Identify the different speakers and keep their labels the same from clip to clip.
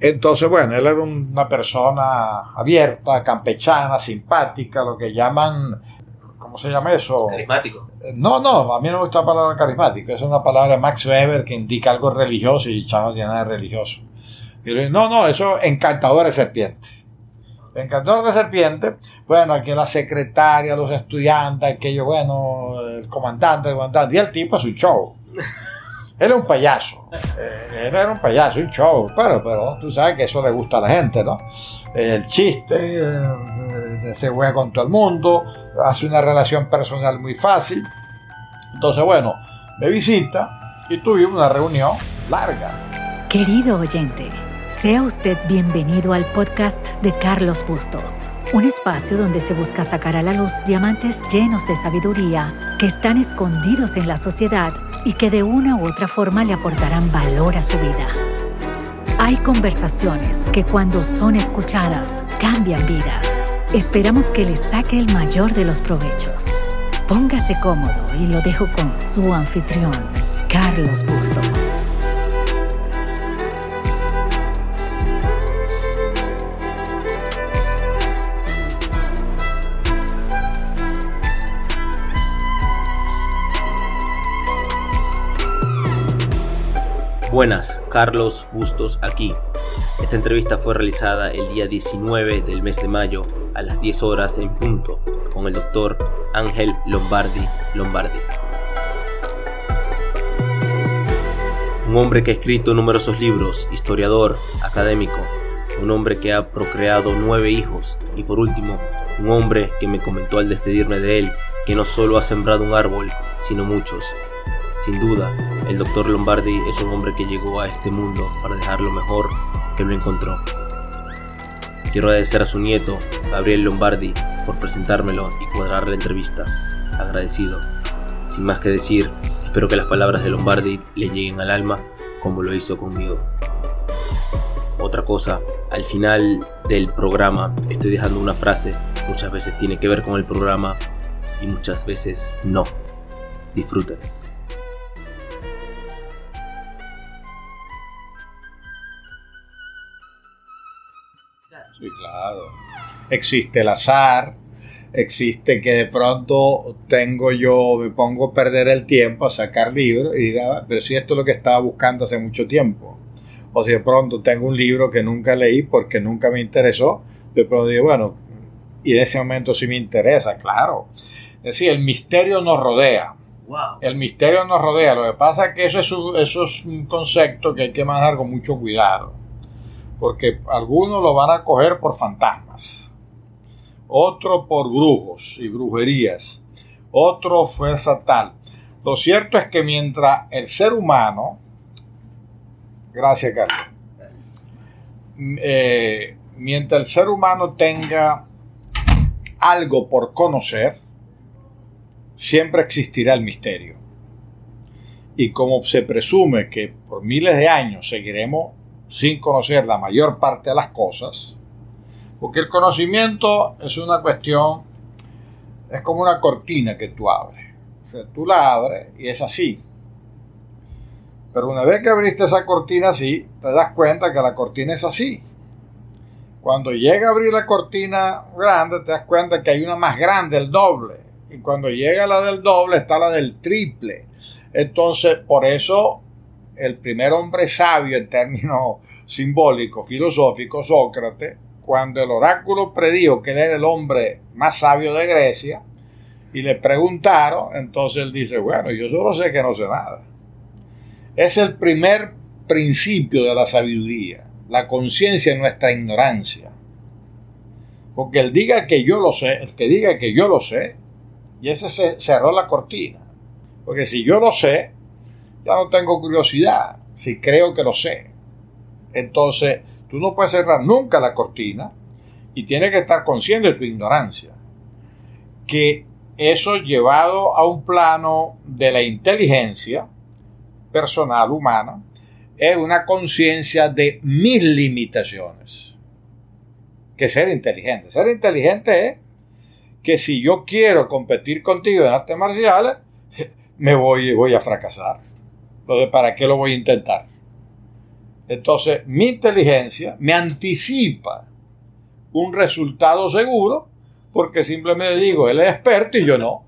Speaker 1: Entonces, bueno, él era una persona abierta, campechana, simpática, lo que llaman, ¿cómo se llama eso?
Speaker 2: Carismático.
Speaker 1: Eh, no, no, a mí no me gusta la palabra carismático, es una palabra de Max Weber que indica algo religioso y ya no tiene nada de religioso. no, no, eso encantador de serpiente. Encantador de serpiente, bueno, aquí la secretaria, los estudiantes, aquello, bueno, el comandante, el comandante, y el tipo es un show. Él era un payaso. Eh, él era un payaso, un show. Pero, pero tú sabes que eso le gusta a la gente, ¿no? El chiste, eh, se juega con todo el mundo, hace una relación personal muy fácil. Entonces, bueno, me visita y tuvimos una reunión larga.
Speaker 3: Querido oyente, sea usted bienvenido al podcast de Carlos Bustos, un espacio donde se busca sacar a la luz diamantes llenos de sabiduría que están escondidos en la sociedad y que de una u otra forma le aportarán valor a su vida. Hay conversaciones que cuando son escuchadas cambian vidas. Esperamos que le saque el mayor de los provechos. Póngase cómodo y lo dejo con su anfitrión, Carlos Bustos.
Speaker 2: Buenas, Carlos Bustos aquí. Esta entrevista fue realizada el día 19 del mes de mayo a las 10 horas en punto con el doctor Ángel Lombardi Lombardi. Un hombre que ha escrito numerosos libros, historiador, académico, un hombre que ha procreado nueve hijos y por último, un hombre que me comentó al despedirme de él que no solo ha sembrado un árbol, sino muchos, sin duda, el doctor Lombardi es un hombre que llegó a este mundo para dejar lo mejor que lo encontró. Quiero agradecer a su nieto, Gabriel Lombardi, por presentármelo y cuadrar la entrevista. Agradecido. Sin más que decir, espero que las palabras de Lombardi le lleguen al alma como lo hizo conmigo. Otra cosa, al final del programa estoy dejando una frase, muchas veces tiene que ver con el programa y muchas veces no. Disfruten.
Speaker 1: Sí, claro. Existe el azar, existe que de pronto tengo yo, me pongo a perder el tiempo a sacar libros y diga, pero si esto es lo que estaba buscando hace mucho tiempo. O si de pronto tengo un libro que nunca leí porque nunca me interesó, de pronto digo, bueno, y en ese momento sí me interesa, claro. Es decir, el misterio nos rodea. El misterio nos rodea. Lo que pasa es que eso es, un, eso es un concepto que hay que manejar con mucho cuidado porque algunos lo van a coger por fantasmas, otro por brujos y brujerías, otro fuerza tal. Lo cierto es que mientras el ser humano, gracias Carlos, eh, mientras el ser humano tenga algo por conocer, siempre existirá el misterio. Y como se presume que por miles de años seguiremos sin conocer la mayor parte de las cosas, porque el conocimiento es una cuestión, es como una cortina que tú abres. O sea, tú la abres y es así. Pero una vez que abriste esa cortina así, te das cuenta que la cortina es así. Cuando llega a abrir la cortina grande, te das cuenta que hay una más grande, el doble. Y cuando llega la del doble, está la del triple. Entonces, por eso el primer hombre sabio en términos simbólicos, filosóficos, Sócrates, cuando el oráculo predijo que él era el hombre más sabio de Grecia, y le preguntaron, entonces él dice, bueno, yo solo sé que no sé nada. Es el primer principio de la sabiduría, la conciencia de nuestra ignorancia. Porque él diga que yo lo sé, el que diga que yo lo sé, y ese se cerró la cortina. Porque si yo lo sé, ya no tengo curiosidad si creo que lo sé. Entonces, tú no puedes cerrar nunca la cortina y tienes que estar consciente de tu ignorancia. Que eso llevado a un plano de la inteligencia personal humana es una conciencia de mis limitaciones. Que ser inteligente. Ser inteligente es que si yo quiero competir contigo en artes marciales, me voy, voy a fracasar. Entonces, ¿para qué lo voy a intentar? Entonces, mi inteligencia me anticipa un resultado seguro porque simplemente digo, él es experto y yo no.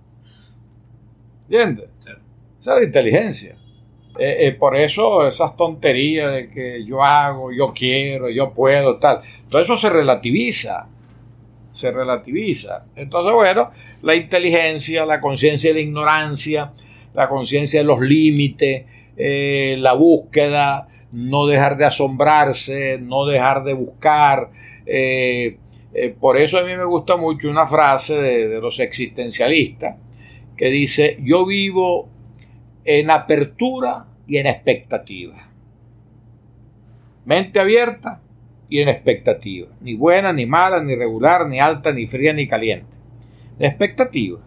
Speaker 1: ¿Entiendes? Esa es la inteligencia. Eh, eh, por eso esas tonterías de que yo hago, yo quiero, yo puedo, tal, todo eso se relativiza, se relativiza. Entonces, bueno, la inteligencia, la conciencia de ignorancia, la conciencia de los límites, eh, la búsqueda, no dejar de asombrarse, no dejar de buscar. por eso a mí me gusta mucho una frase de los existencialistas que dice, yo vivo en apertura y en expectativa. Mente abierta y en expectativa. Ni buena, ni mala, ni regular, ni alta, ni fría, ni caliente. Expectativa.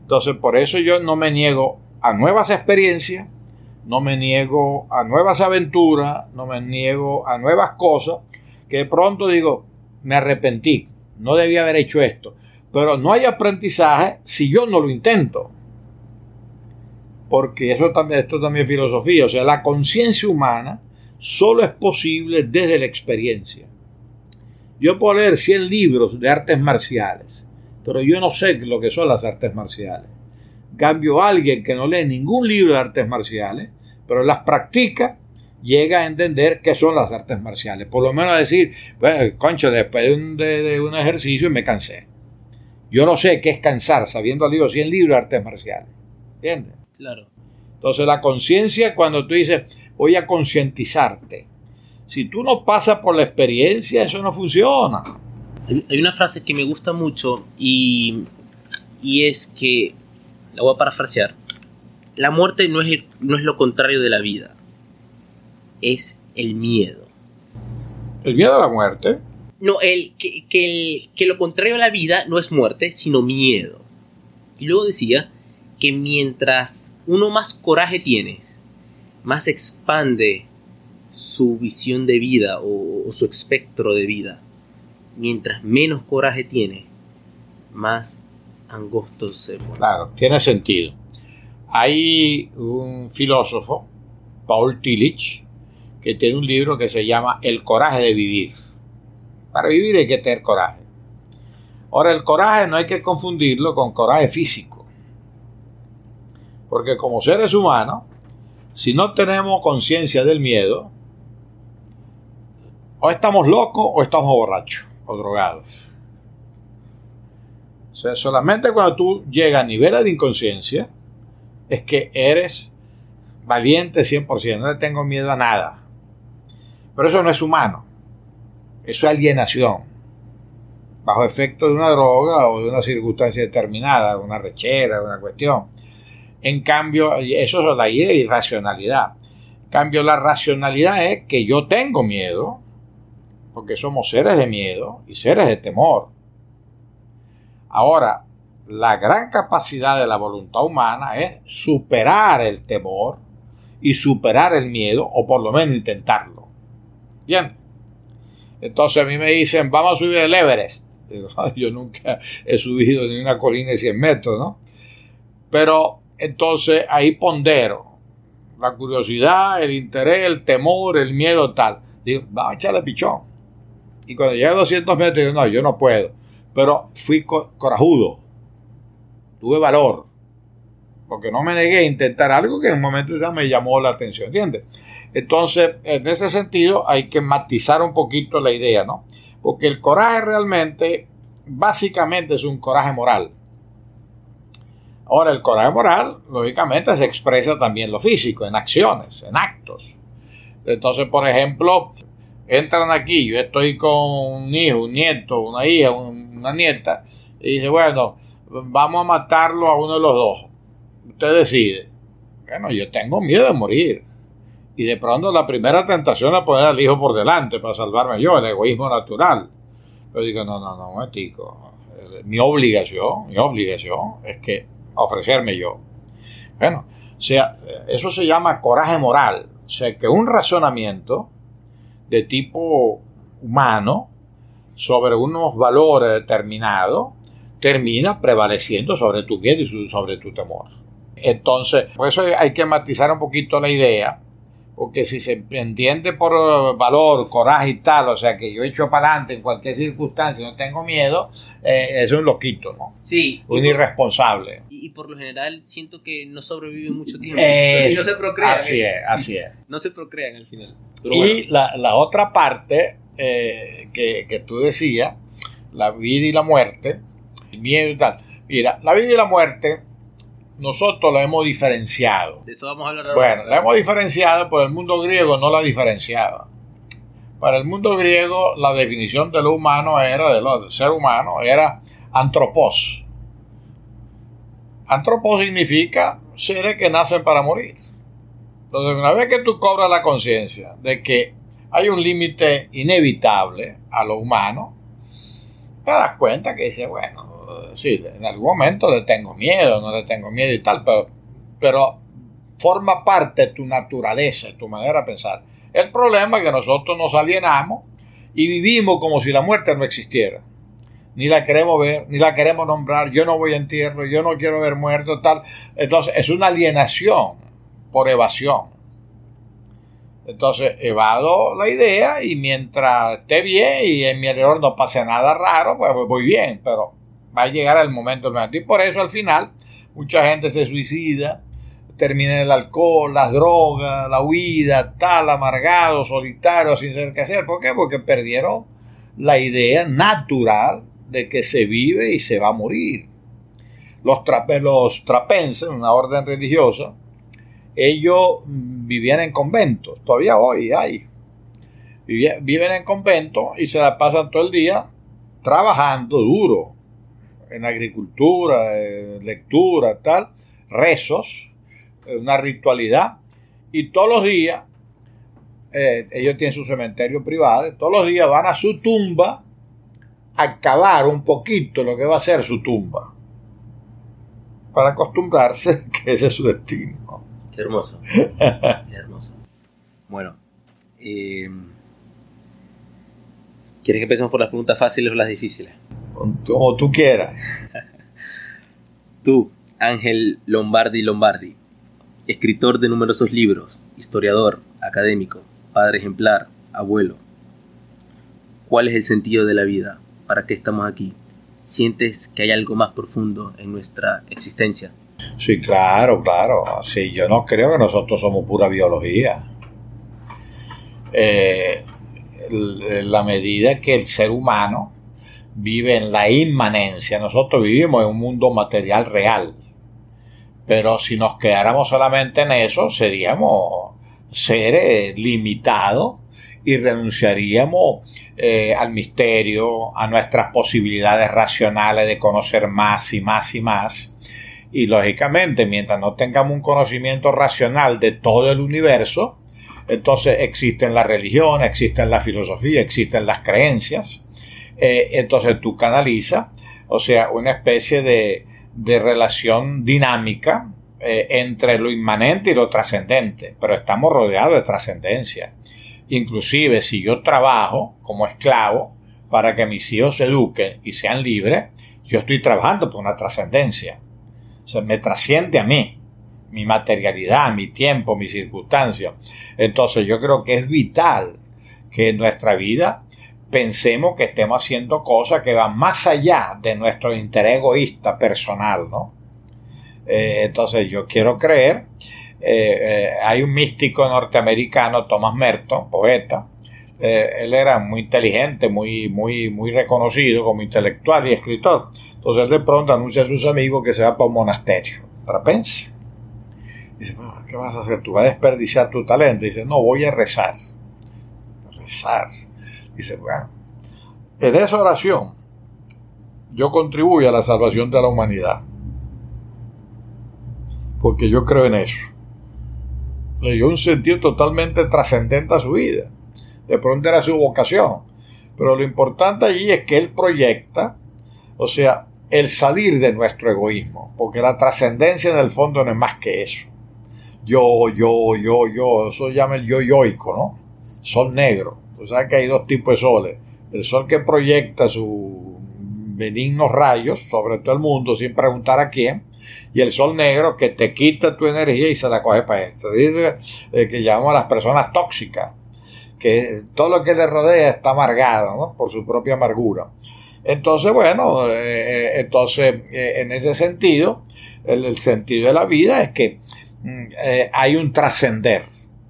Speaker 1: Entonces, por eso yo no me niego a nuevas experiencias, no me niego a nuevas aventuras, no me niego a nuevas cosas, que de pronto digo, me arrepentí, no debía haber hecho esto. Pero no hay aprendizaje si yo no lo intento porque eso también, esto también es filosofía, o sea, la conciencia humana solo es posible desde la experiencia. Yo puedo leer 100 libros de artes marciales, pero yo no sé lo que son las artes marciales. Cambio, alguien que no lee ningún libro de artes marciales, pero las practica, llega a entender qué son las artes marciales. Por lo menos a decir, bueno, concho, después de un, de, un ejercicio me cansé. Yo no sé qué es cansar sabiendo leído 100 libros de artes marciales. ¿Entiendes?
Speaker 2: Claro.
Speaker 1: Entonces la conciencia, cuando tú dices, voy a concientizarte, si tú no pasas por la experiencia, eso no funciona.
Speaker 2: Hay una frase que me gusta mucho y, y es que, la voy a parafrasear, la muerte no es, no es lo contrario de la vida, es el miedo.
Speaker 1: ¿El miedo a la muerte?
Speaker 2: No, el, que, que, que lo contrario a la vida no es muerte, sino miedo. Y luego decía que mientras uno más coraje tienes, más expande su visión de vida o, su espectro de vida. Mientras menos coraje tiene, más angosto se pone.
Speaker 1: Claro, tiene sentido. Hay un filósofo, Paul Tillich, que tiene un libro que se llama El coraje de vivir. Para vivir hay que tener coraje. Ahora, el coraje no hay que confundirlo con coraje físico. Porque como seres humanos, si no tenemos conciencia del miedo, o estamos locos o estamos borrachos o drogados. O sea, solamente cuando tú llegas a niveles de inconsciencia, es que eres valiente 100%, no le tengo miedo a nada. Pero eso no es humano, eso es alienación, bajo efecto de una droga o de una circunstancia determinada, una rechera, una cuestión. En cambio, eso es la irracionalidad. En cambio, la racionalidad es que yo tengo miedo, porque somos seres de miedo y seres de temor. Ahora, la gran capacidad de la voluntad humana es superar el temor y superar el miedo, o por lo menos intentarlo. Bien. Entonces a mí me dicen, vamos a subir el Everest. yo nunca he subido ni una colina de 100 metros, ¿no? Pero entonces ahí pondero la curiosidad, el interés, el temor, el miedo, tal. Digo, vamos a echarle pichón. Y cuando llegué a 200 metros, digo, no, yo no puedo. Pero fui corajudo. Tuve valor. Porque no me negué a intentar algo que en un momento ya me llamó la atención, ¿entiendes? Entonces, en ese sentido, hay que matizar un poquito la idea, ¿no? Porque el coraje realmente, básicamente es un coraje moral. Ahora, el coraje moral, lógicamente, se expresa también lo físico, en acciones, en actos. Entonces, por ejemplo, entran aquí, yo estoy con un hijo, un nieto, una hija, una nieta, y dice, bueno, vamos a matarlo a uno de los dos. Usted decide. Bueno, yo tengo miedo de morir. Y de pronto la primera tentación es poner al hijo por delante para salvarme yo, el egoísmo natural. Pero digo, no, no, no, tico. Mi obligación, mi obligación es que ofrecerme yo. Bueno, sea, eso se llama coraje moral. O sea, que un razonamiento de tipo humano sobre unos valores determinados termina prevaleciendo sobre tu miedo y sobre tu temor. Entonces, por eso hay que matizar un poquito la idea, Porque si se entiende por eh, valor, coraje y tal, o sea que yo echo para adelante en cualquier circunstancia, no tengo miedo, eh, es un loquito, ¿no?
Speaker 2: Sí.
Speaker 1: Un irresponsable.
Speaker 2: Y, por lo general siento que no sobrevive mucho tiempo.
Speaker 1: y
Speaker 2: no se procrean.
Speaker 1: Así es, así es.
Speaker 2: No se procrean al final.
Speaker 1: y la, la, otra parte eh, que, que tú decías, la vida y la muerte, el miedo y tal. Mira, la vida y la muerte nosotros la hemos diferenciado.
Speaker 2: De eso vamos a hablar
Speaker 1: Bueno, la hemos diferenciado, pero el mundo griego no la diferenciaba. Para el mundo griego, la definición de lo humano era, de lo, del ser humano, era antropos. Antropos significa seres que nacen para morir. Entonces, una vez que tú cobras la conciencia de que hay un límite inevitable a lo humano, te das cuenta que dice, bueno, sí, en algún momento le tengo miedo, no le tengo miedo y tal, pero, pero forma parte de tu naturaleza, de tu manera de pensar. El problema es que nosotros nos alienamos y vivimos como si la muerte no existiera. Ni la queremos ver, ni la queremos nombrar, yo no voy a entierro, yo no quiero ver muerto, tal. Entonces es una alienación por evasión. Entonces evado la idea y mientras esté bien y en mi alrededor no pase nada raro, pues voy bien, pero va a llegar el momento. Y por eso al final mucha gente se suicida, termina el alcohol, las drogas, la huida, tal, amargado, solitario, sin saber qué hacer. ¿Por qué? Porque perdieron la idea natural de que se vive y se va a morir. Los, trape, los trapenses, una orden religiosa, ellos vivían en conventos, todavía hoy hay. Viven en conventos y se la pasan todo el día trabajando duro, en agricultura, lectura, tal, rezos, eh, una ritualidad, y todos los días, eh, ellos tienen su cementerio privado, todos los días van a su tumba a cavar un poquito lo que va a ser su tumba, para acostumbrarse que ese es su destino.
Speaker 2: Qué hermoso. Qué hermoso. Bueno, eh, ¿quieres que empecemos por las preguntas fáciles o las difíciles?
Speaker 1: como tú quieras.
Speaker 2: Tú, Ángel Lombardi Lombardi, escritor de numerosos libros, historiador, académico, padre ejemplar, abuelo. ¿Cuál es el sentido de la vida? ¿Para qué estamos aquí? ¿Sientes que hay algo más profundo en nuestra existencia?
Speaker 1: Sí, claro, claro. Sí, yo no creo que nosotros somos pura biología. Eh, la medida que el ser humano vive en la inmanencia. Nosotros vivimos en un mundo material real. Pero si nos quedáramos solamente en eso, seríamos seres limitados y renunciaríamos eh, al misterio, a nuestras posibilidades racionales de conocer más y más y más. Y lógicamente, mientras no tengamos un conocimiento racional de todo el universo, entonces existen las religiones, existen la filosofía, existen las creencias, eh, entonces tú canalizas, o sea, una especie de, relación dinámica eh, entre lo inmanente y lo trascendente, pero estamos rodeados de trascendencia. Inclusive si yo trabajo como esclavo para que mis hijos se eduquen y sean libres, yo estoy trabajando por una trascendencia. O me trasciende a mí, mi materialidad, mi tiempo, mis circunstancias. Entonces yo creo que es vital que en nuestra vida pensemos que estemos haciendo cosas que van más allá de nuestro interés egoísta personal, ¿no? Eh, entonces yo quiero creer, eh, eh, hay un místico norteamericano, Thomas Merton, poeta, él era muy inteligente, muy, muy, muy reconocido como intelectual y escritor. Entonces de pronto anuncia a sus amigos que se va para un monasterio, trapense. Dice, ah, ¿qué vas a hacer? ¿Tú vas a desperdiciar tu talento? Dice, no, voy a rezar. Rezar Dice, bueno, en esa oración yo contribuyo a la salvación de la humanidad. Porque yo creo en eso. Le dio un sentido totalmente trascendente a su vida. De pronto era su vocación. Pero lo importante allí es que él proyecta, o sea, el salir de nuestro egoísmo. Porque la trascendencia en el fondo no es más que eso. Yo, yo, yo, yo. Eso llama el yo yoico, ¿no? Sol negro. O sea que hay dos tipos de soles. El sol que proyecta su benignos rayos sobre todo el mundo sin preguntar a quién, y el sol negro que te quita tu energía y se la coge para él. Se dice eh, que llamamos a las personas tóxicas, que todo lo que le rodea está amargado por su propia amargura. Entonces, bueno, eh, eh, entonces en ese sentido, el, sentido de la vida es que mm, hay un trascender.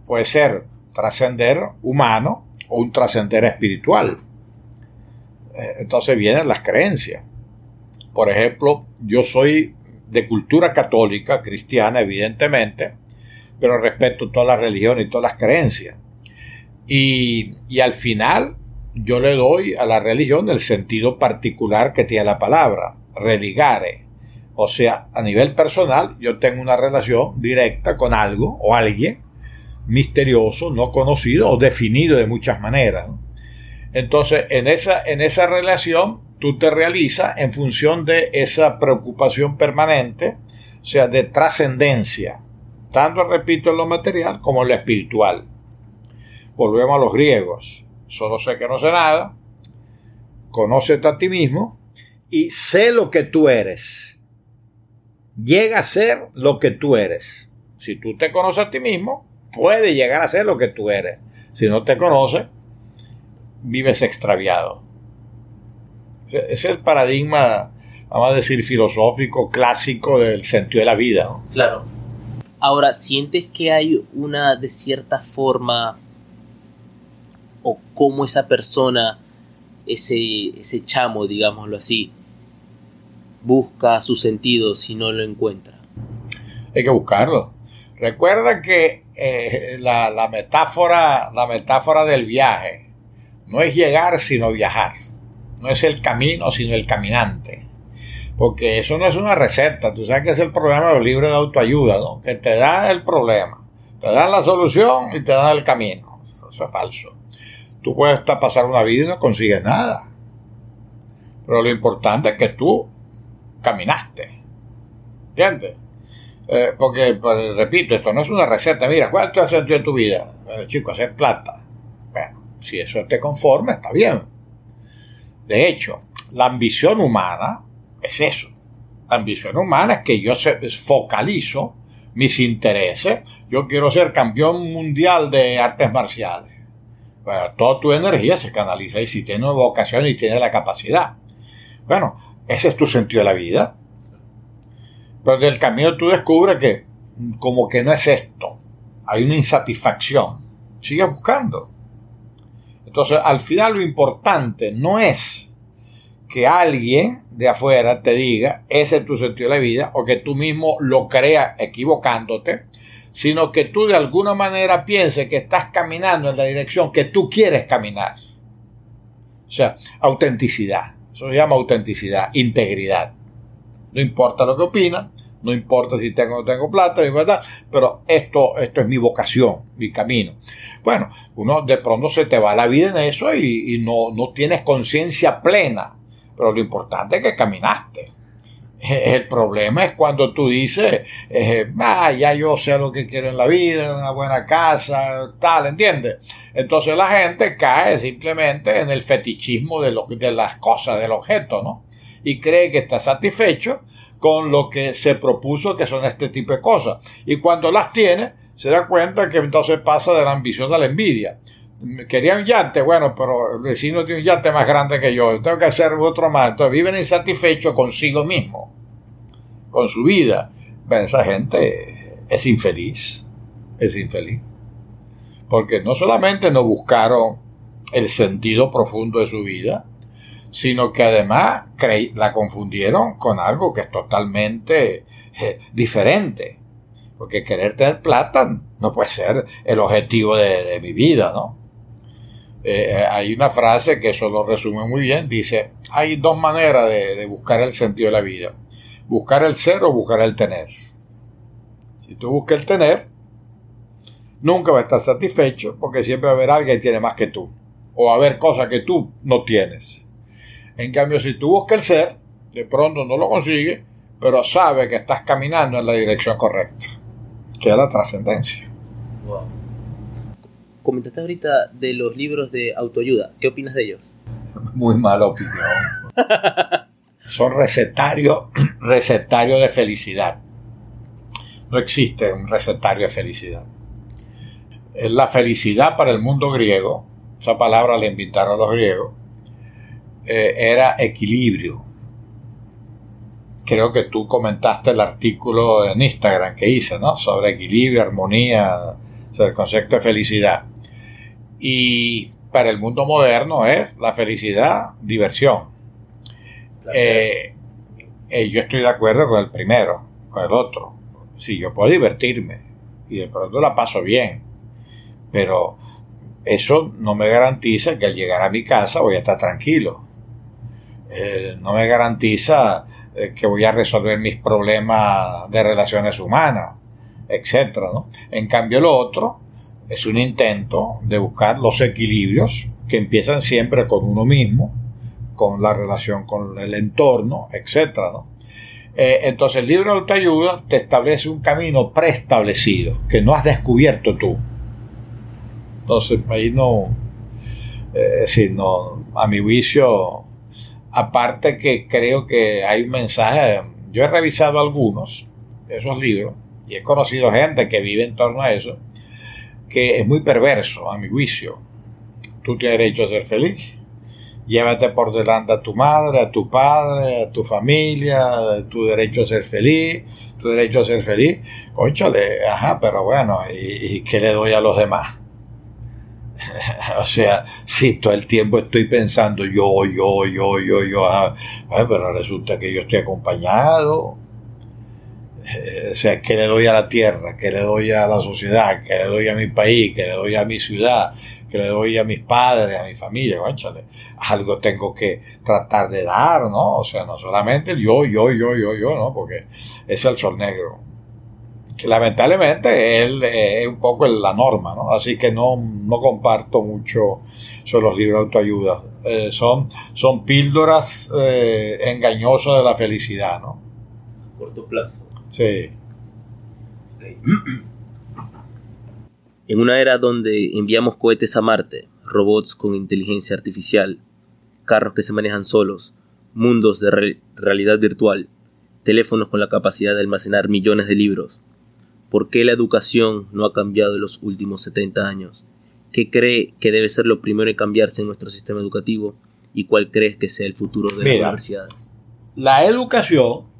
Speaker 1: Puede ser trascender humano o un trascender espiritual. entonces vienen las creencias. Por ejemplo, yo soy de cultura católica, cristiana, evidentemente, pero respeto todas las religiones y todas las creencias. Y, y al final yo le doy a la religión el sentido particular que tiene la palabra, religare. O sea, a nivel personal, yo tengo una relación directa con algo o alguien misterioso, no conocido o definido de muchas maneras. Entonces, en esa, en esa relación tú te realizas en función de esa preocupación permanente, o sea, de trascendencia, tanto, repito, en lo material como en lo espiritual. Volvemos a los griegos. Solo sé que no sé nada, conócete a ti mismo y sé lo que tú eres. Llega a ser lo que tú eres. Si tú te conoces a ti mismo, puede llegar a ser lo que tú eres. Si no te conoces, vives extraviado. Es el paradigma, vamos a decir, filosófico, clásico del sentido de la vida.
Speaker 2: Claro. Ahora, ¿sientes que hay una, de cierta forma, o cómo esa persona, ese, ese chamo, digámoslo así, busca su sentido si no lo encuentra?
Speaker 1: Hay que buscarlo. Recuerda que eh, la, la, metáfora, la metáfora del viaje no es llegar, sino viajar no es el camino, sino el caminante. Porque eso no es una receta. Tú sabes que es el problema de los libros de autoayuda, ¿no? Que te dan el problema, te dan la solución y te dan el camino. Eso es falso. Tú puedes pasar una vida y no consigues nada. Pero lo importante es que tú caminaste. ¿Entiendes? Eh, porque, pues, repito, esto no es una receta. Mira, ¿cuál es el sentido tu vida? Eh, chico, hacer plata. Bueno, si eso te conforma, está bien. De hecho, la ambición humana es eso. La ambición humana es que yo focalizo mis intereses. Yo quiero ser campeón mundial de artes marciales. Bueno, toda tu energía se canaliza y si tienes vocación y tienes la capacidad. Bueno, ese es tu sentido de la vida. Pero del camino tú descubres que como que no es esto. Hay una insatisfacción. Sigue buscando. Entonces, al final lo importante no es que alguien de afuera te diga, ese es tu sentido de la vida, o que tú mismo lo creas equivocándote, sino que tú de alguna manera pienses que estás caminando en la dirección que tú quieres caminar. O sea, autenticidad. Eso se llama autenticidad, integridad. No importa lo que opinan, no importa si tengo o no tengo plata, pero esto, esto es mi vocación, mi camino. Bueno, uno de pronto se te va la vida en eso y, no, no tienes conciencia plena, pero lo importante es que caminaste. El problema es cuando tú dices, eh, ah, ya yo sé lo que quiero en la vida, una buena casa, tal, ¿entiendes? Entonces la gente cae simplemente en el fetichismo de, lo, de las cosas, del objeto, ¿no? Y cree que está satisfecho con lo que se propuso que son este tipo de cosas. Y cuando las tiene, se da cuenta que entonces pasa de la ambición a la envidia. Quería un yate, bueno, pero el vecino tiene un yate más grande que yo, tengo que hacer otro más. Entonces viven insatisfechos consigo mismo, con su vida. esa gente es infeliz, es infeliz. Porque no solamente no buscaron el sentido profundo de su vida, sino que además la confundieron con algo que es totalmente eh, diferente. Porque querer tener plata no puede ser el objetivo de, mi vida, ¿no? Eh, hay una frase que eso lo resume muy bien, dice, hay dos maneras de, buscar el sentido de la vida, buscar el ser o buscar el tener. Si tú buscas el tener, nunca vas a estar satisfecho porque siempre va a haber alguien que tiene más que tú, o va a haber cosas que tú no tienes. En cambio, si tú buscas el ser, de pronto no lo consigues, pero sabes que estás caminando en la dirección correcta, que es la trascendencia. Wow.
Speaker 2: Comentaste ahorita de los libros de autoayuda. ¿Qué opinas de ellos?
Speaker 1: Muy mala opinión. son recetarios recetario de felicidad. No existe un recetario de felicidad. La felicidad para el mundo griego, esa palabra le inventaron los griegos, eh, era equilibrio. Creo que tú comentaste el artículo en Instagram que hice, ¿no? Sobre equilibrio, armonía, o el concepto de felicidad. Y para el mundo moderno es la felicidad, diversión. Eh, eh, yo estoy de acuerdo con el primero, con el otro. Si yo puedo divertirme y de pronto la paso bien, pero eso no me garantiza que al llegar a mi casa voy a estar tranquilo. Eh, no me garantiza que voy a resolver mis problemas de relaciones humanas, etc. En cambio, lo otro es un intento de buscar los equilibrios que empiezan siempre con uno mismo, con la relación con el entorno, etc. Eh, entonces el libro de autoayuda te establece un camino preestablecido que no has descubierto tú. Entonces ahí no, eh, no, a mi juicio, aparte que creo que hay un mensaje, yo he revisado algunos de esos libros y he conocido gente que vive en torno a eso, que es muy perverso, a mi juicio. Tú tienes derecho a ser feliz. Llévate por delante a tu madre, a tu padre, a tu familia, tu derecho a ser feliz, tu derecho a ser feliz. Conchale, ajá, pero bueno, ¿y, qué le doy a los demás? o sea, si todo el tiempo estoy pensando yo, yo, yo, yo, yo, pero resulta que yo estoy acompañado, o sea, ¿qué le doy a la tierra? ¿Qué le doy a la sociedad? ¿Qué le doy a mi país? ¿Qué le doy a mi ciudad? ¿Qué le doy a mis padres, a mi familia? algo tengo que tratar de dar, ¿no? O sea, no solamente el yo, yo, yo, yo, yo, ¿no? Porque es el sol negro. Que lamentablemente él es un poco la norma, ¿no? Así que no, no comparto mucho sobre los libros de autoayuda. Eh, son, son píldoras eh, engañosas de la felicidad, ¿no?
Speaker 2: Corto plazo.
Speaker 1: Sí.
Speaker 2: En una era donde enviamos cohetes a Marte, robots con inteligencia artificial, carros que se manejan solos, mundos de realidad virtual, teléfonos con la capacidad de almacenar millones de libros, ¿por qué la educación no ha cambiado en los últimos 70 años? ¿Qué cree que debe ser lo primero en cambiarse en nuestro sistema educativo? ¿Y cuál crees que sea el futuro de las universidades?
Speaker 1: La educación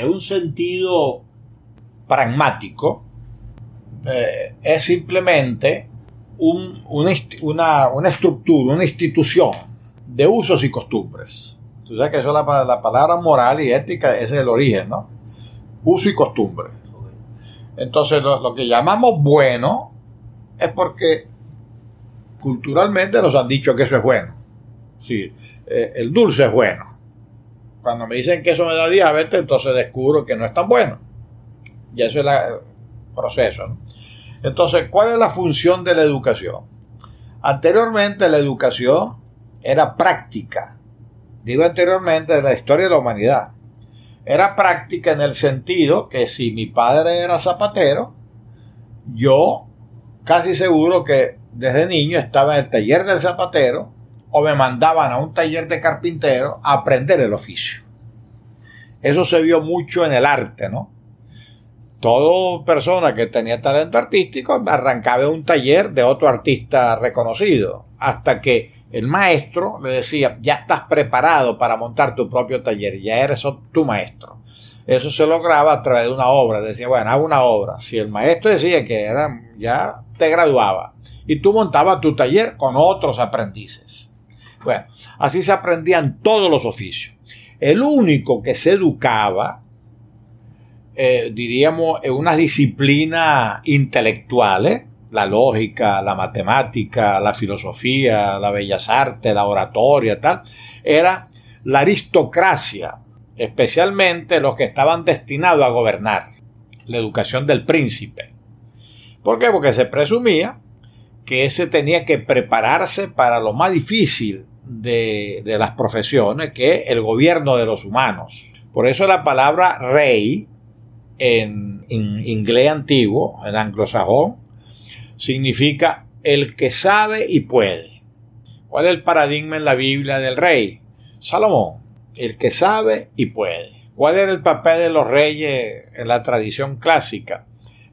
Speaker 1: en un sentido pragmático, eh, es simplemente una, estructura, una institución de usos y costumbres. Tú sabes que eso la, palabra moral y ética, ese es el origen, ¿no? Uso y costumbre. Entonces, lo, que llamamos bueno es porque culturalmente nos han dicho que eso es bueno. Sí, eh, el dulce es bueno. Cuando me dicen que eso me da diabetes, entonces descubro que no es tan bueno. Y eso es el proceso. Entonces, ¿cuál es la función de la educación? Anteriormente la educación era práctica. Digo anteriormente de la historia de la humanidad. Era práctica en el sentido que si mi padre era zapatero, yo casi seguro que desde niño estaba en el taller del zapatero o me mandaban a un taller de carpintero a aprender el oficio. Eso se vio mucho en el arte, ¿no? Toda persona que tenía talento artístico arrancaba un taller de otro artista reconocido, hasta que el maestro le decía, ya estás preparado para montar tu propio taller, ya eres tu maestro. Eso se lograba a través de una obra, decía, bueno, hago una obra. Si el maestro decía que era, ya te graduaba y tú montabas tu taller con otros aprendices. Bueno, así se aprendían todos los oficios. El único que se educaba, eh, diríamos, en unas disciplinas intelectuales, la lógica, la matemática, la filosofía, la bellas artes, la oratoria, tal, era la aristocracia, especialmente los que estaban destinados a gobernar, la educación del príncipe. ¿Por qué? Porque se presumía que ese tenía que prepararse para lo más difícil de, las profesiones, que el gobierno de los humanos. Por eso la palabra rey en, en inglés antiguo, en anglosajón, significa el que sabe y puede. ¿Cuál es el paradigma en la Biblia del rey? Salomón. el que sabe y puede. ¿Cuál era el papel de los reyes en la tradición clásica?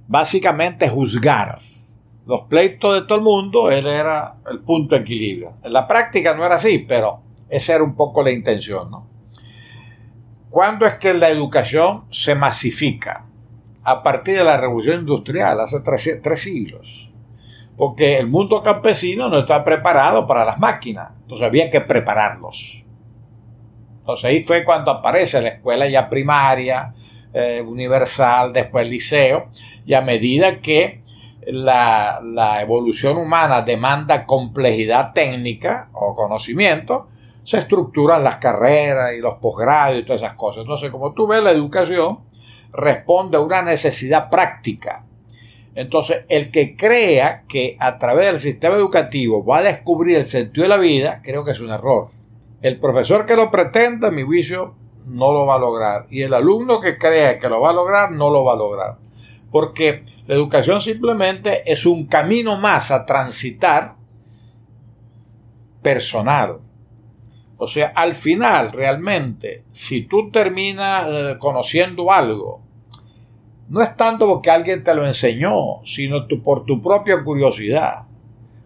Speaker 1: Básicamente juzgar. Los pleitos de todo el mundo, él era el punto de equilibrio. En la práctica no era así, pero esa era un poco la intención. ¿no? ¿Cuándo es que la educación se masifica? A partir de la revolución industrial, hace tres, siglos. Porque el mundo campesino no está preparado para las máquinas. Entonces había que prepararlos. Entonces ahí fue cuando aparece la escuela ya primaria, eh, universal, después el liceo, y a medida que la, evolución humana demanda complejidad técnica o conocimiento, se estructuran las carreras y los posgrados y todas esas cosas. Entonces, como tú ves, la educación responde a una necesidad práctica. Entonces, el que crea que a través del sistema educativo va a descubrir el sentido de la vida, creo que es un error. El profesor que lo pretenda, mi juicio, no lo va a lograr. Y el alumno que crea que lo va a lograr, no lo va a lograr. Porque la educación simplemente es un camino más a transitar personal. O sea, al final, realmente, si tú terminas eh, conociendo algo, no es tanto porque alguien te lo enseñó, sino por tu propia curiosidad.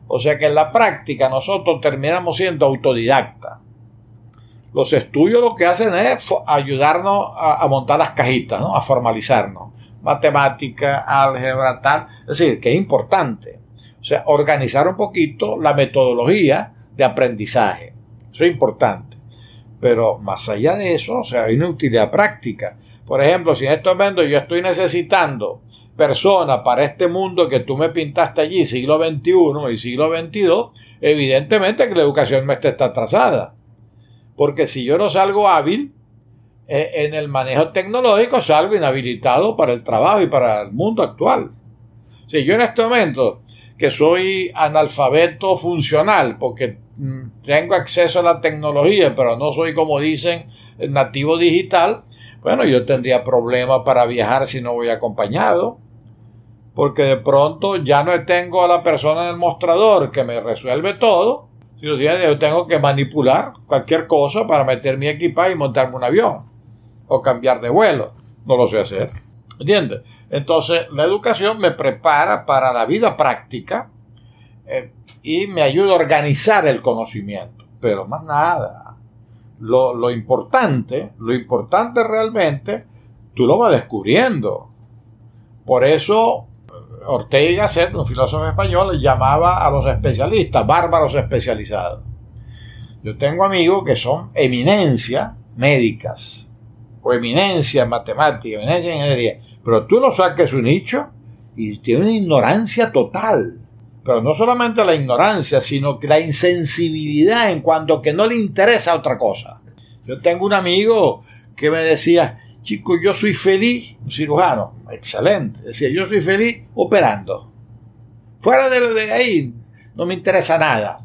Speaker 1: O sea que en la práctica nosotros terminamos siendo autodidactas. Los estudios lo que hacen es ayudarnos a, montar las cajitas, ¿no? a formalizarnos. Matemática, álgebra, tal. Es decir, que es importante. O sea, organizar un poquito la metodología de aprendizaje. Eso es importante. Pero más allá de eso, o sea, hay una utilidad práctica. Por ejemplo, si en este momento yo estoy necesitando personas para este mundo que tú me pintaste allí, siglo XXI y siglo XXII, evidentemente que la educación me está atrasada. Porque si yo no salgo hábil eh, en el manejo tecnológico, salgo inhabilitado para el trabajo y para el mundo actual. Si yo en este momento, que soy analfabeto funcional, porque mm, tengo acceso a la tecnología, pero no soy, como dicen, nativo digital, bueno, yo tendría problemas para viajar si no voy acompañado, porque de pronto ya no tengo a la persona en el mostrador que me resuelve todo, sino yo tengo que manipular cualquier cosa para meter mi equipaje y montarme un avión o cambiar de vuelo. No lo sé hacer. ¿Entiendes? Entonces, la educación me prepara para la vida práctica eh, y me ayuda a organizar el conocimiento, pero más nada lo, importante, lo importante realmente, tú lo vas descubriendo. Por eso Ortega y Gasset, un filósofo español, llamaba a los especialistas bárbaros especializados. Yo tengo amigos que son eminencias médicas, o eminencia en matemática, eminencia en ingeniería, pero tú lo saques su nicho y tiene una ignorancia total. Pero no solamente la ignorancia, sino que la insensibilidad en cuanto que no le interesa otra cosa. Yo tengo un amigo que me decía, chico, yo soy feliz, un cirujano, excelente, decía, yo soy feliz operando. Fuera de, ahí, no me interesa nada.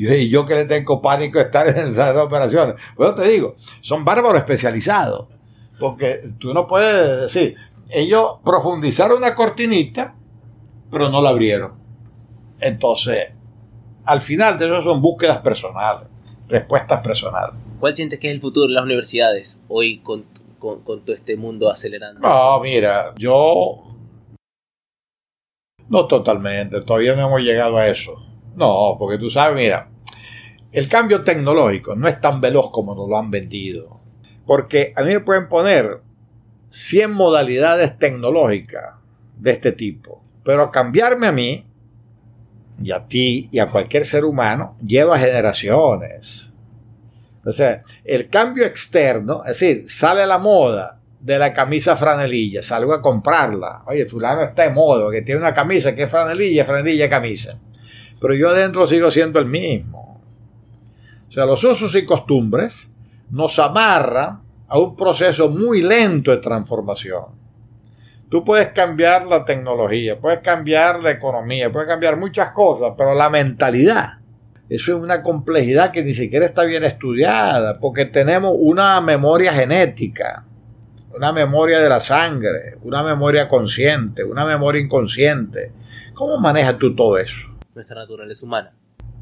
Speaker 1: Yo, yo que le tengo pánico estar en esas operaciones. Pues te digo, son bárbaros especializados. Porque tú no puedes decir, ellos profundizaron una cortinita, pero no la abrieron. Entonces, al final de eso son búsquedas personales, respuestas personales.
Speaker 2: ¿Cuál sientes que es el futuro de las universidades hoy con, todo este mundo acelerando?
Speaker 1: No, mira, yo... No totalmente, todavía no hemos llegado a eso. No, porque tú sabes, mira, el cambio tecnológico no es tan veloz como nos lo han vendido. Porque a mí me pueden poner 100 modalidades tecnológicas de este tipo. Pero cambiarme a mí y a ti y a cualquier ser humano lleva generaciones. O sea, el cambio externo, es decir, sale la moda de la camisa franelilla, salgo a comprarla. Oye, fulano está de moda, que tiene una camisa que es franelilla, franelilla, camisa. Pero yo adentro sigo siendo el mismo. O sea, los usos y costumbres nos amarran a un proceso muy lento de transformación. Tú puedes cambiar la tecnología, puedes cambiar la economía, puedes cambiar muchas cosas, pero la mentalidad, eso es una complejidad que ni siquiera está bien estudiada, porque tenemos una memoria genética, una memoria de la sangre, una memoria consciente, una memoria inconsciente. ¿Cómo manejas tú todo eso?
Speaker 2: Nuestra naturaleza humana.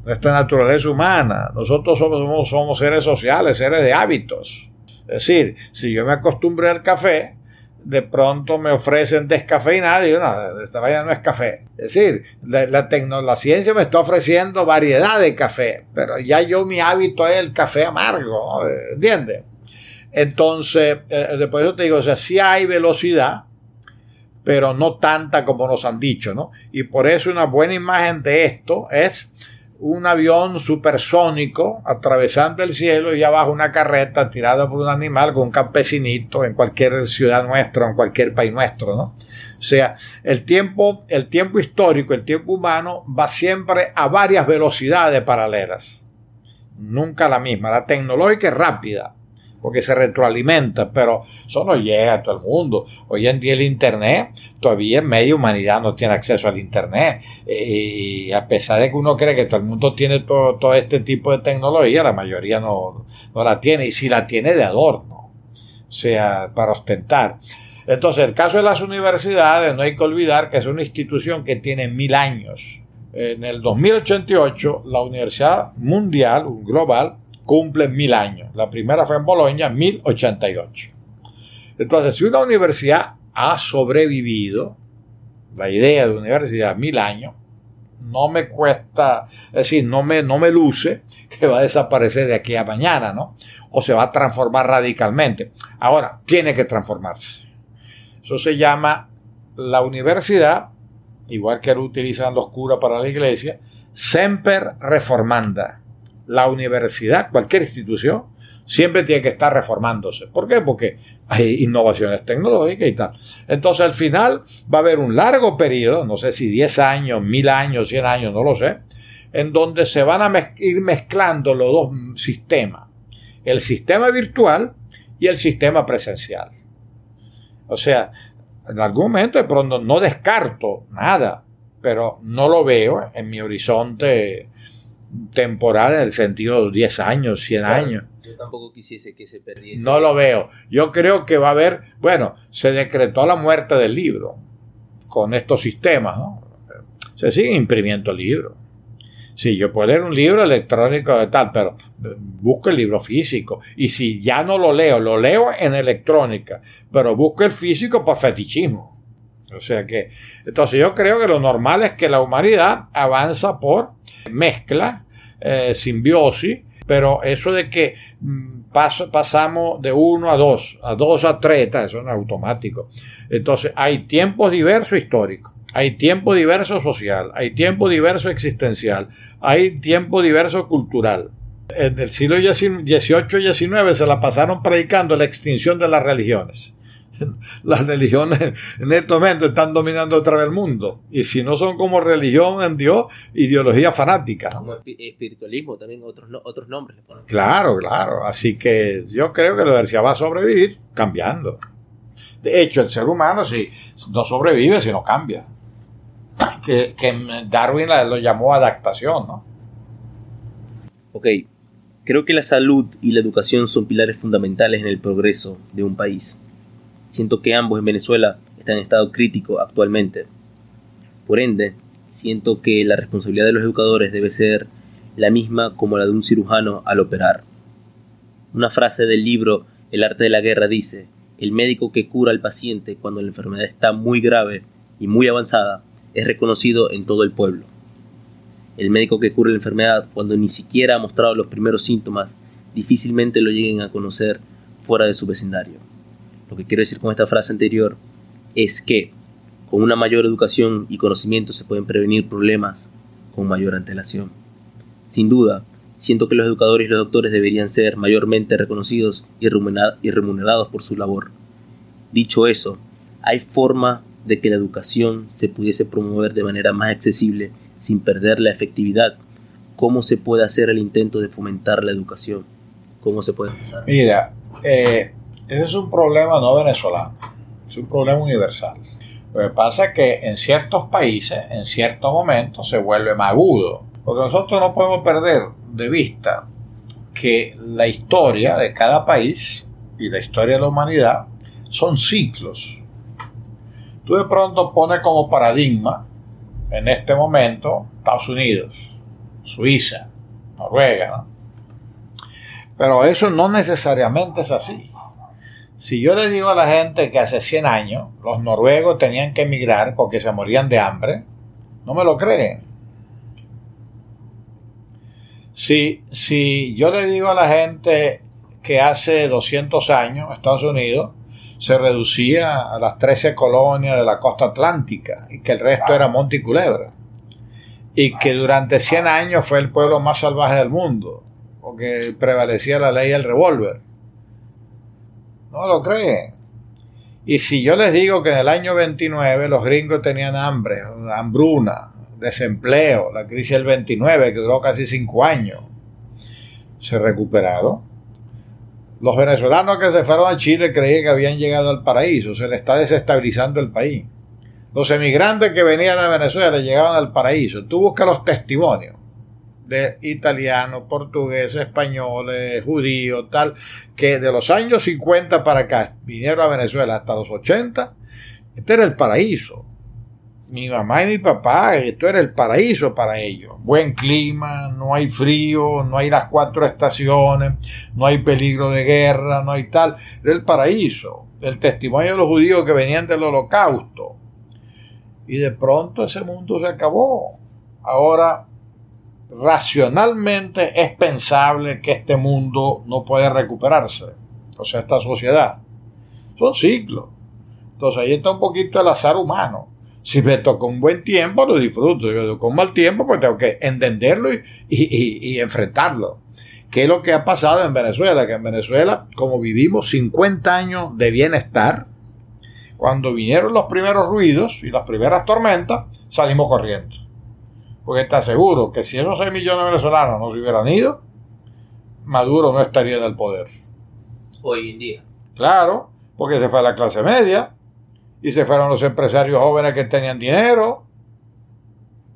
Speaker 1: nuestra naturaleza humana. Nosotros somos, somos, seres sociales, seres de hábitos. Es decir, si yo me acostumbré al café, de pronto me ofrecen descafeinado y digo, no, esta vaina no es café. Es decir, la, la, ciencia me está ofreciendo variedad de café, pero ya yo mi hábito es el café amargo, ¿entiendes? Entonces, eh, después eso te digo, o sea, sí hay velocidad, pero no tanta como nos han dicho, ¿no? Y por eso una buena imagen de esto es un avión supersónico atravesando el cielo y abajo una carreta tirada por un animal con un campesinito en cualquier ciudad nuestra, en cualquier país nuestro, ¿no? O sea, el tiempo, el tiempo histórico, el tiempo humano va siempre a varias velocidades paralelas. Nunca la misma. La tecnológica es rápida, porque se retroalimenta, pero eso no llega a todo el mundo. Hoy en día el Internet, todavía media humanidad no tiene acceso al Internet. Y a pesar de que uno cree que todo el mundo tiene todo, todo este tipo de tecnología, la mayoría no, no la tiene, y si la tiene de adorno, o sea, para ostentar. Entonces, el caso de las universidades, no hay que olvidar que es una institución que tiene mil años. En el 2088, la Universidad Mundial, global, cumple mil años. La primera fue en Bolonia, 1088. Entonces, si una universidad ha sobrevivido, la idea de universidad, mil años, no me cuesta, es decir, no me, no me luce que va a desaparecer de aquí a mañana, ¿no? O se va a transformar radicalmente. Ahora, tiene que transformarse. Eso se llama la universidad, igual que lo utilizan los curas para la iglesia, semper reformanda la universidad, cualquier institución, siempre tiene que estar reformándose. ¿Por qué? Porque hay innovaciones tecnológicas y tal. Entonces al final va a haber un largo periodo, no sé si 10 años, 1000 años, 100 años, no lo sé, en donde se van a ir mezclando los dos sistemas, el sistema virtual y el sistema presencial. O sea, en algún momento de pronto no descarto nada, pero no lo veo en mi horizonte temporal en el sentido de 10 años, 100 años.
Speaker 2: Yo tampoco quisiese que se perdiese.
Speaker 1: No lo veo. Yo creo que va a haber, bueno, se decretó la muerte del libro con estos sistemas, ¿no? Se siguen imprimiendo libros. Sí, yo puedo leer un libro electrónico de tal, pero busco el libro físico. Y si ya no lo leo, lo leo en electrónica, pero busco el físico por fetichismo. O sea que, entonces yo creo que lo normal es que la humanidad avanza por mezcla, eh, simbiosis, pero eso de que mm, pasamos de uno a dos, a dos a tres, eso no es automático. Entonces hay tiempos diversos históricos, hay tiempo diverso social, hay tiempo diverso existencial, hay tiempo diverso cultural. En el siglo XVIII y XIX se la pasaron predicando la extinción de las religiones las religiones en este momento están dominando otra vez el mundo. Y si no son como religión en Dios, ideología fanática.
Speaker 2: Como espiritualismo, también otros, otros nombres.
Speaker 1: Claro, claro. Así que yo creo que la universidad va a sobrevivir cambiando. De hecho, el ser humano si no sobrevive si no cambia. Que, Darwin lo llamó adaptación, ¿no?
Speaker 2: Ok, creo que la salud y la educación son pilares fundamentales en el progreso de un país. Siento que ambos en Venezuela están en estado crítico actualmente. Por ende, siento que la responsabilidad de los educadores debe ser la misma como la de un cirujano al operar. Una frase del libro El arte de la guerra dice, el médico que cura al paciente cuando la enfermedad está muy grave y muy avanzada es reconocido en todo el pueblo. El médico que cura la enfermedad cuando ni siquiera ha mostrado los primeros síntomas difícilmente lo lleguen a conocer fuera de su vecindario. Lo que quiero decir con esta frase anterior es que con una mayor educación y conocimiento se pueden prevenir problemas con mayor antelación. Sin duda, siento que los educadores y los doctores deberían ser mayormente reconocidos y remunerados por su labor. Dicho eso, hay forma de que la educación se pudiese promover de manera más accesible sin perder la efectividad. ¿Cómo se puede hacer el intento de fomentar la educación? ¿Cómo se puede?
Speaker 1: Mira, eh, ese es un problema no venezolano, es un problema universal. Lo que pasa es que en ciertos países, en ciertos momentos, se vuelve más agudo. Porque nosotros no podemos perder de vista que la historia de cada país y la historia de la humanidad son ciclos. Tú de pronto pones como paradigma en este momento Estados Unidos. Suiza, Noruega, ¿no? Pero eso no necesariamente es así. Si yo le digo a la gente que hace 100 años los noruegos tenían que emigrar porque se morían de hambre, no me lo creen. Si, si yo le digo a la gente que hace 200 años Estados Unidos se reducía a las 13 colonias de la costa atlántica y que el resto era monte y culebra. Y que durante 100 años fue el pueblo más salvaje del mundo, porque prevalecía la ley del revólver. No lo creen. Y si yo les digo que en el año 29 los gringos tenían hambre, hambruna, desempleo, la crisis del 29 que duró casi 5 años, se recuperaron los venezolanos que se fueron a Chile creían que habían llegado al paraíso, se le está desestabilizando el país. Los emigrantes que venían de Venezuela llegaban al paraíso. Tú buscas los testimonios de italianos, portugueses, españoles, judíos, tal, que de los años 50 para acá vinieron a Venezuela hasta los 80. Este era el paraíso mi mamá y mi papá, esto era el paraíso para ellos. Buen clima, no hay frío, no hay las cuatro estaciones, no hay peligro de guerra, no hay tal. Era el paraíso. El testimonio de los judíos que venían del holocausto. Y de pronto ese mundo se acabó. Ahora, racionalmente es pensable que este mundo no puede recuperarse. O sea, esta sociedad. Son ciclos. Entonces ahí está un poquito el azar humano si me toca un buen tiempo, lo disfruto. Si me toca un mal tiempo, pues tengo que entenderlo y, enfrentarlo. ¿Qué es lo que ha pasado en Venezuela? Que en Venezuela, como vivimos 50 años de bienestar, cuando vinieron los primeros ruidos y las primeras tormentas, salimos corriendo. Porque está seguro que si esos 6 millones de venezolanos no se hubieran ido, Maduro no estaría del poder.
Speaker 2: Hoy en día.
Speaker 1: Claro, porque se fue a la clase media, y se fueron los empresarios jóvenes que tenían dinero.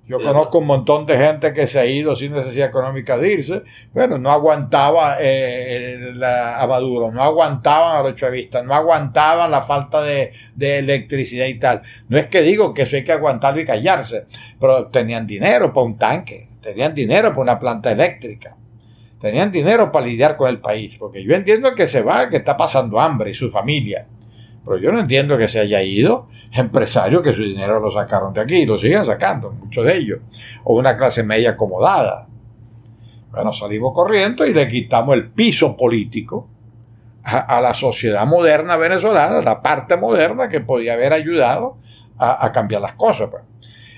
Speaker 1: Yo conozco un montón de gente que se ha ido sin necesidad económica de irse. Bueno, no aguantaba eh, la, a Maduro, no aguantaban a los chavistas, no aguantaban la falta de, de, electricidad y tal. No es que digo que eso hay que aguantarlo y callarse, pero tenían dinero para un tanque, tenían dinero para una planta eléctrica, tenían dinero para lidiar con el país, porque yo entiendo que se va, que está pasando hambre y su familia. Pero yo no entiendo que se haya ido empresarios que su dinero lo sacaron de aquí y lo siguen sacando, muchos de ellos. O una clase media acomodada. Bueno, salimos corriendo y le quitamos el piso político a, la sociedad moderna venezolana, la parte moderna que podía haber ayudado a, cambiar las cosas. Pues.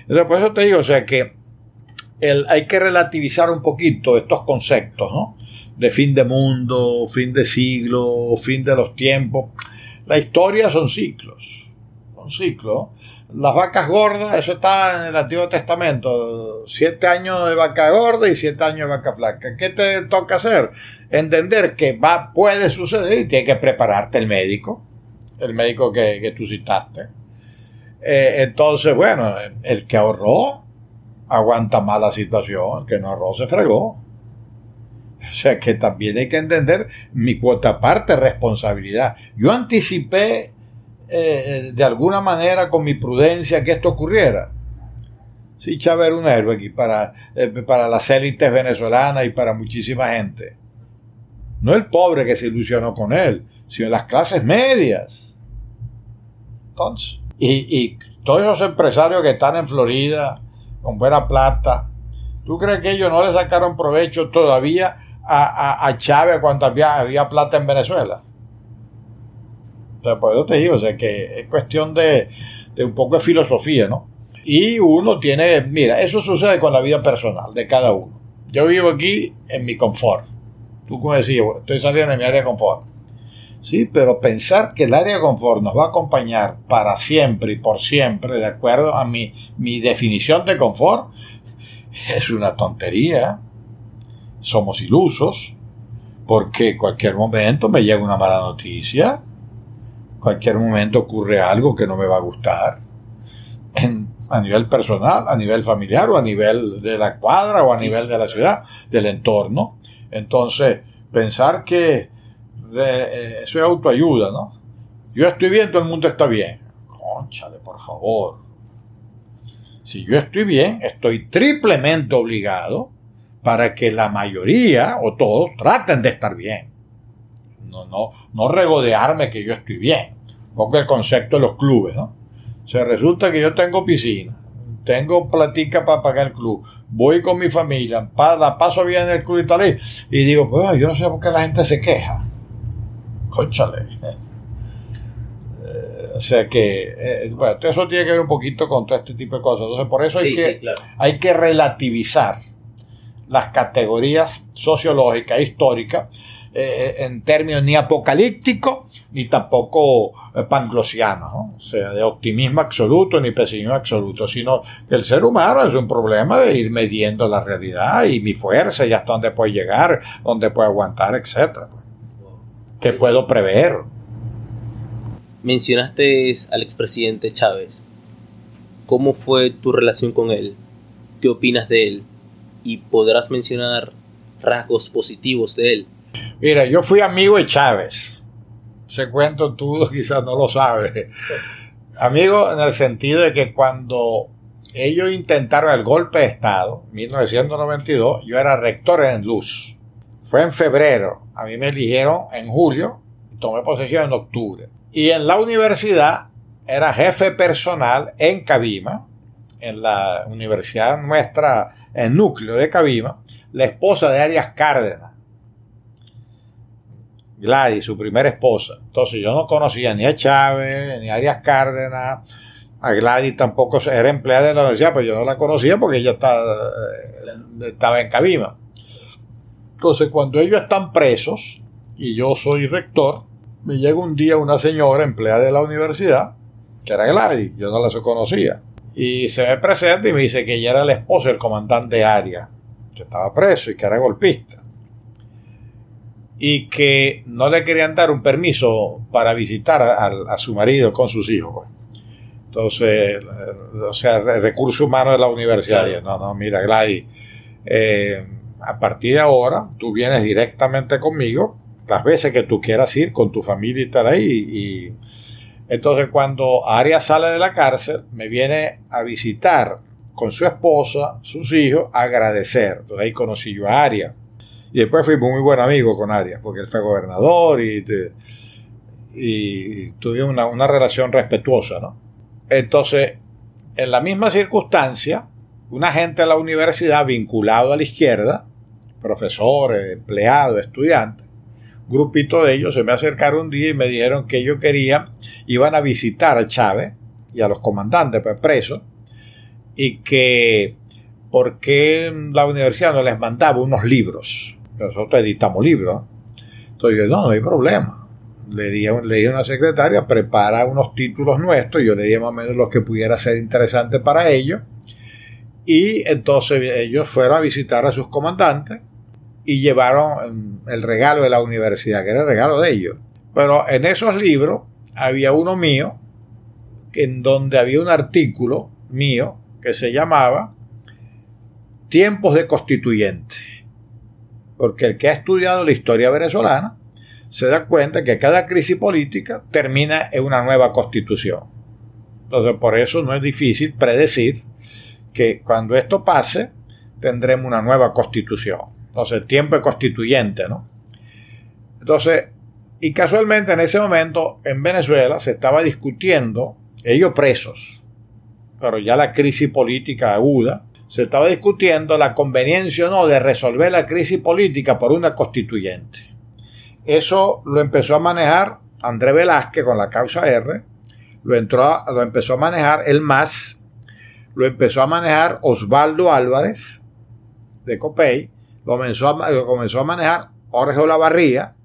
Speaker 1: Entonces, por eso te digo, o sea que hay que relativizar un poquito estos conceptos, ¿no? De fin de mundo, fin de siglo, fin de los tiempos la historia son ciclos. Son ciclos. Las vacas gordas, eso está en el Antiguo Testamento. Siete años de vaca gorda y siete años de vaca flaca. ¿Qué te toca hacer? Entender que va, puede suceder y tiene que prepararte el médico. El médico que, tú citaste. Eh, entonces, bueno, el que ahorró aguanta más la situación, el que no ahorró se fregó. O sea que también hay que entender mi cuota parte responsabilidad. Yo anticipé eh, de alguna manera con mi prudencia que esto ocurriera. Sí, Chávez un héroe aquí para, eh, para las élites venezolanas y para muchísima gente. No el pobre que se ilusionó con él, sino las clases medias. Entonces, y, y todos esos empresarios que están en Florida con buena plata, ¿tú crees que ellos no le sacaron provecho todavía a, Chávez cuando había, plata en Venezuela. O sea, por eso te digo, o sea, que es cuestión de, un poco de filosofía, ¿no? Y uno tiene, mira, eso sucede con la vida personal de cada uno. Yo vivo aquí en mi confort. Tú como decías, estoy saliendo de mi área de confort. Sí, pero pensar que el área de confort nos va a acompañar para siempre y por siempre, de acuerdo a mi, mi definición de confort, es una tontería somos ilusos, porque cualquier momento me llega una mala noticia, cualquier momento ocurre algo que no me va a gustar, a nivel personal, a nivel familiar o a nivel de la cuadra o a nivel de la ciudad, del entorno. Entonces, pensar que eh, eso es autoayuda, ¿no? Yo estoy bien, todo el mundo está bien. Conchale, por favor. Si yo estoy bien, estoy triplemente obligado para que la mayoría o todos traten de estar bien. No, no, no regodearme que yo estoy bien. Un poco el concepto de los clubes, ¿no? O sea, resulta que yo tengo piscina, tengo platica para pagar el club, voy con mi familia, la paso bien en el club y tal, y digo, pues yo no sé por qué la gente se queja. Conchale. Eh, o sea que, eh, bueno, eso tiene que ver un poquito con todo este tipo de cosas. Entonces, por eso hay, que, hay que relativizar las categorías sociológicas, históricas, eh, en términos ni apocalípticos ni tampoco eh, panglosianos, o sea, de optimismo absoluto ni pesimismo absoluto, sino que el ser humano es un problema de ir midiendo la realidad y mi fuerza y hasta dónde puede llegar, dónde puede aguantar, etcétera. ¿Qué puedo prever?
Speaker 2: Mencionaste al expresidente Chávez. ¿Cómo fue tu relación con él? ¿Qué opinas de él? Y podrás mencionar rasgos positivos de él.
Speaker 1: Mira, yo fui amigo de Chávez. Ese cuento tú quizás no lo sabes. Amigo en el sentido de que cuando ellos intentaron el golpe de Estado, 1992, yo era rector en Luz. Fue en febrero. A mí me eligieron en julio tomé posesión en octubre. Y en la universidad era jefe personal en Cabima en la universidad nuestra, en núcleo de Cabima, la esposa de Arias Cárdenas. Gladys, su primera esposa. Entonces yo no conocía ni a Chávez, ni a Arias Cárdenas. A Gladys tampoco era empleada de la universidad, pero yo no la conocía porque ella estaba, eh, estaba en Cabima. Entonces cuando ellos están presos y yo soy rector, me llega un día una señora empleada de la universidad, que era Gladys, yo no la conocía. Y se me presenta y me dice que ella era la esposa del comandante Aria, que estaba preso y que era golpista. Y que no le querían dar un permiso para visitar a, su marido con sus hijos. Pues. Entonces, o sea, el recurso humano de la universidad. No, no, mira, Gladys, eh, a partir de ahora tú vienes directamente conmigo las veces que tú quieras ir con tu familia y estar ahí. y entonces cuando Arias sale de la cárcel, me viene a visitar con su esposa, sus hijos, a agradecer. Entonces ahí conocí yo a Arias. Y después fui muy buen amigo con Arias, porque él fue gobernador y, y una, relación respetuosa. ¿no? Entonces, en la misma circunstancia, una gente de la universidad vinculado a la izquierda, profesores, empleados, estudiantes, grupito de ellos se me acercaron un día y me dijeron que ellos querían, iban a visitar a Chávez y a los comandantes pues, presos, y que por qué la universidad no les mandaba unos libros. Nosotros editamos libros. Entonces yo, no, no hay problema. Le di, le a una secretaria, prepara unos títulos nuestros, yo le di más o menos lo que pudiera ser interesante para ellos. Y entonces ellos fueron a visitar a sus comandantes y llevaron el regalo de la universidad, que era el regalo de ellos. Pero en esos libros había uno mío, en donde había un artículo mío que se llamaba Tiempos de Constituyente. Porque el que ha estudiado la historia venezolana se da cuenta que cada crisis política termina en una nueva constitución. Entonces, por eso no es difícil predecir que cuando esto pase, tendremos una nueva constitución. Entonces, tiempo constituyente, ¿no? Entonces, y casualmente en ese momento en Venezuela se estaba discutiendo, ellos presos, pero ya la crisis política aguda, se estaba discutiendo la conveniencia o no de resolver la crisis política por una constituyente. Eso lo empezó a manejar André Velázquez con la causa R, lo, entró lo empezó a manejar el MAS, lo empezó a manejar Osvaldo Álvarez de Copey, comenzó a, comenzó a manejar Jorge Olavarría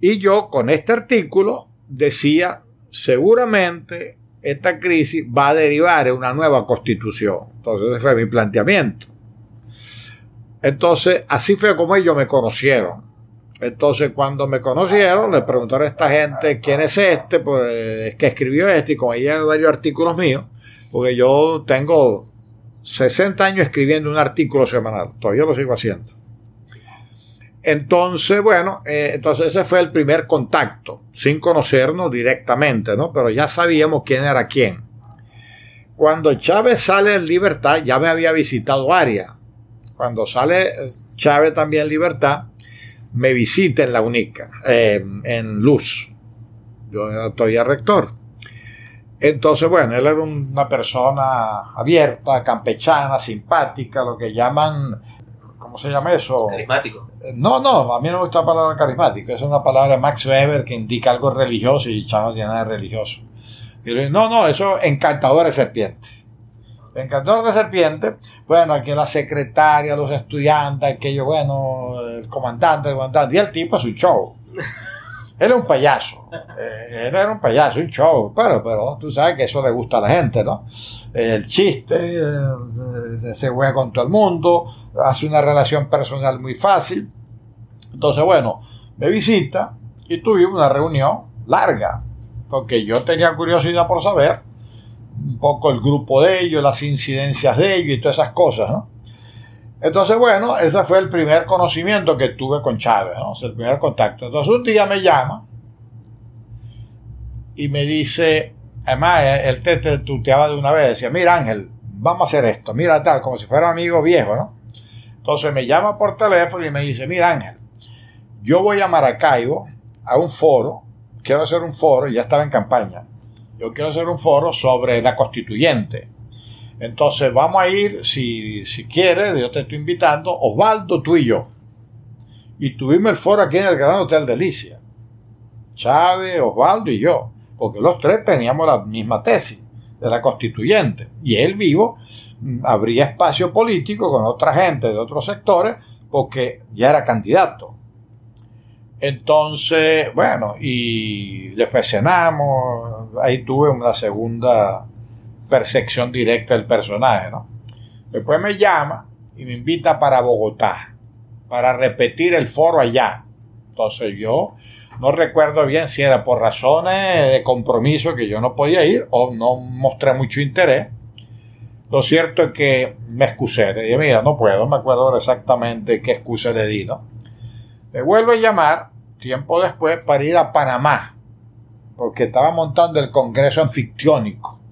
Speaker 1: y yo con este artículo decía, seguramente esta crisis va a derivar en una nueva constitución. Entonces ese fue mi planteamiento. Entonces, así fue como ellos me conocieron. Entonces, cuando me conocieron, le preguntaron a esta gente quién es este, pues que escribió este, y como ella varios artículos míos, porque yo tengo 60 años escribiendo un artículo semanal, todavía lo sigo haciendo. Entonces, bueno, eh, entonces ese fue el primer contacto, sin conocernos directamente, ¿no? Pero ya sabíamos quién era quién. Cuando Chávez sale en libertad, ya me había visitado Aria. cuando sale Chávez también en libertad, me visita en la UNICA, eh, en Luz. Yo era todavía rector. Entonces, bueno, él era una persona abierta, campechana, simpática, lo que llaman, ¿cómo se llama eso?
Speaker 2: Carismático.
Speaker 1: No, no, a mí no me gusta la palabra carismático, es una palabra de Max Weber que indica algo religioso y Chávez no tiene nada de religioso. Y yo, no, no, eso encantador de serpiente. Encantador de serpiente, bueno, aquí la secretaria, los estudiantes, aquello, bueno, el comandante, el comandante, y el tipo es un show. Él es un payaso. Eh, él era un payaso, un show. Pero, pero tú sabes que eso le gusta a la gente, ¿no? El chiste, eh, se juega con todo el mundo, hace una relación personal muy fácil. Entonces, bueno, me visita y tuvimos una reunión larga, porque yo tenía curiosidad por saber un poco el grupo de ellos, las incidencias de ellos y todas esas cosas, ¿no? Entonces, bueno, ese fue el primer conocimiento que tuve con Chávez, ¿no? el primer contacto. Entonces, un día me llama y me dice, además, él te, te tuteaba de una vez, decía, mira Ángel, vamos a hacer esto, mira tal, como si fuera amigo viejo, ¿no? Entonces me llama por teléfono y me dice, mira Ángel, yo voy a Maracaibo a un foro, quiero hacer un foro, ya estaba en campaña, yo quiero hacer un foro sobre la constituyente entonces vamos a ir, si, si quieres, yo te estoy invitando, Osvaldo, tú y yo. Y tuvimos el foro aquí en el Gran Hotel Delicia. Chávez, Osvaldo y yo. Porque los tres teníamos la misma tesis de la constituyente. Y él vivo mm, habría espacio político con otra gente de otros sectores porque ya era candidato. Entonces, bueno, y después cenamos, ahí tuve una segunda percepción directa del personaje, ¿no? Después me llama y me invita para Bogotá, para repetir el foro allá. Entonces yo no recuerdo bien si era por razones de compromiso que yo no podía ir o no mostré mucho interés. Lo cierto es que me excusé, le dije, mira, no puedo, me acuerdo exactamente qué excusa le di, ¿no? Me vuelvo a llamar tiempo después para ir a Panamá, porque estaba montando el Congreso Anfictiónico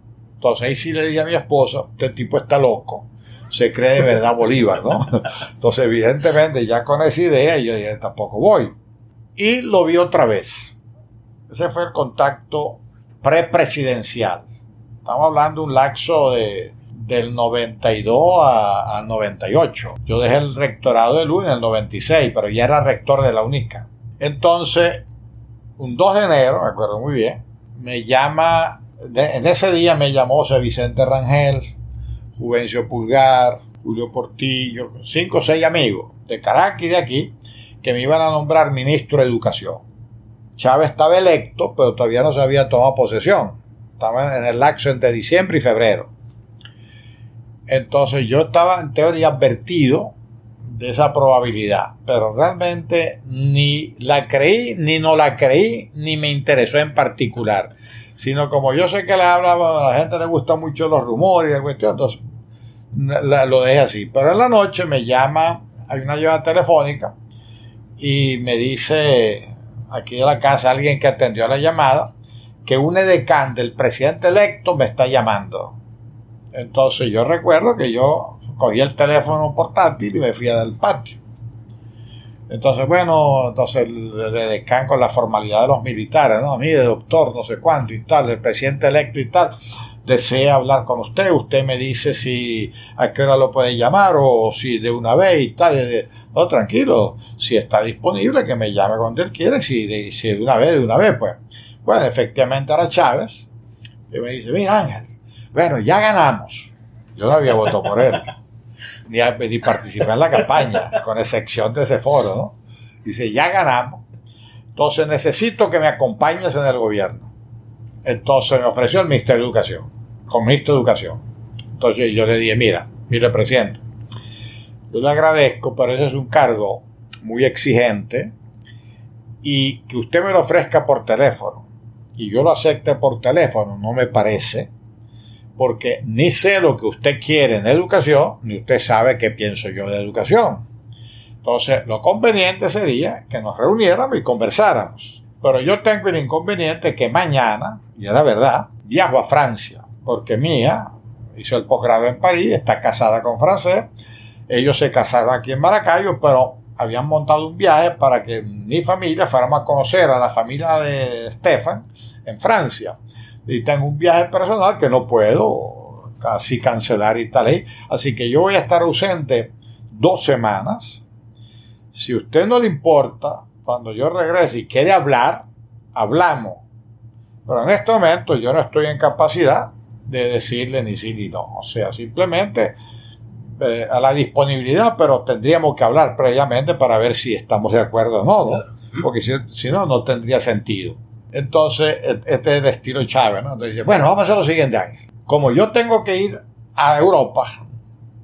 Speaker 1: entonces ahí sí le dije a mi esposa, este tipo está loco, se cree de verdad Bolívar, ¿no? Entonces evidentemente ya con esa idea yo dije, tampoco voy. Y lo vi otra vez. Ese fue el contacto prepresidencial. Estamos hablando de un laxo de, del 92 a, 98. Yo dejé el rectorado de Luz en el 96, pero ya era rector de la UNICA. Entonces, un 2 de enero, me acuerdo muy bien, me llama en ese día me llamó Vicente Rangel, Juvencio Pulgar, Julio Portillo, cinco o seis amigos de Caracas y de aquí, que me iban a nombrar ministro de Educación. Chávez estaba electo, pero todavía no se había tomado posesión. Estaba en el lapso entre diciembre y febrero. Entonces yo estaba en teoría advertido de esa probabilidad, pero realmente ni la creí, ni no la creí, ni me interesó en particular sino como yo sé que le habla, a la gente le gusta mucho los rumores y la cuestión, entonces lo dejé así. Pero en la noche me llama, hay una llamada telefónica y me dice aquí en la casa alguien que atendió la llamada que un edecán del presidente electo me está llamando. Entonces yo recuerdo que yo cogí el teléfono portátil y me fui al patio. Entonces, bueno, entonces le decan con la formalidad de los militares, ¿no? Mire, doctor, no sé cuánto y tal, el presidente electo y tal, desea hablar con usted, usted me dice si a qué hora lo puede llamar o si de una vez y tal. No, tranquilo, si está disponible, que me llame cuando él quiere, si de, si de una vez, de una vez, pues. Bueno, efectivamente era Chávez, y me dice, mira Ángel, bueno, ya ganamos. Yo no había votado por él ni, ni participé en la campaña, con excepción de ese foro, ¿no? Dice, ya ganamos, entonces necesito que me acompañes en el gobierno. Entonces me ofreció el Ministerio de Educación, con Ministro de Educación. Entonces yo le dije, mira, mire presidente, yo le agradezco, pero ese es un cargo muy exigente y que usted me lo ofrezca por teléfono y yo lo acepte por teléfono no me parece porque ni sé lo que usted quiere en educación, ni usted sabe qué pienso yo de educación. Entonces, lo conveniente sería que nos reuniéramos y conversáramos. Pero yo tengo el inconveniente que mañana, y era verdad, viajo a Francia, porque Mía hizo el posgrado en París, está casada con francés, Ellos se casaron aquí en Maracayo, pero habían montado un viaje para que mi familia fuéramos a conocer a la familia de Stefan en Francia. Y tengo un viaje personal que no puedo casi cancelar y tal. Así que yo voy a estar ausente dos semanas. Si a usted no le importa, cuando yo regrese y quiere hablar, hablamos. Pero en este momento yo no estoy en capacidad de decirle ni sí ni no. O sea, simplemente eh, a la disponibilidad, pero tendríamos que hablar previamente para ver si estamos de acuerdo o no, porque si, no, no tendría sentido. Entonces, este es de estilo Chávez, ¿no? Entonces bueno, vamos a hacer lo siguiente, Ángel. Como yo tengo que ir a Europa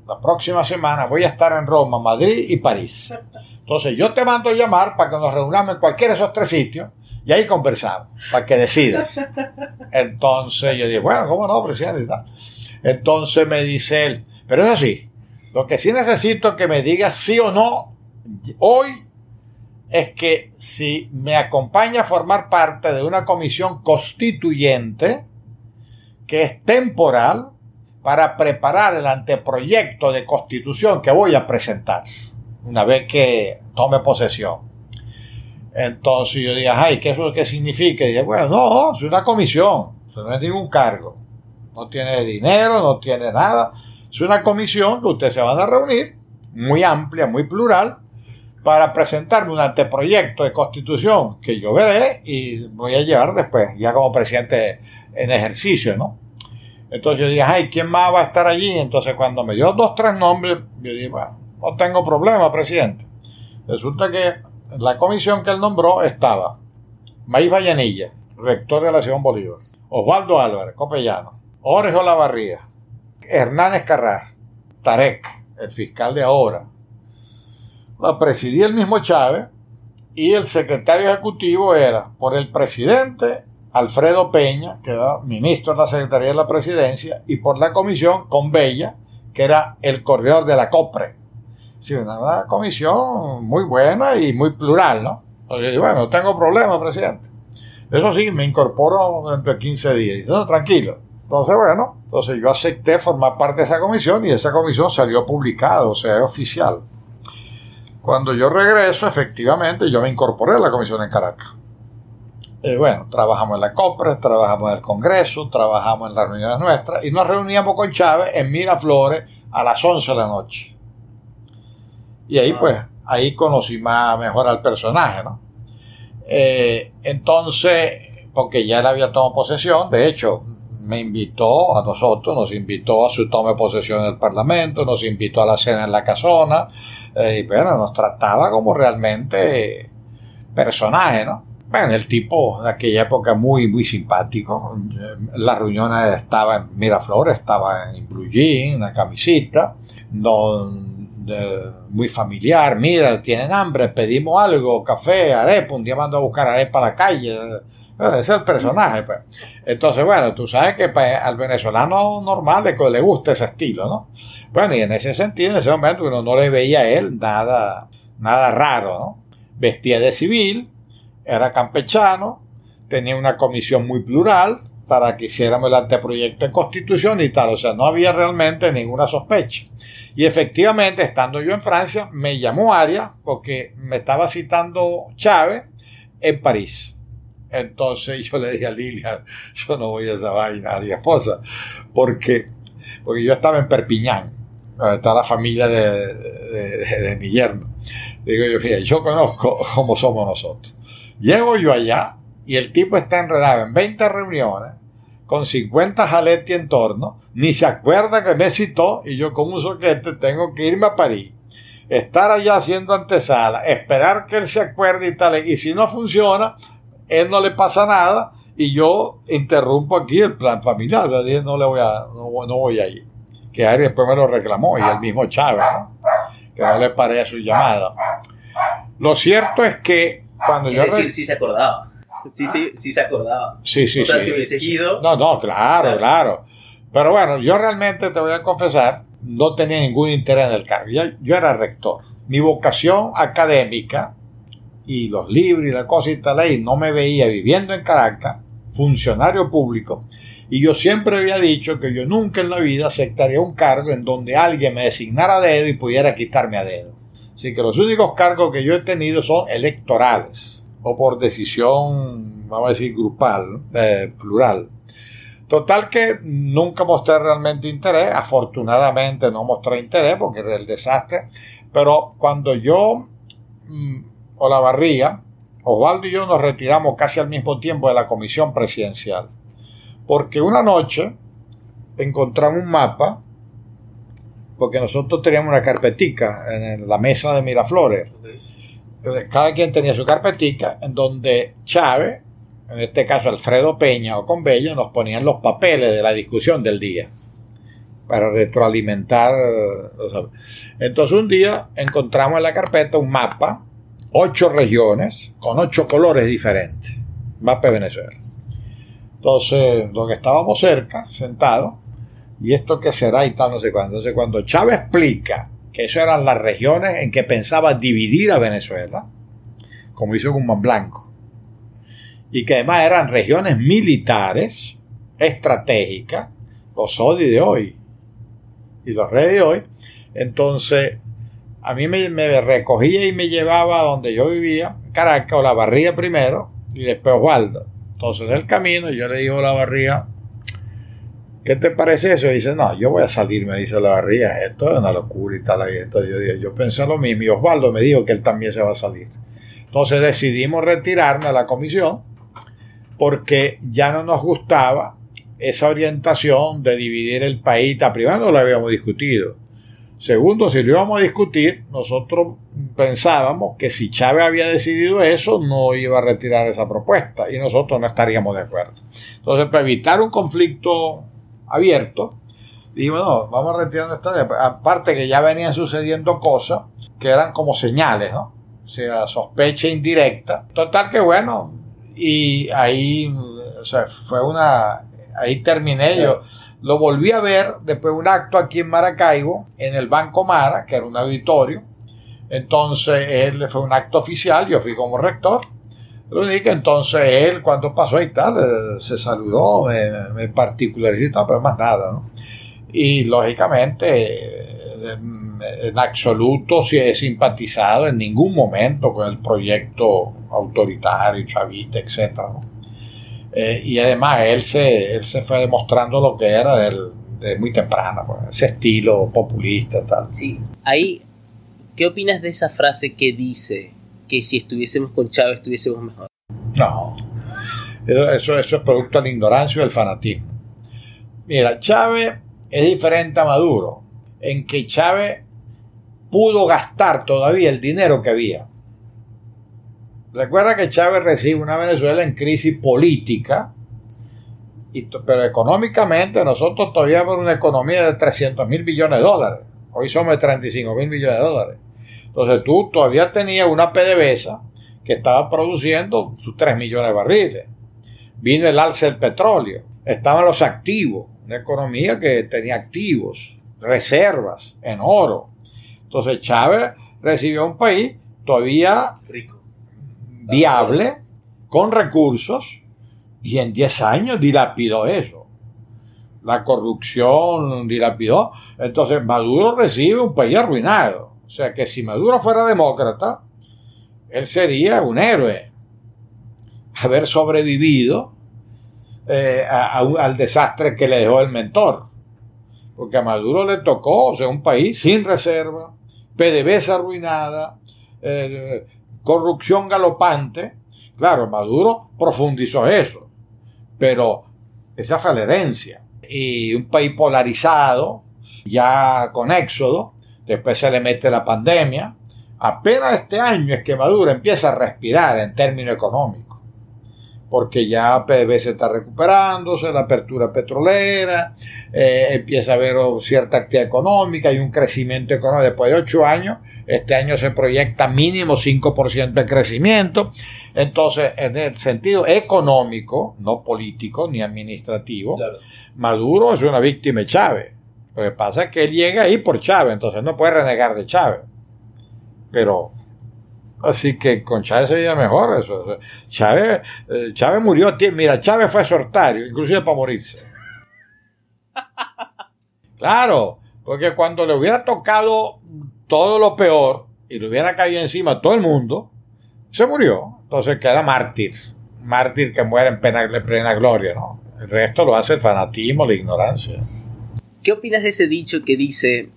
Speaker 1: la próxima semana, voy a estar en Roma, Madrid y París. Entonces, yo te mando a llamar para que nos reunamos en cualquiera de esos tres sitios y ahí conversamos, para que decidas. Entonces, yo dije, bueno, ¿cómo no, presidente? Entonces me dice él, pero es así, lo que sí necesito que me diga sí o no hoy es que si me acompaña a formar parte de una comisión constituyente que es temporal para preparar el anteproyecto de constitución que voy a presentar una vez que tome posesión. Entonces yo dije, ay, ¿qué es lo que significa? Y dije, bueno, no, es una comisión, no es ningún cargo, no tiene dinero, no tiene nada es una comisión que ustedes se van a reunir, muy amplia, muy plural, para presentarme un anteproyecto de constitución que yo veré y voy a llevar después, ya como presidente en ejercicio, ¿no? Entonces yo dije, ay, ¿quién más va a estar allí? Entonces cuando me dio dos, tres nombres, yo dije, bueno, no tengo problema, presidente. Resulta que la comisión que él nombró estaba Maíz Vallanilla, rector de la Ciudad Bolívar, Osvaldo Álvarez, copellano, Jorge Olavarría, Hernández Carras, Tarek, el fiscal de ahora, la presidía el mismo Chávez y el secretario ejecutivo era por el presidente Alfredo Peña, que era ministro de la Secretaría de la Presidencia, y por la comisión con Bella, que era el corredor de la COPRE. Sí, una, comisión muy buena y muy plural, ¿no? bueno, no tengo problema, presidente. Eso sí, me incorporo dentro de 15 días. Y, no, tranquilo, entonces, bueno, entonces yo acepté formar parte de esa comisión y esa comisión salió publicada, o sea, oficial. Cuando yo regreso, efectivamente, yo me incorporé a la comisión en Caracas. Y bueno, trabajamos en la COPRE, trabajamos en el Congreso, trabajamos en las reuniones nuestras y nos reuníamos con Chávez en Miraflores a las 11 de la noche. Y ahí, pues, ahí conocí más mejor al personaje, ¿no? Eh, entonces, porque ya él había tomado posesión, de hecho, me invitó a nosotros, nos invitó a su toma de posesión en el Parlamento, nos invitó a la cena en la casona, eh, y bueno, nos trataba como realmente personaje, ¿no? Bueno, el tipo de aquella época muy, muy simpático. Las reuniones estaba en Miraflores, estaba en Blue Jean, una camisita, muy familiar. Mira, tienen hambre, pedimos algo, café, arepa, un día mando a buscar arepa a la calle ese es el personaje, pues. Entonces, bueno, tú sabes que pues, al venezolano normal le, le gusta ese estilo, ¿no? Bueno, y en ese sentido, en ese momento uno no le veía a él nada, nada raro, ¿no? Vestía de civil, era campechano, tenía una comisión muy plural para que hiciéramos el anteproyecto de constitución y tal, o sea, no había realmente ninguna sospecha. Y efectivamente, estando yo en Francia, me llamó Aria porque me estaba citando Chávez en París. Entonces yo le dije a Lilia, yo no voy a esa vaina a esposa, porque, porque yo estaba en Perpiñán, donde está la familia de, de, mi yerno. Digo yo, mira, yo conozco cómo somos nosotros. Llego yo allá y el tipo está enredado en 20 reuniones, con 50 jaletes en torno, ni se acuerda que me citó y yo con un soquete tengo que irme a París estar allá haciendo antesala, esperar que él se acuerde y tal, y si no funciona, él no le pasa nada y yo interrumpo aquí el plan familiar, no le voy a, no, voy a ir. Que Ari después me lo reclamó y el mismo Chávez, que no le paré a su llamada. Lo cierto es que cuando yo...
Speaker 2: Es decir, sí se acordaba. Sí, sí, sí se acordaba.
Speaker 1: Sí, sí,
Speaker 2: o sea, si hubiese ido...
Speaker 1: No, no, claro, claro, Pero bueno, yo realmente te voy a confesar, no tenía ningún interés en el cargo. yo era rector. Mi vocación académica y los libros y la cosa y tal ahí, no me veía viviendo en Caracas, funcionario público, Y yo siempre había dicho que yo nunca en la vida aceptaría un cargo en donde alguien me designara a dedo y pudiera quitarme a dedo. Así que los únicos cargos que yo he tenido son electorales o por decisión, vamos a decir, grupal, eh, plural. Total que nunca mostré realmente interés, afortunadamente no mostré interés porque era el desastre, pero cuando yo mm, o la barría, Osvaldo y yo nos retiramos casi al mismo tiempo de la comisión presidencial, porque una noche encontramos un mapa, porque nosotros teníamos una carpetica en la mesa de Miraflores. Cada quien tenía su carpetica en donde Chávez, en este caso Alfredo Peña o Conbella, nos ponían los papeles de la discusión del día para retroalimentar. Entonces un día encontramos en la carpeta un mapa ocho regiones con ocho colores diferentes. Mapa de Venezuela. Entonces, que estábamos cerca, sentados, y esto que será y tal, no sé cuándo. Entonces, cuando Chávez explica que eso eran las regiones en que pensaba dividir a Venezuela, como hizo Guzmán Blanco, y que además eran regiones militares, estratégicas, los ODI de hoy y los redes de hoy, entonces a mí me, recogía y me llevaba a donde yo vivía, Caracas, o la barría primero, y después Waldo. Entonces en el camino yo le digo a la barría, ¿qué te parece eso? Y dice, no, yo voy a salir, me dice la barría, esto es una locura y tal. Y esto. Yo, yo pensé lo mismo y Osvaldo me dijo que él también se va a salir. Entonces decidimos retirarme a la comisión porque ya no nos gustaba esa orientación de dividir el país. Primero no lo habíamos discutido. Segundo, si lo íbamos a discutir, nosotros pensábamos que si Chávez había decidido eso, no iba a retirar esa propuesta y nosotros no estaríamos de acuerdo. Entonces, para evitar un conflicto abierto, dijimos, no, vamos a retirar esta Aparte que ya venían sucediendo cosas que eran como señales, ¿no? O sea, sospecha indirecta. Total que bueno, y ahí, fue una, ahí terminé yo lo volví a ver después de un acto aquí en Maracaibo, en el Banco Mara, que era un auditorio. Entonces él fue un acto oficial, yo fui como rector. Lo único entonces él cuando pasó y tal, eh, se saludó, me, me particularizó, pero más nada. ¿no? Y lógicamente, en absoluto si he simpatizado en ningún momento con el proyecto autoritario, chavista, etcétera. ¿no? Eh, y además él se, él se fue demostrando lo que era de muy temprano, pues, ese estilo populista tal.
Speaker 2: Sí, ahí, ¿qué opinas de esa frase que dice que si estuviésemos con Chávez estuviésemos mejor?
Speaker 1: No, eso, eso es producto de la ignorancia y del fanatismo. Mira, Chávez es diferente a Maduro, en que Chávez pudo gastar todavía el dinero que había. Recuerda que Chávez recibe una Venezuela en crisis política, pero económicamente nosotros todavía por una economía de 300 mil millones de dólares. Hoy somos de 35 mil millones de dólares. Entonces tú todavía tenías una PDVSA que estaba produciendo sus 3 millones de barriles. Vino el alza del petróleo. Estaban los activos. Una economía que tenía activos, reservas en oro. Entonces Chávez recibió un país todavía rico viable, con recursos, y en 10 años dilapidó eso. La corrupción dilapidó. Entonces Maduro recibe un país arruinado. O sea que si Maduro fuera demócrata, él sería un héroe. Haber sobrevivido eh, al desastre que le dejó el mentor. Porque a Maduro le tocó, o sea, un país sin reserva, PDVSA arruinada, eh, corrupción galopante. Claro, Maduro profundizó eso, pero esa fue la herencia. Y un país polarizado, ya con éxodo, después se le mete la pandemia. Apenas este año es que Maduro empieza a respirar en términos económicos, porque ya PDVSA está recuperándose, la apertura petrolera, eh, empieza a haber cierta actividad económica y un crecimiento económico. Después de ocho años, este año se proyecta mínimo 5% de crecimiento. Entonces, en el sentido económico, no político ni administrativo, Maduro es una víctima de Chávez. Lo que pasa es que él llega ahí por Chávez, entonces no puede renegar de Chávez. Pero, así que con Chávez sería mejor eso. Chávez, eh, Chávez murió, mira, Chávez fue sortario, inclusive para morirse. Claro, porque cuando le hubiera tocado todo lo peor y le hubiera caído encima a todo el mundo, se murió. Entonces queda mártir. Mártir que muere en plena, en plena gloria, ¿no? El resto lo hace el fanatismo, la ignorancia.
Speaker 2: ¿Qué opinas de ese dicho que dice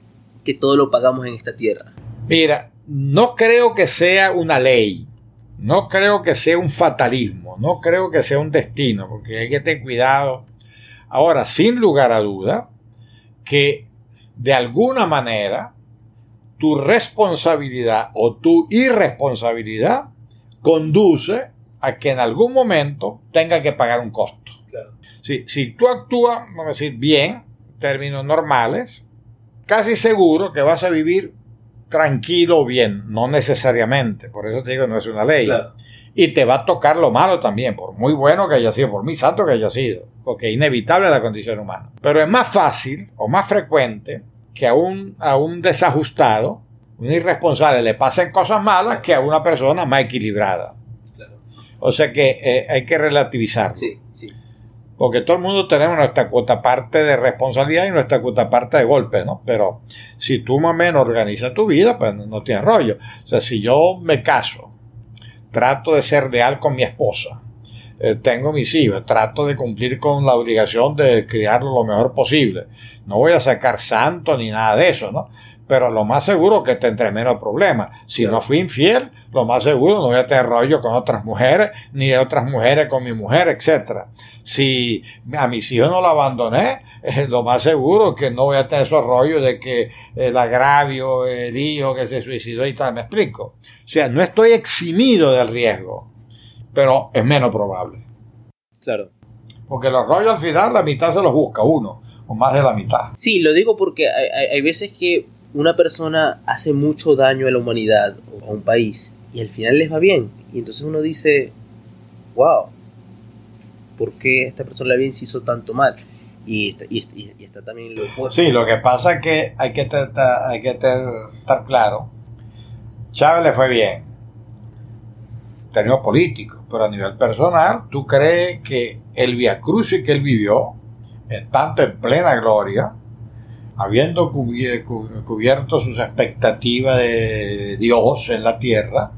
Speaker 2: que todo lo pagamos en esta tierra?
Speaker 1: Mira, no creo que sea una ley, no creo que sea un fatalismo, no creo que sea un destino, porque hay que tener cuidado. Ahora, sin lugar a duda, que de alguna manera tu responsabilidad o tu irresponsabilidad conduce a que en algún momento tenga que pagar un costo. Si, si tú actúas, vamos a decir, bien, términos normales, casi seguro que vas a vivir tranquilo o bien, no necesariamente, por eso te digo, no es una ley. Y te va a tocar lo malo también, por muy bueno que haya sido, por muy santo que haya sido, porque es inevitable la condición humana. Pero es más fácil o más frecuente que a un, a un desajustado, un irresponsable, le pasen cosas malas que a una persona más equilibrada. O sea que eh, hay que relativizarlo.
Speaker 2: Sí, sí
Speaker 1: porque todo el mundo tenemos nuestra cuota parte de responsabilidad y nuestra cuota parte de golpes, ¿no? Pero si tú más o menos organizas tu vida, pues no tienes rollo. O sea, si yo me caso, trato de ser leal con mi esposa, eh, tengo mis hijos, trato de cumplir con la obligación de criarlo lo mejor posible. No voy a sacar santo ni nada de eso, ¿no? pero lo más seguro que tendré menos problemas. Si no fui infiel, lo más seguro no voy a tener rollo con otras mujeres, ni de otras mujeres con mi mujer, etc. Si a mis hijos no la abandoné, eh, lo más seguro que no voy a tener esos rollos de que el agravio, el hijo que se suicidó y tal, me explico. O sea, no estoy eximido del riesgo, pero es menos probable.
Speaker 2: Claro.
Speaker 1: Porque los rollos al final la mitad se los busca uno, o más de la mitad.
Speaker 2: Sí, lo digo porque hay, hay veces que una persona hace mucho daño a la humanidad o a un país y al final les va bien. Y entonces uno dice, wow, ¿por qué esta persona le bien se hizo tanto mal? Y está, también lo opuesto.
Speaker 1: Sí, lo que pasa es que hay que, hay que estar claro. Chávez le fue bien. Términos políticos, pero a nivel personal, ¿tú crees que el Via y que él vivió, tanto en plena gloria, habiendo cubierto sus expectativas de Dios en la tierra,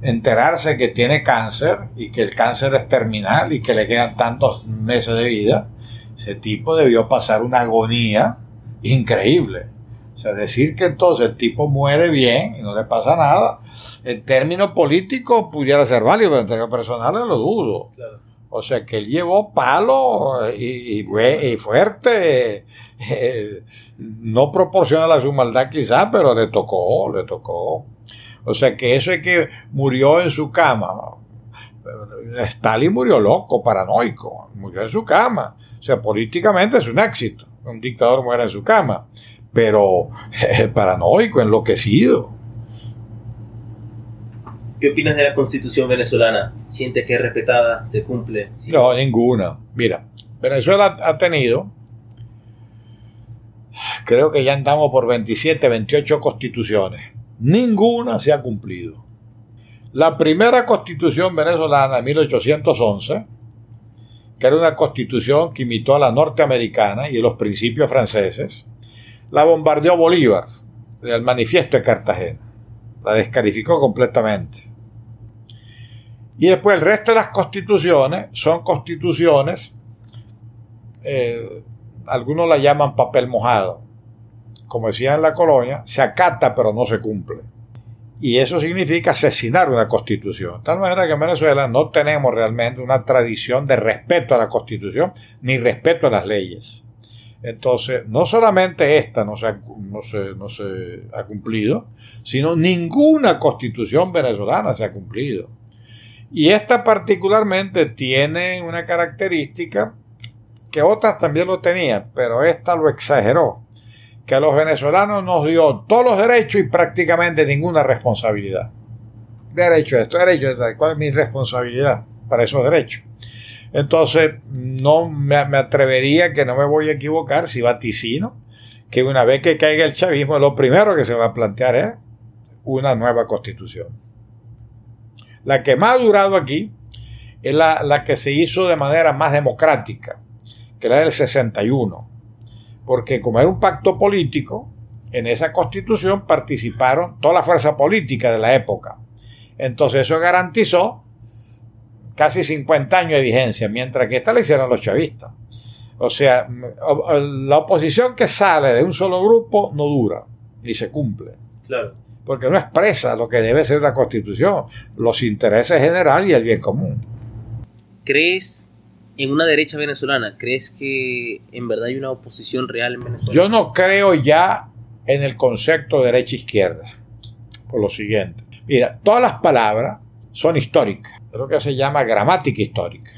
Speaker 1: enterarse que tiene cáncer y que el cáncer es terminal y que le quedan tantos meses de vida, ese tipo debió pasar una agonía increíble. O sea, decir que entonces el tipo muere bien y no le pasa nada, en términos políticos pudiera ser válido, pero en términos personales lo dudo. O sea que él llevó palo y, y, fuerte. Eh, no proporciona su maldad quizá, pero le tocó, le tocó. O sea que eso es que murió en su cama. Stalin murió loco, paranoico, murió en su cama. O sea, políticamente es un éxito. Un dictador muere en su cama. Pero eh, paranoico, enloquecido.
Speaker 2: ¿Qué opinas de la constitución venezolana? ¿Sientes que es respetada? ¿Se cumple?
Speaker 1: No, ninguna. Mira, Venezuela ha tenido, creo que ya andamos por 27, 28 constituciones. Ninguna se ha cumplido. La primera constitución venezolana de 1811, que era una constitución que imitó a la norteamericana y los principios franceses, la bombardeó Bolívar, el manifiesto de Cartagena. La descalificó completamente. Y después el resto de las constituciones son constituciones, eh, algunos la llaman papel mojado. Como decía en la colonia, se acata pero no se cumple. Y eso significa asesinar una constitución. De tal manera que en Venezuela no tenemos realmente una tradición de respeto a la constitución ni respeto a las leyes. Entonces, no solamente esta no se, no se ha cumplido, sino ninguna constitución venezolana se ha cumplido. Y esta particularmente tiene una característica que otras también lo tenían, pero esta lo exageró, que a los venezolanos nos dio todos los derechos y prácticamente ninguna responsabilidad. Derecho esto, derecho esto, ¿cuál es mi responsabilidad para esos derechos? Entonces, no me, atrevería que no me voy a equivocar si vaticino que una vez que caiga el chavismo, lo primero que se va a plantear es una nueva constitución. La que más ha durado aquí es la, que se hizo de manera más democrática, que la del 61. Porque como era un pacto político, en esa constitución participaron toda la fuerza política de la época. Entonces eso garantizó casi 50 años de vigencia, mientras que esta la hicieron los chavistas. O sea, la oposición que sale de un solo grupo no dura, ni se cumple.
Speaker 2: Claro.
Speaker 1: Porque no expresa lo que debe ser la constitución, los intereses generales y el bien común.
Speaker 2: ¿Crees en una derecha venezolana? ¿Crees que en verdad hay una oposición real en Venezuela?
Speaker 1: Yo no creo ya en el concepto derecha-izquierda, por lo siguiente. Mira, todas las palabras son históricas, es lo que se llama gramática histórica.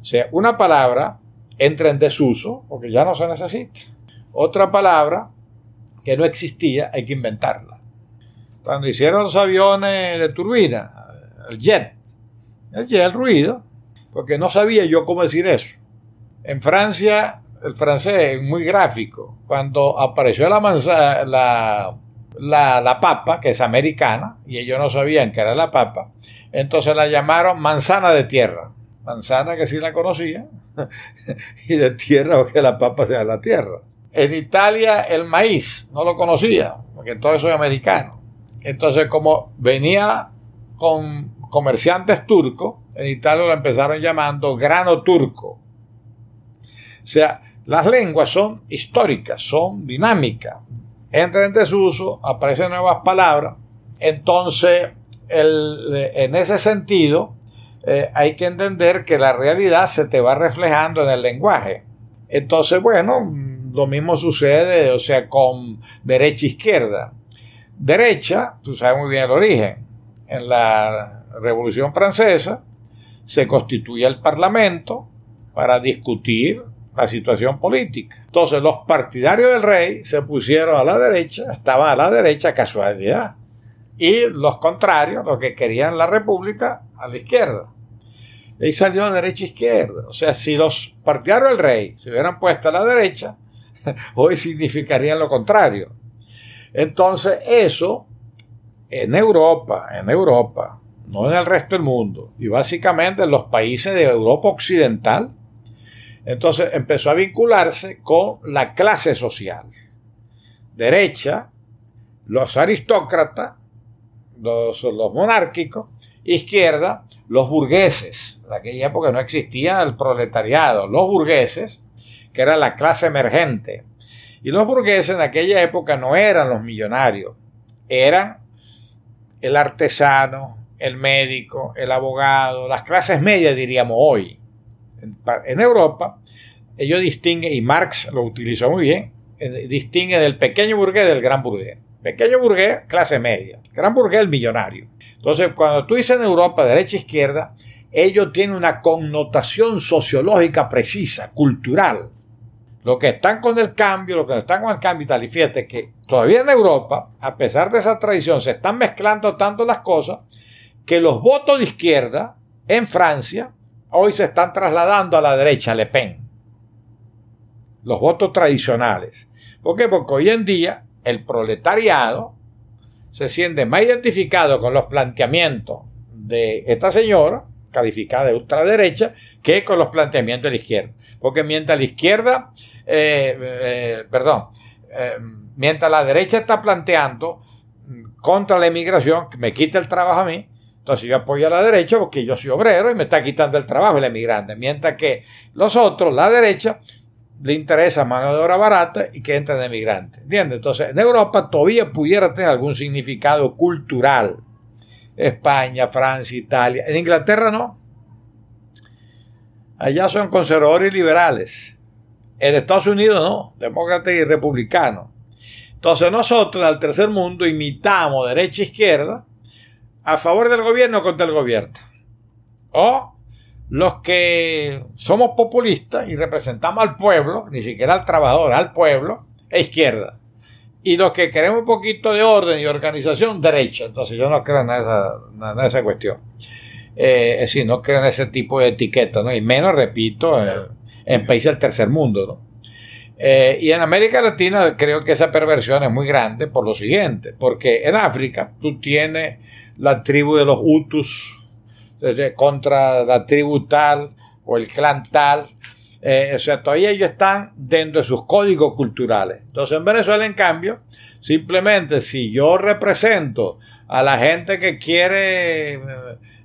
Speaker 1: O sea, una palabra entra en desuso porque ya no se necesita. Otra palabra que no existía hay que inventarla. Cuando hicieron los aviones de turbina, el jet, el jet, el ruido, porque no sabía yo cómo decir eso. En Francia, el francés es muy gráfico. Cuando apareció la, manzana, la, la, papa, que es americana, y ellos no sabían que era la papa, entonces la llamaron manzana de tierra. Manzana que sí la conocía, y de tierra, porque la papa sea la tierra. En Italia el maíz no lo conocía, porque todo eso es americano. Entonces, como venía con comerciantes turcos, en Italia lo empezaron llamando grano turco. O sea, las lenguas son históricas, son dinámicas, entran en desuso, aparecen nuevas palabras. Entonces, en ese sentido, eh, hay que entender que la realidad se te va reflejando en el lenguaje. Entonces, bueno, lo mismo sucede, o sea, con derecha e izquierda. Derecha, tú sabes muy bien el origen. En la Revolución Francesa se constituye el Parlamento para discutir la situación política. Entonces los partidarios del rey se pusieron a la derecha, estaban a la derecha casualidad, y los contrarios, los que querían la república, a la izquierda. Y salió derecha e izquierda. O sea, si los partidarios del rey se hubieran puesto a la derecha, hoy significaría lo contrario. Entonces, eso en Europa, en Europa, no en el resto del mundo, y básicamente en los países de Europa Occidental, entonces empezó a vincularse con la clase social. Derecha, los aristócratas, los, monárquicos, izquierda, los burgueses. En aquella época no existía el proletariado, los burgueses, que era la clase emergente. Y los burgueses en aquella época no eran los millonarios, eran el artesano, el médico, el abogado, las clases medias diríamos hoy. En, Europa, ellos distinguen, y Marx lo utilizó muy bien, eh, distingue del pequeño burgués del gran burgués. Pequeño burgués, clase media. Gran burgués, millonario. Entonces, cuando tú dices en Europa derecha e izquierda, ellos tienen una connotación sociológica precisa, cultural. Los que están con el cambio, los que están con el cambio y tal. Y fíjate que todavía en Europa, a pesar de esa tradición, se están mezclando tanto las cosas que los votos de izquierda en Francia hoy se están trasladando a la derecha, Le Pen. Los votos tradicionales. ¿Por qué? Porque hoy en día el proletariado se siente más identificado con los planteamientos de esta señora, calificada de ultraderecha, que con los planteamientos de la izquierda. Porque mientras la izquierda, eh, eh, perdón, eh, mientras la derecha está planteando contra la inmigración, que me quita el trabajo a mí, entonces yo apoyo a la derecha porque yo soy obrero y me está quitando el trabajo el emigrante. Mientras que los otros, la derecha, le interesa mano de obra barata y que entren emigrantes. ¿Entiendes? Entonces, en Europa todavía pudiera tener algún significado cultural. España, Francia, Italia. En Inglaterra no. Allá son conservadores y liberales. En Estados Unidos no, demócratas y republicanos. Entonces nosotros en el tercer mundo imitamos derecha e izquierda a favor del gobierno contra el gobierno. O los que somos populistas y representamos al pueblo, ni siquiera al trabajador, al pueblo, e izquierda. Y los que queremos un poquito de orden y organización, derecha. Entonces yo no creo en esa, en esa cuestión. Eh, es decir, no creo en ese tipo de etiqueta, ¿no? Y menos, repito, en, países del tercer mundo, ¿no? Eh, y en América Latina creo que esa perversión es muy grande por lo siguiente, porque en África tú tienes la tribu de los Hutus, contra la tribu tal o el clan tal. Eh, o sea, todavía ellos están dentro de sus códigos culturales. Entonces, en Venezuela, en cambio, simplemente si yo represento a la gente que quiere,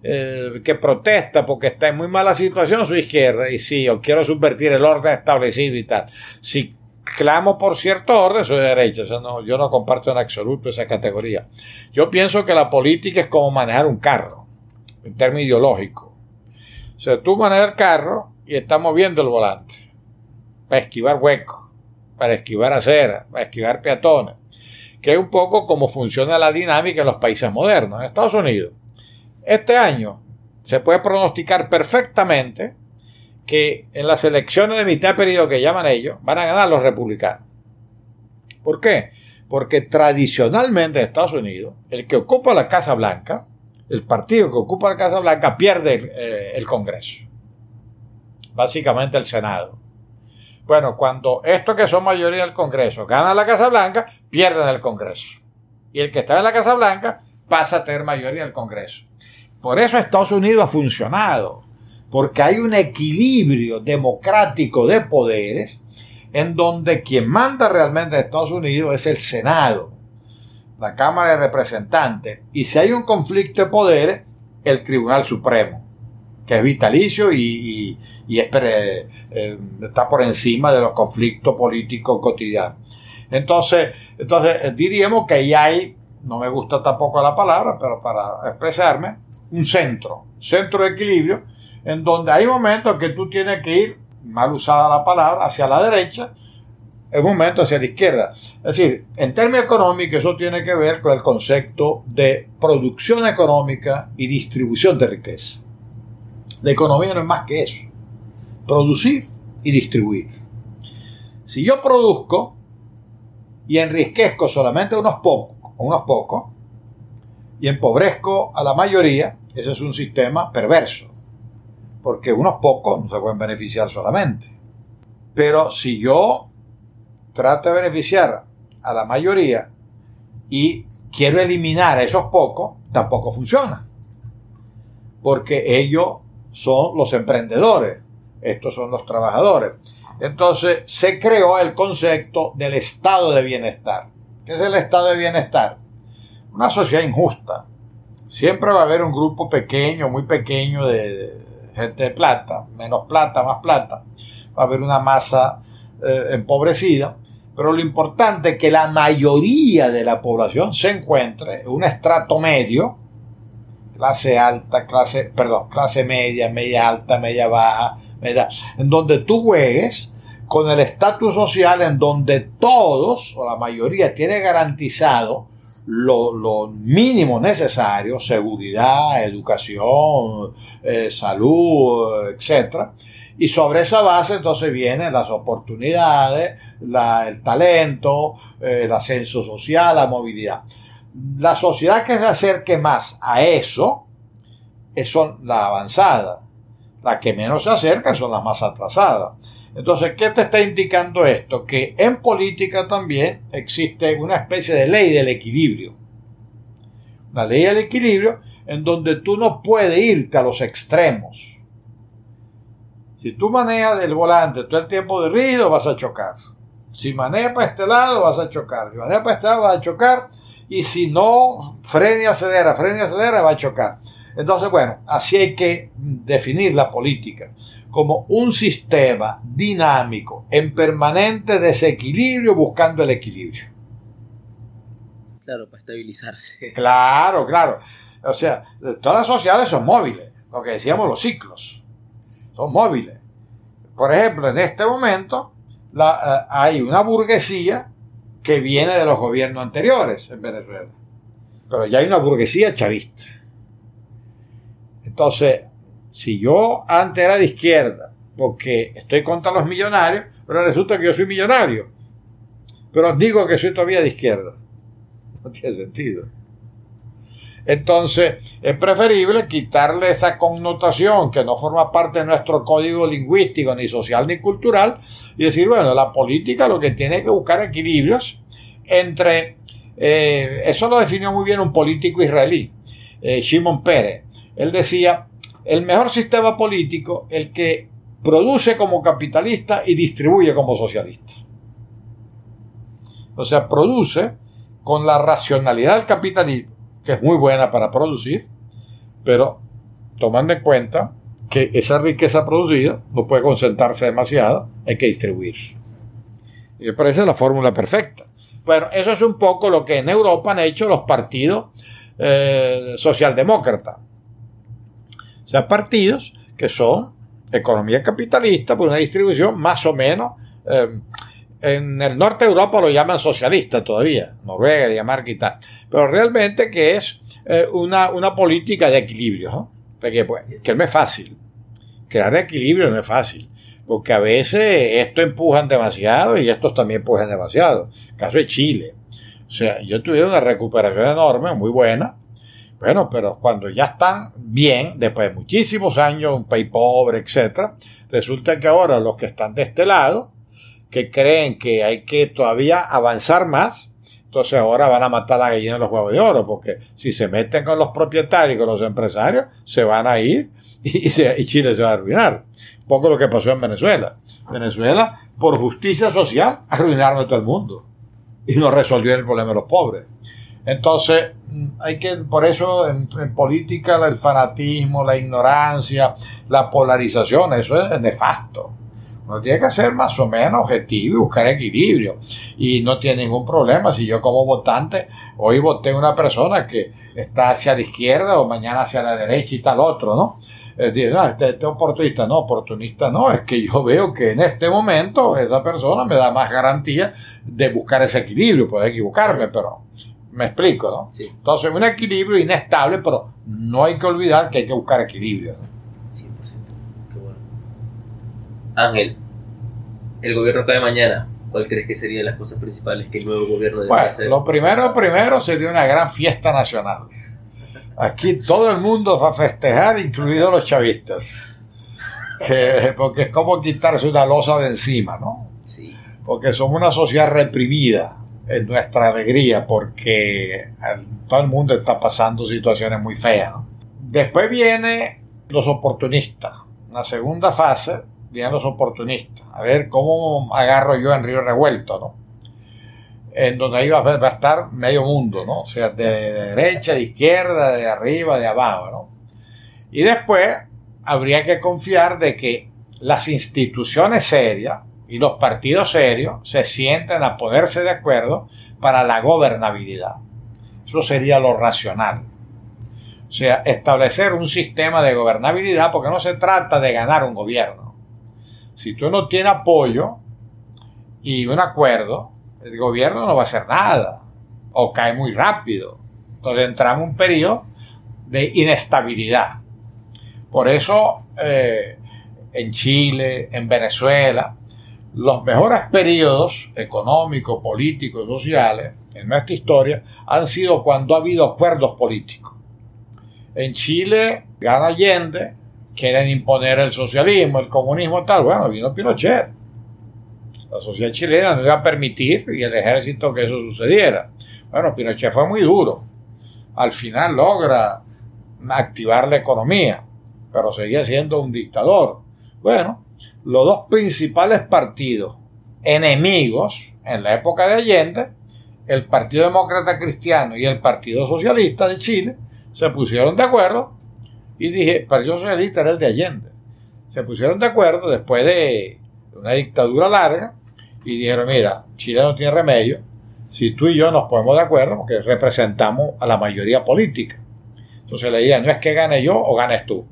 Speaker 1: eh, que protesta porque está en muy mala situación, su izquierda, y si yo quiero subvertir el orden establecido y tal, si clamo por cierto orden, soy de derecha. O no, yo no comparto en absoluto esa categoría. Yo pienso que la política es como manejar un carro, en términos ideológicos. O sea, tú manejas el carro y estás moviendo el volante para esquivar huecos, para esquivar aceras, para esquivar peatones, que es un poco como funciona la dinámica en los países modernos. En Estados Unidos, este año se puede pronosticar perfectamente que en las elecciones de mitad de periodo que llaman ellos, van a ganar los republicanos. ¿Por qué? Porque tradicionalmente en Estados Unidos, el que ocupa la Casa Blanca, el partido que ocupa la Casa Blanca, pierde el, eh, el Congreso. Básicamente el Senado. Bueno, cuando estos que son mayoría del Congreso ganan la Casa Blanca, pierden el Congreso. Y el que está en la Casa Blanca pasa a tener mayoría del Congreso. Por eso Estados Unidos ha funcionado porque hay un equilibrio democrático de poderes en donde quien manda realmente en Estados Unidos es el Senado, la Cámara de Representantes, y si hay un conflicto de poderes, el Tribunal Supremo, que es vitalicio y, eh, está por encima de los conflictos políticos cotidianos. Entonces, entonces eh, diríamos que ahí hay, no me gusta tampoco la palabra, pero para expresarme, un centro, centro de equilibrio, en donde hay momentos que tú tienes que ir, mal usada la palabra, hacia la derecha, en momento hacia la izquierda. Es decir, en términos económicos eso tiene que ver con el concepto de producción económica y distribución de riqueza. La economía no es más que eso. Producir y distribuir. Si yo produzco y enriquezco solamente unos pocos, unos pocos, y empobrezco a la mayoría, ese es un sistema perverso porque unos pocos no se pueden beneficiar solamente. Pero si yo trato de beneficiar a la mayoría y quiero eliminar a esos pocos, tampoco funciona. Porque ellos son los emprendedores, estos son los trabajadores. Entonces se creó el concepto del estado de bienestar. ¿Qué es el estado de bienestar? Una sociedad injusta. Siempre va a haber un grupo pequeño, muy pequeño de, gente de plata, menos plata, más plata, va a haber una masa eh, empobrecida, pero lo importante es que la mayoría de la población se encuentre en un estrato medio, clase alta, clase, perdón, clase media, media alta, media baja, media, en donde tú juegues con el estatus social en donde todos o la mayoría tiene garantizado lo, mínimo necesario, seguridad, educación, eh, salud, etc. Y sobre esa base entonces vienen las oportunidades, el talento, eh, el ascenso social, la movilidad. La sociedad que se acerque más a eso son las avanzadas. Las que menos se acercan son las más atrasadas. Entonces, ¿qué te está indicando esto? Que en política también existe una especie de ley del equilibrio. La ley del equilibrio en donde tú no puedes irte a los extremos. Si tú manejas el volante todo el tiempo de rígido, vas a chocar. Si manejas para este lado, vas a chocar. Si manejas para este lado, vas a chocar. Y si no, frena y acelera, frena y acelera, va a chocar. Entonces, bueno, así hay que definir la política como un sistema dinámico en permanente desequilibrio buscando el equilibrio.
Speaker 2: Claro, para estabilizarse.
Speaker 1: Claro, claro. O sea, todas las sociedades son móviles, lo que decíamos los ciclos, son móviles. Por ejemplo, en este momento la, eh, hay una burguesía que viene de los gobiernos anteriores en Venezuela, pero ya hay una burguesía chavista. Entonces, si yo antes era de izquierda, porque estoy contra los millonarios, pero resulta que yo soy millonario, pero digo que soy todavía de izquierda. No tiene sentido. Entonces, es preferible quitarle esa connotación que no forma parte de nuestro código lingüístico, ni social, ni cultural, y decir, bueno, la política lo que tiene que buscar equilibrios entre, eh, eso lo definió muy bien un político israelí, eh, Shimon Peres. Él decía, el mejor sistema político, el que produce como capitalista y distribuye como socialista. O sea, produce con la racionalidad del capitalismo, que es muy buena para producir, pero tomando en cuenta que esa riqueza producida no puede concentrarse demasiado, hay que distribuir. Y me parece la fórmula perfecta. Bueno, eso es un poco lo que en Europa han hecho los partidos eh, socialdemócratas. O sea, partidos que son economía capitalista, por una distribución más o menos. Eh, en el norte de Europa lo llaman socialista todavía, Noruega, Dinamarca y tal. Pero realmente que es eh, una, una, política de equilibrio. Porque pues, que no es fácil. Crear equilibrio no es fácil. Porque a veces esto empujan demasiado y estos también empujan demasiado. caso de Chile. O sea, yo tuve una recuperación enorme, muy buena. Bueno, pero cuando ya están bien, después de muchísimos años, un país pobre, etcétera, resulta que ahora los que están de este lado, que creen que hay que todavía avanzar más, entonces ahora van a matar a la gallina de los huevos de oro, porque si se meten con los propietarios y con los empresarios, se van a ir y, y Chile se va a arruinar poco lo que pasó en Venezuela. Venezuela, por justicia social, arruinaron a todo el mundo y no resolvió el problema de los pobres. Entonces, hay que, por eso en, política el fanatismo, la ignorancia, la polarización, eso es nefasto. Uno tiene que ser más o menos objetivo y buscar equilibrio. Y no tiene ningún problema si yo como votante hoy voté una persona que está hacia la izquierda o mañana hacia la derecha y tal otro, ¿no? eh, ah, este, este, oportunista, no, oportunista no, es que yo veo que en este momento esa persona me da más garantía de buscar ese equilibrio, puede equivocarme, pero me explico, ¿no? Sí. Entonces, un equilibrio inestable, pero no hay que olvidar que hay que buscar equilibrio. 100%.
Speaker 2: Qué bueno. Ángel, el gobierno cae mañana. ¿Cuál crees que serían las cosas principales que el nuevo gobierno debe
Speaker 1: bueno,
Speaker 2: hacer?
Speaker 1: Lo primero, primero sería una gran fiesta nacional. Aquí todo el mundo va a festejar, incluidos los chavistas. porque es como quitarse una losa de encima, ¿no? Sí. Porque somos una sociedad reprimida en nuestra alegría, porque todo el mundo está pasando situaciones muy feas. Después vienen los oportunistas. la segunda fase vienen los oportunistas. A ver cómo agarro yo en Río Revuelto, ¿no? en donde ahí va, a estar medio mundo, ¿no? O sea, de, derecha, de izquierda, de arriba, de abajo, ¿no? Y después habría que confiar de que las instituciones serias y los partidos serios se sienten a ponerse de acuerdo para la gobernabilidad. Eso sería lo racional. O sea, establecer un sistema de gobernabilidad porque no se trata de ganar un gobierno. Si tú no tienes apoyo y un acuerdo, el gobierno no va a hacer nada o cae muy rápido. Entonces entramos en un periodo de inestabilidad. Por eso eh, en Chile, en Venezuela, los mejores periodos económicos, políticos, sociales en nuestra historia han sido cuando ha habido acuerdos políticos. En Chile gana Allende, quieren imponer el socialismo, el comunismo, tal. Bueno, vino Pinochet la sociedad chilena no iba a permitir y el ejército que eso sucediera. Bueno, Pinochet fue muy duro. Al final logra activar la economía, pero seguía siendo un dictador. Bueno, los dos principales partidos enemigos en la época de Allende, el Partido Demócrata Cristiano y el Partido Socialista de Chile, se pusieron de acuerdo y dije, el Partido Socialista era el de Allende. Se pusieron de acuerdo después de una dictadura larga y dijeron, mira, Chile no tiene remedio, si tú y yo nos ponemos de acuerdo, porque representamos a la mayoría política. Entonces la idea no es que gane yo o ganes tú,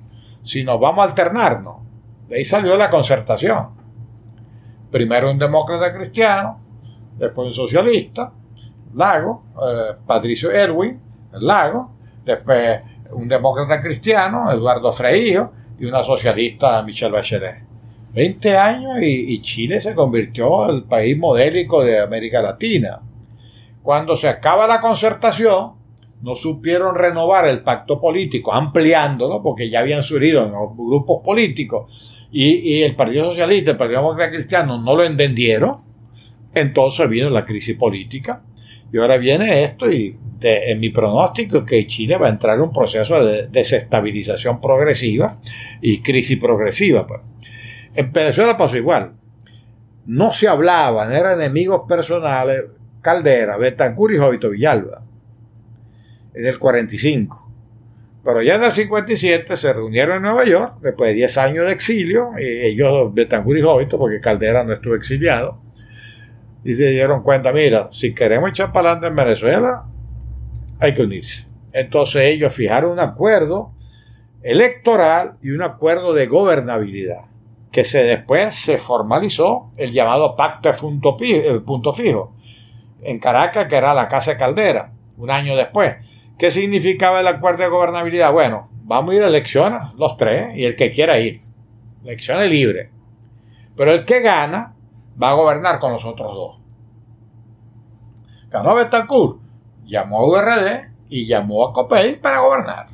Speaker 1: sino vamos a alternarnos. De ahí salió la concertación. Primero un demócrata cristiano, después un socialista, Lago, eh, Patricio Erwin, Lago, después un demócrata cristiano, Eduardo Freío, y una socialista, Michelle Bachelet. 20 años y, Chile se convirtió en el país modélico de América Latina. Cuando se acaba la concertación, no supieron renovar el pacto político, ampliándolo, porque ya habían surgido en los grupos políticos, y, el Partido Socialista, el Partido Demócrata Cristiano no lo entendieron, entonces vino la crisis política, y ahora viene esto, y en mi pronóstico es que Chile va a entrar en un proceso de desestabilización progresiva y crisis progresiva. Pues. En Venezuela pasó igual. No se hablaban, eran enemigos personales Caldera, Betancourt y Jovito Villalba. En el 45. Pero ya en el 57 se reunieron en Nueva York, después de 10 años de exilio, ellos, Betancourt y Jovito, porque Caldera no estuvo exiliado, y se dieron cuenta, mira, si queremos echar para adelante en Venezuela, hay que unirse. Entonces ellos fijaron un acuerdo electoral y un acuerdo de gobernabilidad, que se después se formalizó el llamado Pacto de Punto Fijo, en Caracas, que era la Casa de Caldera, un año después. ¿Qué significaba el acuerdo de gobernabilidad? Bueno, vamos a ir a elecciones, los tres, y el que quiera ir. Elecciones libres. Pero el que gana va a gobernar con los otros dos. Ganó Betancourt, llamó a URD y llamó a Copey para gobernar.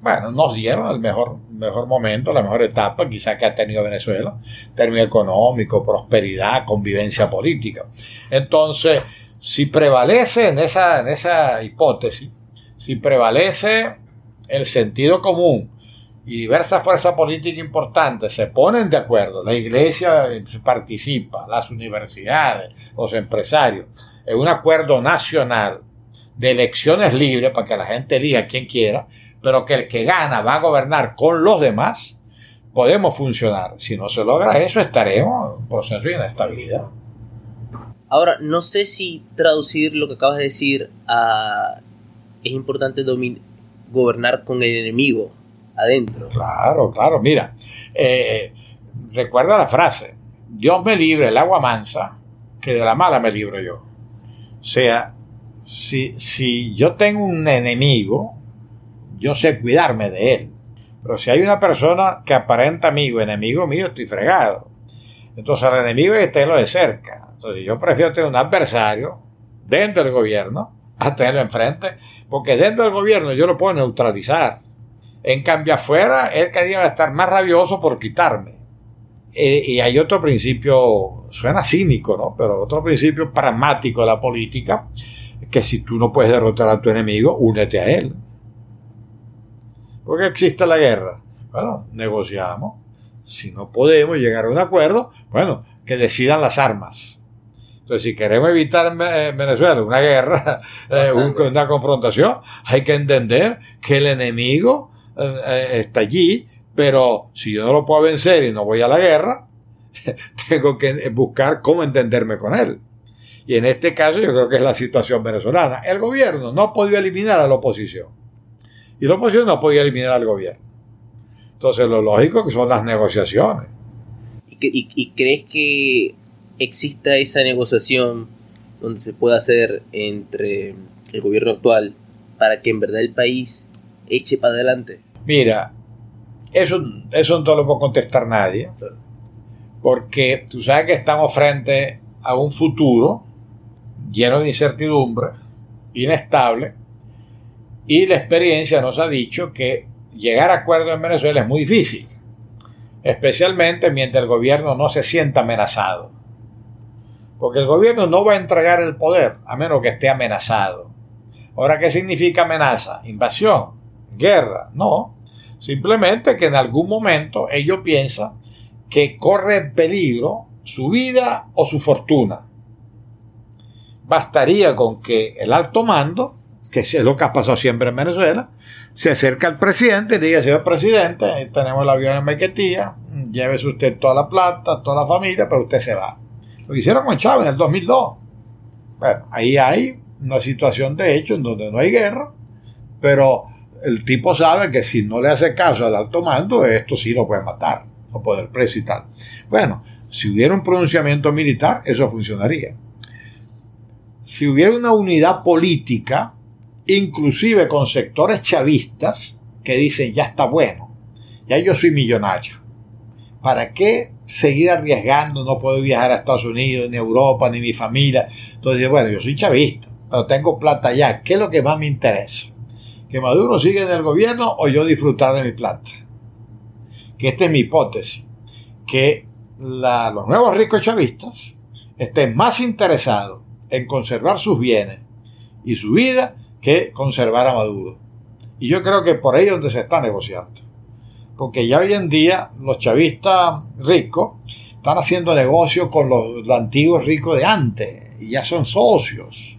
Speaker 1: Bueno, nos dieron el mejor, mejor momento, la mejor etapa quizá que ha tenido Venezuela, término económico, prosperidad, convivencia política. Entonces, si prevalece en esa, en esa hipótesis, si prevalece el sentido común y diversas fuerzas políticas importantes se ponen de acuerdo, la iglesia participa, las universidades, los empresarios, en un acuerdo nacional de elecciones libres para que la gente elija quien quiera, pero que el que gana va a gobernar con los demás, podemos funcionar. Si no se logra eso, estaremos en un proceso de inestabilidad.
Speaker 2: Ahora, no sé si traducir lo que acabas de decir a es importante gobernar con el enemigo adentro.
Speaker 1: Claro, claro. Mira, eh, recuerda la frase, Dios me libre el agua mansa, que de la mala me libro yo. O sea, si, si yo tengo un enemigo, yo sé cuidarme de él. Pero si hay una persona que aparenta amigo, enemigo mío, estoy fregado. Entonces al enemigo hay que de cerca. Entonces yo prefiero tener un adversario dentro del gobierno a tenerlo enfrente, porque dentro del gobierno yo lo puedo neutralizar. En cambio, afuera, él quería estar más rabioso por quitarme. Eh, y hay otro principio, suena cínico, ¿no? Pero otro principio pragmático de la política, que si tú no puedes derrotar a tu enemigo, únete a él. Porque existe la guerra. Bueno, negociamos. Si no podemos llegar a un acuerdo, bueno, que decidan las armas. Entonces, si queremos evitar en Venezuela una guerra, eh, una confrontación, hay que entender que el enemigo eh, eh, está allí, pero si yo no lo puedo vencer y no voy a la guerra, tengo que buscar cómo entenderme con él. Y en este caso yo creo que es la situación venezolana. El gobierno no ha podido eliminar a la oposición. Y la oposición no ha podido eliminar al gobierno. Entonces lo lógico que son las negociaciones.
Speaker 2: y crees que exista esa negociación donde se pueda hacer entre el gobierno actual para que en verdad el país eche para adelante?
Speaker 1: Mira, eso, eso no lo puede contestar nadie, porque tú sabes que estamos frente a un futuro lleno de incertidumbre, inestable, y la experiencia nos ha dicho que llegar a acuerdos en Venezuela es muy difícil, especialmente mientras el gobierno no se sienta amenazado. Porque el gobierno no va a entregar el poder a menos que esté amenazado. Ahora, ¿qué significa amenaza? Invasión, guerra. No. Simplemente que en algún momento ellos piensan que corre peligro su vida o su fortuna. Bastaría con que el alto mando, que es lo que ha pasado siempre en Venezuela, se acerca al presidente y diga, señor presidente, tenemos el avión en Mequetía, llévese usted toda la plata, toda la familia, pero usted se va. Lo hicieron con Chávez en el 2002. Bueno, ahí hay una situación de hecho en donde no hay guerra, pero el tipo sabe que si no le hace caso al alto mando, esto sí lo puede matar, o poder preso y tal. Bueno, si hubiera un pronunciamiento militar, eso funcionaría. Si hubiera una unidad política, inclusive con sectores chavistas, que dicen, ya está bueno, ya yo soy millonario. ¿Para qué seguir arriesgando, no puedo viajar a Estados Unidos, ni a Europa, ni mi familia. Entonces, bueno, yo soy chavista, pero tengo plata allá. ¿Qué es lo que más me interesa? ¿Que Maduro siga en el gobierno o yo disfrutar de mi plata? Que esta es mi hipótesis. Que los nuevos ricos chavistas estén más interesados en conservar sus bienes y su vida que conservar a Maduro. Y yo creo que por ahí es donde se está negociando. Porque ya hoy en día los chavistas ricos están haciendo negocio con los, antiguos ricos de antes y ya son socios.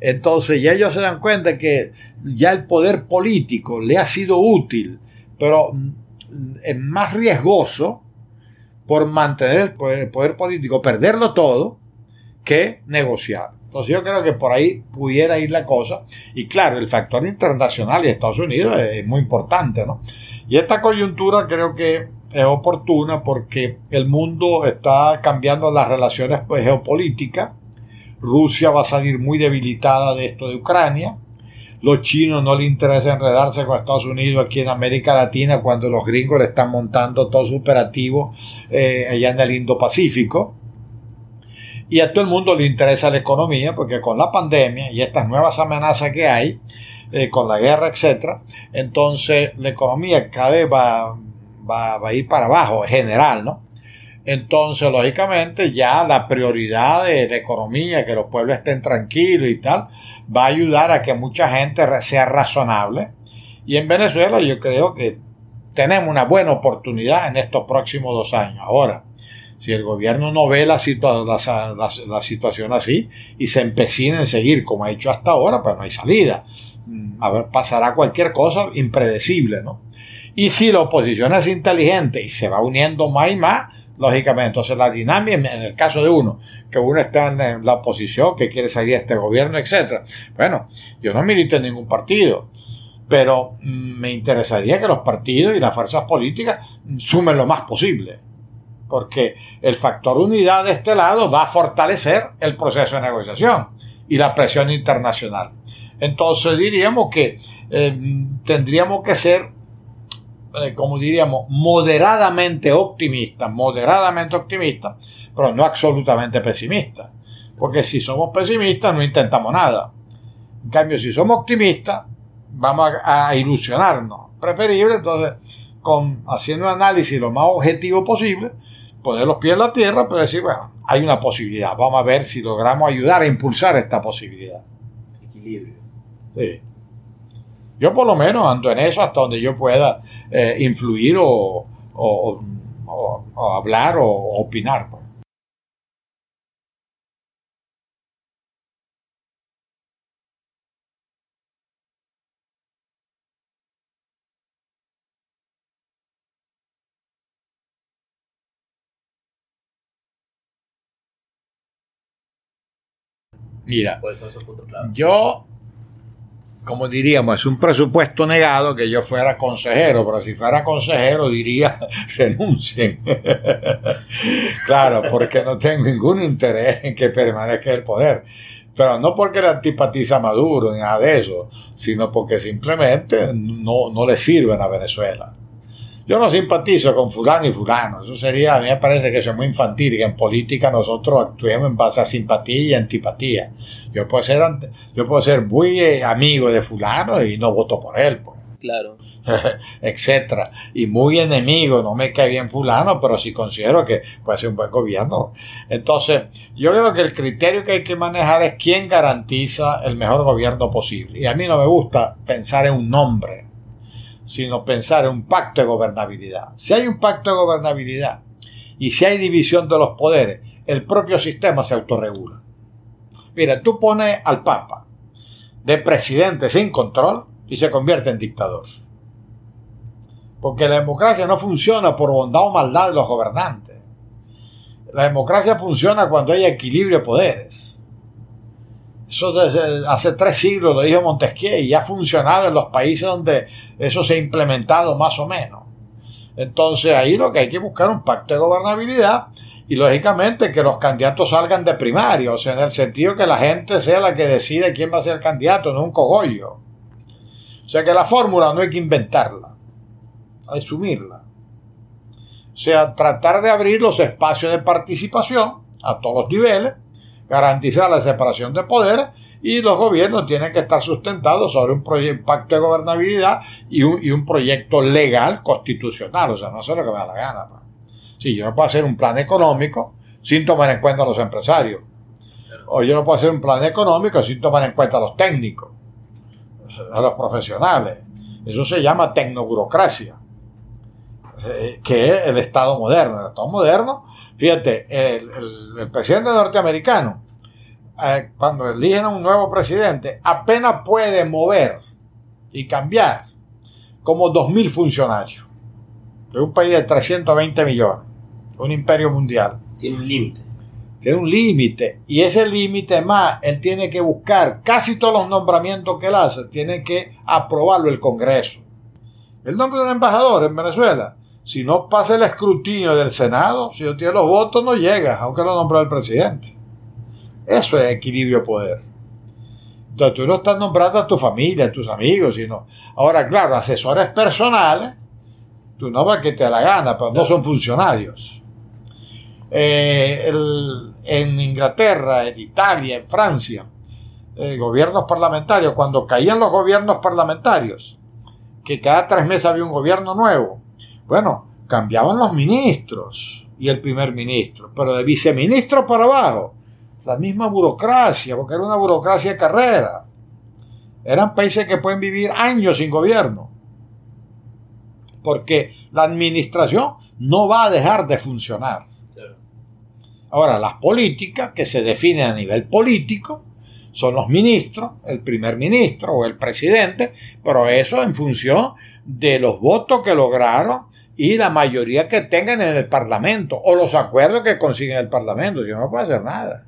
Speaker 1: Entonces ya ellos se dan cuenta que ya el poder político le ha sido útil, pero es más riesgoso por mantener el poder, político, perderlo todo, que negociar. Entonces yo creo que por ahí pudiera ir la cosa. Y claro, el factor internacional y Estados Unidos es muy importante, ¿no? Y esta coyuntura creo que es oportuna porque el mundo está cambiando las relaciones pues, geopolíticas. Rusia va a salir muy debilitada de esto de Ucrania. Los chinos no les interesa enredarse con Estados Unidos aquí en América Latina cuando los gringos le están montando todo su operativo eh, allá en el Indo-Pacífico. Y a todo el mundo le interesa la economía porque con la pandemia y estas nuevas amenazas que hay, eh, con la guerra, etcétera, entonces la economía cada vez va, va, a ir para abajo, en general, ¿no? Entonces, lógicamente, ya la prioridad de la economía, que los pueblos estén tranquilos y tal, va a ayudar a que mucha gente sea razonable. Y en Venezuela yo creo que tenemos una buena oportunidad en estos próximos dos años. Ahora, si el gobierno no ve la, la, situación así y se empecina en seguir como ha hecho hasta ahora, pues no hay salida. Mm, a ver, pasará cualquier cosa impredecible, ¿no? Y si la oposición es inteligente y se va uniendo más y más, lógicamente, entonces la dinámica, en el caso de uno, que uno está en la oposición, que quiere salir de este gobierno, etcétera. Bueno, yo no milito en ningún partido, pero mm, me interesaría que los partidos y las fuerzas políticas sumen lo más posible, porque el factor unidad de este lado va a fortalecer el proceso de negociación y la presión internacional. Entonces diríamos que eh, tendríamos que ser, eh, como diríamos, moderadamente optimistas, moderadamente optimistas, pero no absolutamente pesimistas. Porque si somos pesimistas no intentamos nada. En cambio, si somos optimistas, vamos a, ilusionarnos. Preferible entonces, con, haciendo un análisis lo más objetivo posible, poner los pies en la tierra, pero decir, bueno, hay una posibilidad. Vamos a ver si logramos ayudar a impulsar esta posibilidad. Equilibrio. Yo por lo menos ando en eso hasta donde yo pueda eh, influir o, hablar o opinar. Pues. Mira, yo como diríamos, es un presupuesto negado que yo fuera consejero, pero si fuera consejero diría renuncien. claro, porque no tengo ningún interés en que permanezca el poder. Pero no porque le antipatiza a Maduro ni nada de eso, sino porque simplemente no, no le sirven a Venezuela. Yo no simpatizo con fulano y fulano. Eso sería, a mí me parece que eso es muy infantil y que en política nosotros actuemos en base a simpatía y antipatía. Yo puedo ser, yo puedo ser muy eh, amigo de fulano y no voto por él. Pues.
Speaker 2: Claro.
Speaker 1: etcétera. Y muy enemigo, no me cae bien fulano, pero sí considero que puede ser un buen gobierno. Entonces, yo creo que el criterio que hay que manejar es quién garantiza el mejor gobierno posible. Y a mí no me gusta pensar en un nombre sino pensar en un pacto de gobernabilidad. Si hay un pacto de gobernabilidad y si hay división de los poderes, el propio sistema se autorregula. Mira, tú pones al Papa de presidente sin control y se convierte en dictador. Porque la democracia no funciona por bondad o maldad de los gobernantes. La democracia funciona cuando hay equilibrio de poderes. Eso hace tres siglos lo dijo Montesquieu y ha funcionado en los países donde eso se ha implementado más o menos. Entonces ahí lo que hay que buscar un pacto de gobernabilidad y lógicamente que los candidatos salgan de primario, o sea, en el sentido que la gente sea la que decide quién va a ser el candidato, no un cogollo. O sea que la fórmula no hay que inventarla, hay que asumirla. O sea, tratar de abrir los espacios de participación a todos los niveles garantizar la separación de poderes y los gobiernos tienen que estar sustentados sobre un pacto de gobernabilidad y un, proyecto legal constitucional. O sea, no sé lo que me da la gana. Si pues. Sí, yo no puedo hacer un plan económico sin tomar en cuenta a los empresarios. O yo no puedo hacer un plan económico sin tomar en cuenta a los técnicos, a los profesionales. Eso se llama tecnoburocracia. Eh, que es el Estado moderno. El Estado moderno, fíjate, el, presidente norteamericano, eh, cuando eligen a un nuevo presidente, apenas puede mover y cambiar como 2.000 funcionarios. De un país de 320 millones, un imperio mundial.
Speaker 2: Tiene un límite.
Speaker 1: Tiene un límite. Y ese límite más, él tiene que buscar casi todos los nombramientos que él hace, tiene que aprobarlo el Congreso. El nombre de un embajador en Venezuela, si no pasa el escrutinio del Senado, si no tiene los votos, no llega, aunque lo nombre el presidente. Eso es equilibrio de poder. Entonces tú no estás nombrando a tu familia, a tus amigos, sino. Ahora, claro, asesores personales, tú no vas que te la gana, pero no son funcionarios. Eh, en Inglaterra, en Italia, en Francia, eh, gobiernos parlamentarios, cuando caían los gobiernos parlamentarios, que cada tres meses había un gobierno nuevo, bueno, cambiaban los ministros y el primer ministro, pero de viceministro para abajo, la misma burocracia, porque era una burocracia de carrera. Eran países que pueden vivir años sin gobierno, porque la administración no va a dejar de funcionar. Ahora, las políticas que se definen a nivel político son los ministros, el primer ministro o el presidente, pero eso en función de los votos que lograron y la mayoría que tengan en el Parlamento o los acuerdos que consiguen el Parlamento, si no, no puede hacer nada.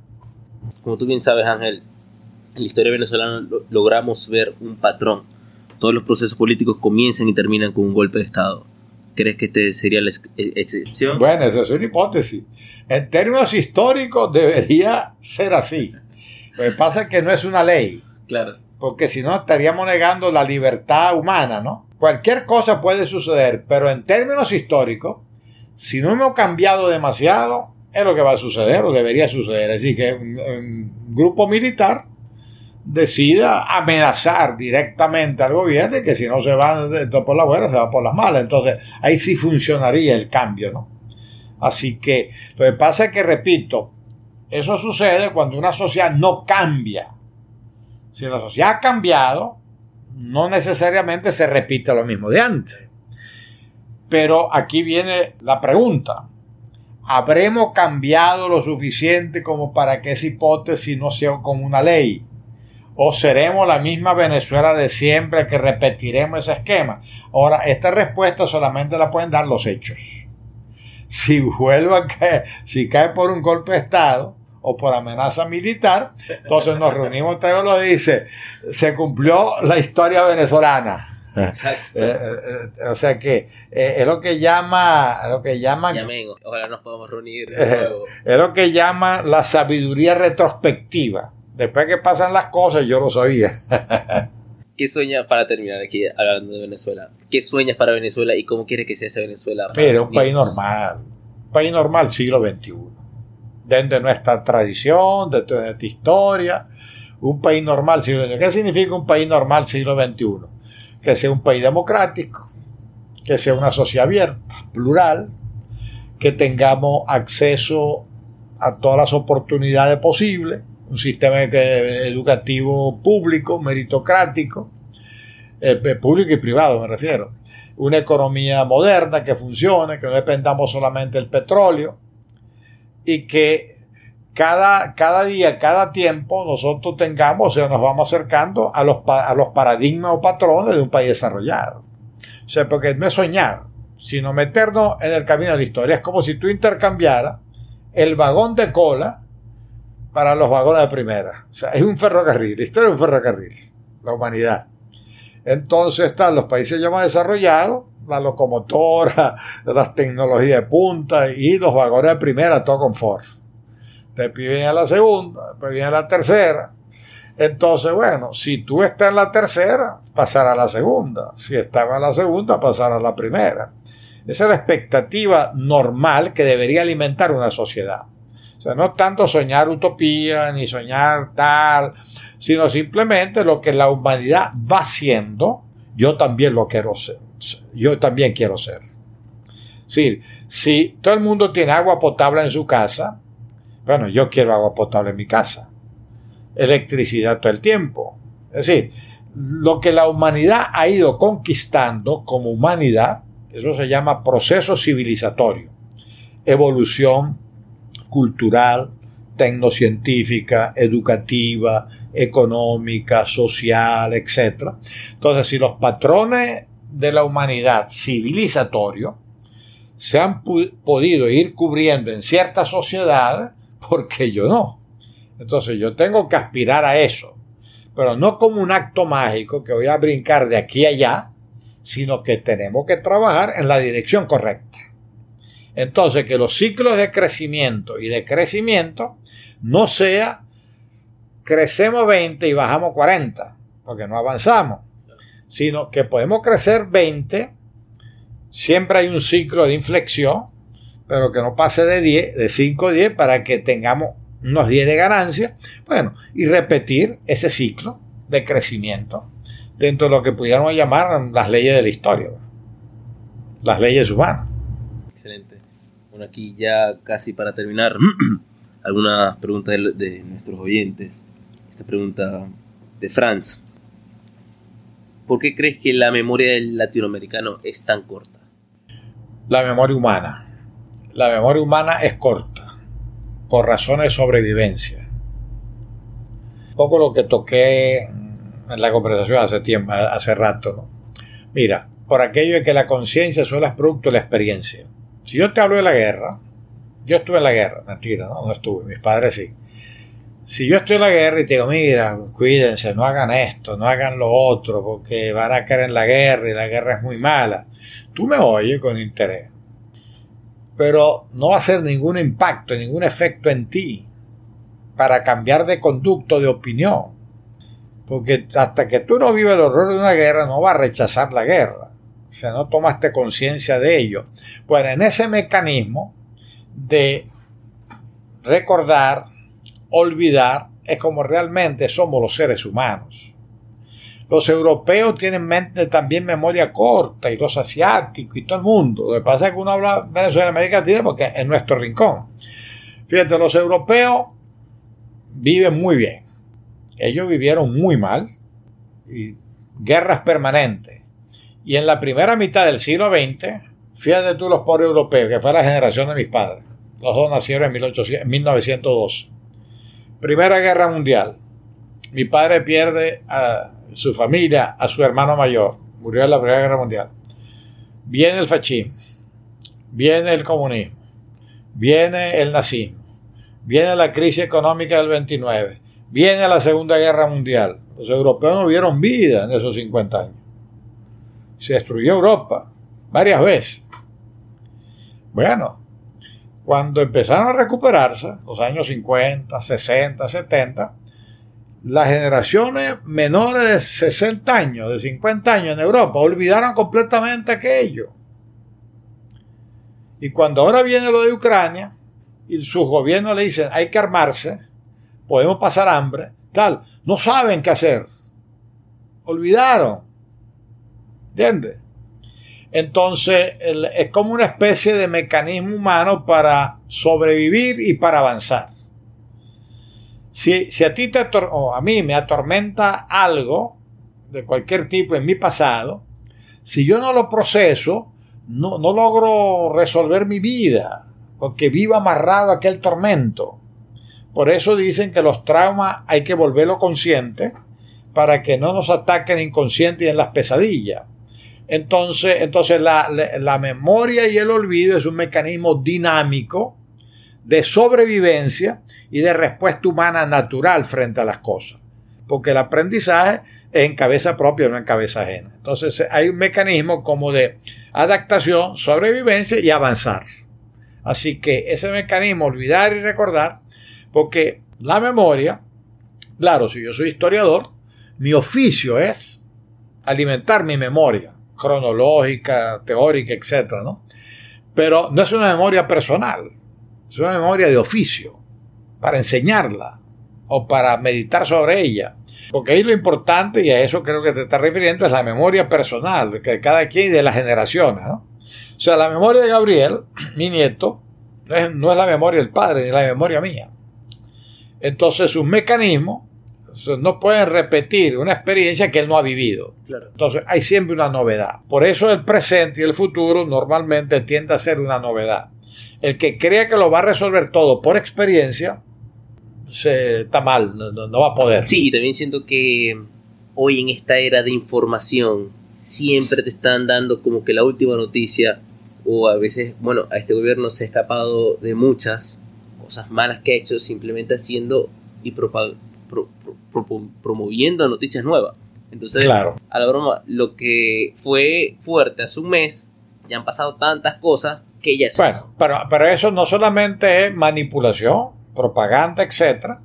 Speaker 2: Como tú bien sabes, Ángel, en la historia venezolana logramos ver un patrón. Todos los procesos políticos comienzan y terminan con un golpe de Estado. ¿Crees que este sería la e-, excepción?
Speaker 1: Bueno, esa es una hipótesis. En términos históricos debería ser así. Lo que pasa es que no es una ley.
Speaker 2: Claro.
Speaker 1: Porque si no estaríamos negando la libertad humana, ¿no? Cualquier cosa puede suceder, pero en términos históricos, si no hemos cambiado demasiado, es lo que va a suceder o debería suceder. Así que un grupo militar decida amenazar directamente al gobierno y que si no se va por la buena, se va por las malas. Entonces ahí sí funcionaría el cambio, ¿no? Así que lo que pasa es que, repito, eso sucede cuando una sociedad no cambia. Si la sociedad ha cambiado, no necesariamente se repite lo mismo de antes. Pero aquí viene la pregunta. ¿Habremos cambiado lo suficiente como para que esa hipótesis no sea como una ley? ¿O seremos la misma Venezuela de siempre que repetiremos ese esquema? Ahora, esta respuesta solamente la pueden dar los hechos. Si vuelve a caer, si cae por un golpe de Estado o por amenaza militar, entonces nos reunimos, Teo lo dice, se cumplió la historia venezolana. Exacto. Eh, eh, eh, o sea que es lo que llama, lo que llama,
Speaker 2: ojalá nos podamos reunir.
Speaker 1: es lo que llama la sabiduría retrospectiva después que pasan las cosas, yo lo sabía.
Speaker 2: ¿Qué sueñas para terminar aquí hablando de Venezuela? ¿Qué sueñas para Venezuela y cómo quieres que sea esa Venezuela?
Speaker 1: Mira, un país normal. Un país normal siglo XXI. Desde nuestra tradición, de nuestra historia. Un país normal siglo XXI. ¿Qué significa un país normal siglo XXI? Que sea un país democrático, que sea una sociedad abierta, plural, que tengamos acceso a todas las oportunidades posibles un sistema educativo público, meritocrático, eh, público y privado me refiero, una economía moderna que funcione, que no dependamos solamente del petróleo y que cada, cada día, cada tiempo nosotros tengamos, o sea, nos vamos acercando a los, a los paradigmas o patrones de un país desarrollado. O sea, porque no es soñar, sino meternos en el camino de la historia. Es como si tú intercambiaras el vagón de cola para los vagones de primera. O sea, es un ferrocarril, la historia es un ferrocarril, la humanidad. Entonces están los países ya más desarrollados, la locomotora, las tecnologías de punta y los vagones de primera, todo confort. Después viene la segunda, después viene la tercera. Entonces, bueno, si tú estás en la tercera, pasar a la segunda. Si estás en la segunda, pasar a la primera. Esa es la expectativa normal que debería alimentar una sociedad. O sea, no tanto soñar utopía ni soñar tal, sino simplemente lo que la humanidad va siendo, yo también lo quiero ser. Yo también quiero ser. Sí, si todo el mundo tiene agua potable en su casa, bueno, yo quiero agua potable en mi casa. Electricidad todo el tiempo. Es decir, lo que la humanidad ha ido conquistando como humanidad Eso se llama proceso civilizatorio. Evolución cultural, tecnocientífica, educativa, económica, social, etc. Entonces, si los patrones de la humanidad civilizatorio se han podido ir cubriendo en ciertas sociedades, porque yo no? Entonces yo tengo que aspirar a eso, pero no como un acto mágico que voy a brincar de aquí a allá, sino que tenemos que trabajar en la dirección correcta. Entonces que los ciclos de crecimiento y de crecimiento no sea crecemos 20 y bajamos 40, porque no avanzamos, sino que podemos crecer 20, siempre hay un ciclo de inflexión, pero que no pase de 10, de 5 a 10 para que tengamos unos 10 de ganancia, bueno, y repetir ese ciclo de crecimiento dentro de lo que pudiéramos llamar las leyes de la historia, las leyes humanas.
Speaker 2: Aquí ya casi para terminar, algunas preguntas de, nuestros oyentes. Esta pregunta de Franz. ¿Por qué crees que la memoria del latinoamericano es tan corta?
Speaker 1: La memoria humana. La memoria humana es corta por razones de sobrevivencia. Un poco lo que toqué en la conversación hace tiempo, hace rato, ¿no? Mira, por aquello de que la conciencia solo es producto de la experiencia. Si yo te hablo de la guerra, yo estuve en la guerra, mentira, no, no estuve, mis padres sí. Si yo estoy en la guerra y te digo, mira, cuídense, no hagan esto, no hagan lo otro, porque van a caer en la guerra y la guerra es muy mala, tú me oyes con interés. Pero no va a hacer ningún impacto, ningún efecto en ti para cambiar de conducto, de opinión. Porque hasta que tú no vives el horror de una guerra, no vas a rechazar la guerra. O sea, no tomaste conciencia de ello. Bueno, en ese mecanismo de recordar, olvidar, es como realmente somos los seres humanos. Los europeos tienen mente, también memoria corta y los asiáticos y todo el mundo. Lo que pasa es que uno habla Venezuela América Latina porque es nuestro rincón. Fíjate, los europeos viven muy bien. Ellos vivieron muy mal y guerras permanentes. Y en la primera mitad del siglo XX, fíjate tú los pobres europeos, que fue la generación de mis padres. Los dos nacieron en 1902. Primera guerra mundial. Mi padre pierde a su familia, a su hermano mayor. Murió en la Primera Guerra Mundial. Viene el fascismo. Viene el comunismo. Viene el nazismo. Viene la crisis económica del 29. Viene la Segunda Guerra Mundial. Los europeos no vieron vida en esos 50 años. Se destruyó Europa varias veces. Bueno, cuando empezaron a recuperarse, los años 50, 60, 70, las generaciones menores de 60 años, de 50 años en Europa, olvidaron completamente aquello. Y cuando ahora viene lo de Ucrania y sus gobiernos le dicen hay que armarse, podemos pasar hambre, tal, no saben qué hacer. Olvidaron. ¿Entiendes? Entonces, es como una especie de mecanismo humano para sobrevivir y para avanzar. Si, a ti te o a mí me atormenta algo de cualquier tipo en mi pasado, si yo no lo proceso, no, no logro resolver mi vida, porque vivo amarrado a aquel tormento. Por eso dicen que los traumas hay que volverlo consciente para que no nos ataquen inconsciente y en las pesadillas. Entonces, entonces la, memoria y el olvido es un mecanismo dinámico de sobrevivencia y de respuesta humana natural frente a las cosas. Porque el aprendizaje es en cabeza propia, no en cabeza ajena. Entonces hay un mecanismo como de adaptación, sobrevivencia y avanzar. Así que ese mecanismo, olvidar y recordar, porque la memoria, claro, si yo soy historiador, mi oficio es alimentar mi memoria cronológica, teórica, etc. ¿no? Pero no es una memoria personal, es una memoria de oficio, para enseñarla o para meditar sobre ella. Porque ahí lo importante, y a eso creo que te está refiriendo, es la memoria personal de cada quien y de las generaciones. ¿no? O sea, la memoria de Gabriel, mi nieto, no es, la memoria del padre, es la memoria mía. Entonces, sus mecanismos no pueden repetir una experiencia que él no ha vivido. Entonces hay siempre una novedad. Por eso el presente y el futuro normalmente tiende a ser una novedad. El que crea que lo va a resolver todo por experiencia, se, está mal, no, va a poder.
Speaker 2: Sí, también siento que hoy en esta era de información siempre te están dando como que la última noticia o a veces, bueno, a este gobierno se ha escapado de muchas cosas malas que ha hecho simplemente haciendo y promoviendo noticias nuevas. Entonces,
Speaker 1: claro.
Speaker 2: a la broma, lo que fue fuerte hace un mes, ya han pasado tantas cosas que ya es.
Speaker 1: Bueno, pero, pero eso no solamente es manipulación, propaganda, etcétera,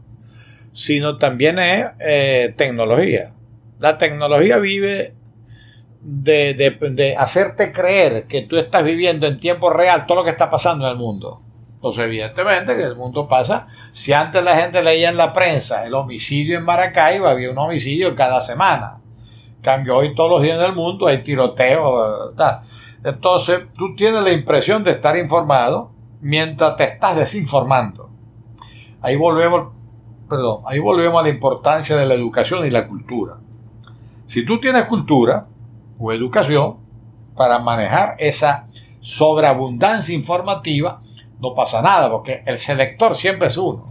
Speaker 1: sino también es eh, tecnología. La tecnología vive de, de, hacerte creer que tú estás viviendo en tiempo real todo lo que está pasando en el mundo. Entonces, evidentemente que el mundo pasa. Si antes la gente leía en la prensa el homicidio en Maracaibo, había un homicidio cada semana. cambio, hoy todos los días del mundo hay tiroteo. Entonces, tú tienes la impresión de estar informado mientras te estás desinformando. Ahí volvemos, perdón, ahí volvemos a la importancia de la educación y la cultura. Si tú tienes cultura o educación para manejar esa sobreabundancia informativa, no pasa nada, porque el selector siempre es uno.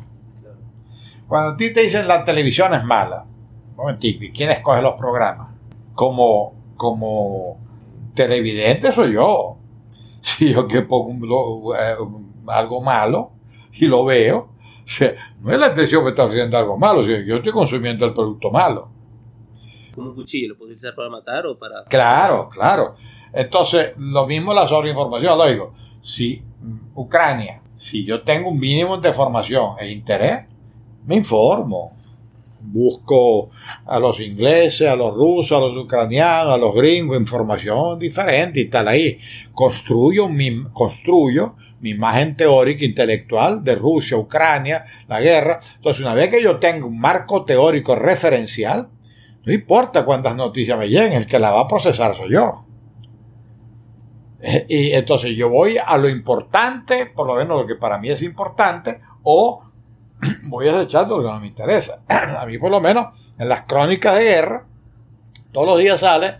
Speaker 1: Cuando a ti te dicen la televisión es mala, un momentico, ¿y quién escoge los programas? Como, como televidente soy yo. Si yo que pongo eh, algo malo y lo veo, no es la atención que está haciendo algo malo, sino yo estoy consumiendo el producto malo.
Speaker 2: Como un cuchillo, ¿lo puedes usar para matar o para...?
Speaker 1: Claro, claro. Entonces, lo mismo la sobreinformación, lo digo. Si Ucrania, si yo tengo un mínimo de formación e interés, me informo. Busco a los ingleses, a los rusos, a los ucranianos, a los gringos, información diferente y tal ahí. Construyo mi, construyo mi imagen teórica, intelectual de Rusia, Ucrania, la guerra. Entonces, una vez que yo tengo un marco teórico referencial, no importa cuántas noticias me lleguen, el que la va a procesar soy yo. Y entonces yo voy a lo importante, por lo menos lo que para mí es importante, o voy desechando lo que no me interesa. A mí por lo menos en las crónicas de guerra, todos los días sale,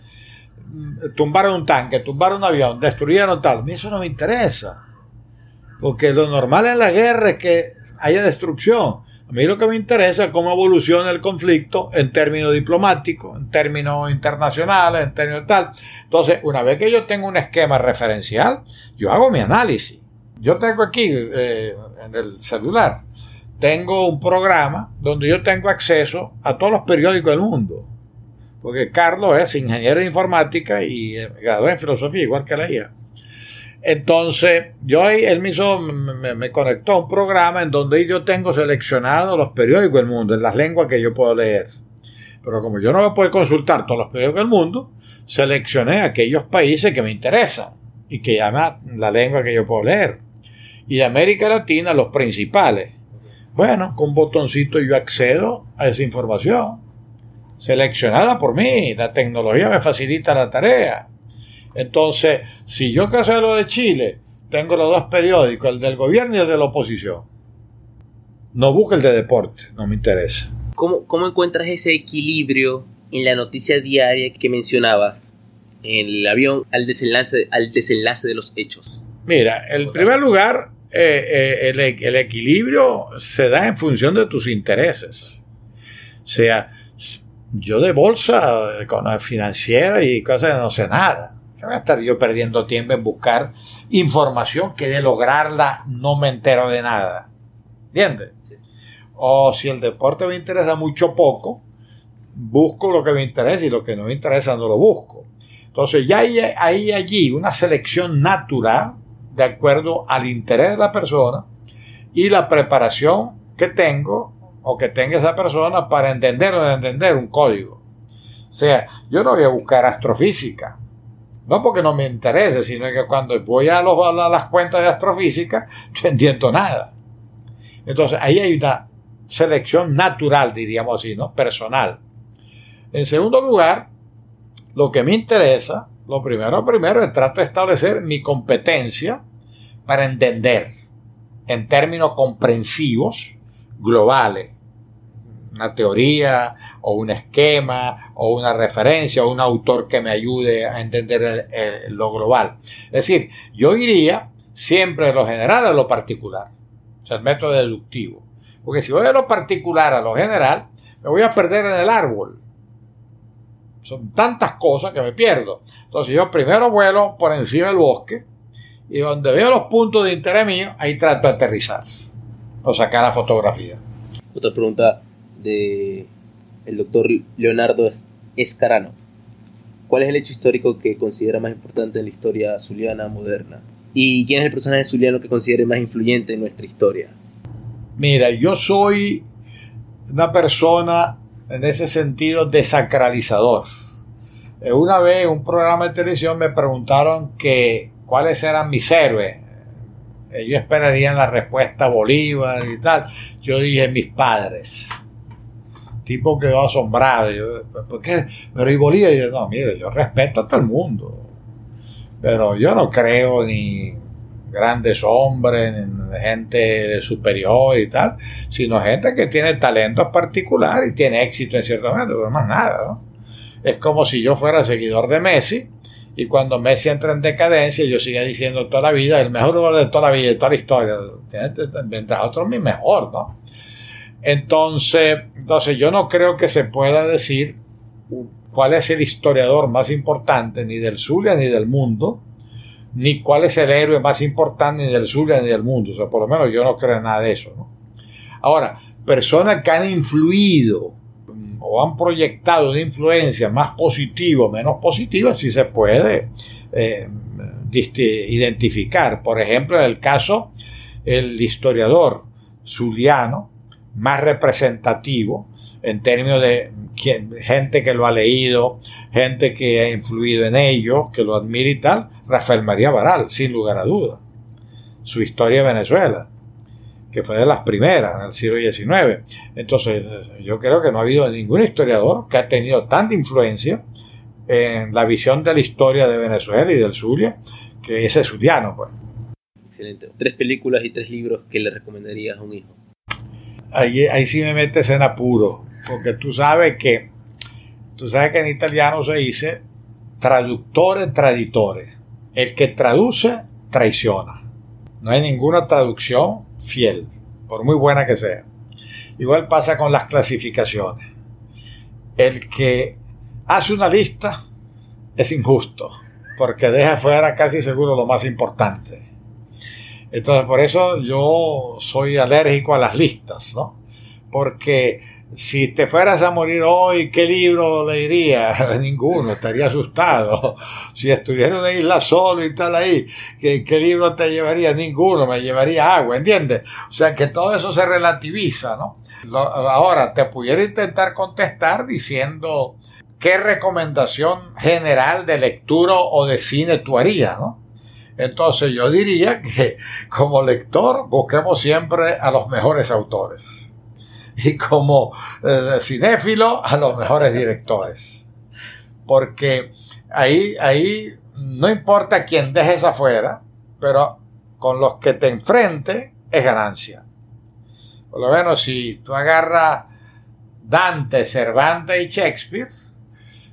Speaker 1: mm, tumbaron un tanque, tumbaron un avión, destruyeron tal. A mí eso no me interesa. Porque lo normal en la guerra es que haya destrucción. A mí lo que me interesa es cómo evoluciona el conflicto en términos diplomáticos, en términos internacionales, en términos tal. Entonces, una vez que yo tengo un esquema referencial, yo hago mi análisis. Yo tengo aquí eh, en el celular, tengo un programa donde yo tengo acceso a todos los periódicos del mundo. Porque Carlos es ingeniero de informática y eh, graduado en filosofía, igual que la IA. Entonces, yo él me, hizo, me, conectó a un programa en donde yo tengo seleccionado los periódicos del mundo, en las lenguas que yo puedo leer. Pero como yo no voy a consultar todos los periódicos del mundo, seleccioné aquellos países que me interesan y que llaman la lengua que yo puedo leer. Y América Latina, los principales. Bueno, con un botoncito yo accedo a esa información, seleccionada por mí. La tecnología me facilita la tarea. Entonces, si yo que lo de Chile, tengo los dos periódicos, el del gobierno y el de la oposición. No busco el de deporte, no me interesa.
Speaker 2: ¿Cómo, cómo encuentras ese equilibrio en la noticia diaria que mencionabas? En el avión al desenlace, al desenlace de los hechos.
Speaker 1: Mira, en primer lugar, eh, eh, el, el, equilibrio se da en función de tus intereses. O sea, yo de bolsa, financiera y cosas no sé nada voy a estar yo perdiendo tiempo en buscar información que de lograrla no me entero de nada? ¿Entiendes? O si el deporte me interesa mucho poco, busco lo que me interesa y lo que no me interesa no lo busco. Entonces ya hay, hay allí una selección natural de acuerdo al interés de la persona y la preparación que tengo o que tenga esa persona para entender o entender un código. O sea, yo no voy a buscar astrofísica, no porque no me interese, sino que cuando voy a, las cuentas de astrofísica, no entiendo nada. Entonces ahí hay una selección natural, diríamos así, ¿no? Personal. En segundo lugar, lo que me interesa, lo primero, primero, es trato de establecer mi competencia para entender en términos comprensivos, globales. Una teoría o un esquema o una referencia o un autor que me ayude a entender lo global. Es decir, yo iría siempre de lo general a lo particular, o sea, el método deductivo. Porque si voy de lo particular a lo general, me voy a perder en el árbol. Son tantas cosas que me pierdo. Entonces yo primero vuelo por encima del bosque y donde veo los puntos de interés mío, ahí trato de aterrizar o sacar la fotografía.
Speaker 2: Otra pregunta el doctor Leonardo Escarano. ¿Cuál es el hecho histórico que considera más importante en la historia zuliana moderna? ¿Y quién es el personaje zuliano que considere más influyente en nuestra historia?
Speaker 1: Mira, yo soy una persona en ese sentido desacralizador. Eh, una vez en un programa de televisión me preguntaron que cuáles eran mis héroes. Ellos esperarían la respuesta Bolívar y tal. Yo dije mis padres. Tipo quedó asombrado. ¿Por qué? Pero y Bolívar, yo, no, mire, yo respeto a todo el mundo. Pero yo no creo ni grandes hombres, ni gente superior y tal, sino gente que tiene talentos particulares y tiene éxito en cierto momento, pero más nada. Es como si yo fuera seguidor de Messi y cuando Messi entra en decadencia, yo siga diciendo toda la vida, el mejor jugador de toda la vida, de toda la historia. Mientras otros, mi mejor, ¿no? Entonces, entonces, yo no creo que se pueda decir cuál es el historiador más importante, ni del Zulia ni del mundo, ni cuál es el héroe más importante, ni del Zulia ni del mundo. O sea, por lo menos yo no creo en nada de eso. Ahora, personas que han influido o han proyectado una influencia más positiva o menos positiva, si se puede eh, identificar. Por ejemplo, en el caso, el historiador zuliano más representativo en términos de gente que lo ha leído, gente que ha influido en ello, que lo admira y tal, Rafael María Baral, sin lugar a duda. Su historia de Venezuela que fue de las primeras en el siglo XIX. Entonces, yo creo que no ha habido ningún historiador que ha tenido tanta influencia en la visión de la historia de Venezuela y del Zulia que ese Zuliano. Pues.
Speaker 2: Excelente. Tres películas y tres libros que le recomendarías a un hijo.
Speaker 1: Ahí, ahí sí me metes en apuro, porque tú sabes que tú sabes que en italiano se dice traductore traditore. El que traduce traiciona. No hay ninguna traducción fiel, por muy buena que sea. Igual pasa con las clasificaciones. El que hace una lista es injusto, porque deja fuera casi seguro lo más importante. Entonces, por eso yo soy alérgico a las listas, ¿no? Porque si te fueras a morir hoy, ¿qué libro leerías? Ninguno, estaría asustado. Si estuviera en una isla solo y tal ahí, ¿qué, ¿qué, libro te llevaría? Ninguno, me llevaría agua, ¿entiendes? O sea que todo eso se relativiza, ¿no? Ahora, te pudiera intentar contestar diciendo qué recomendación general de lectura o de cine tú harías, ¿no? Entonces yo diría que como lector busquemos siempre a los mejores autores y como eh, cinéfilo a los mejores directores. Porque ahí, ahí no importa quién dejes afuera, pero con los que te enfrente es ganancia. Por lo menos si tú agarras Dante, Cervantes y Shakespeare,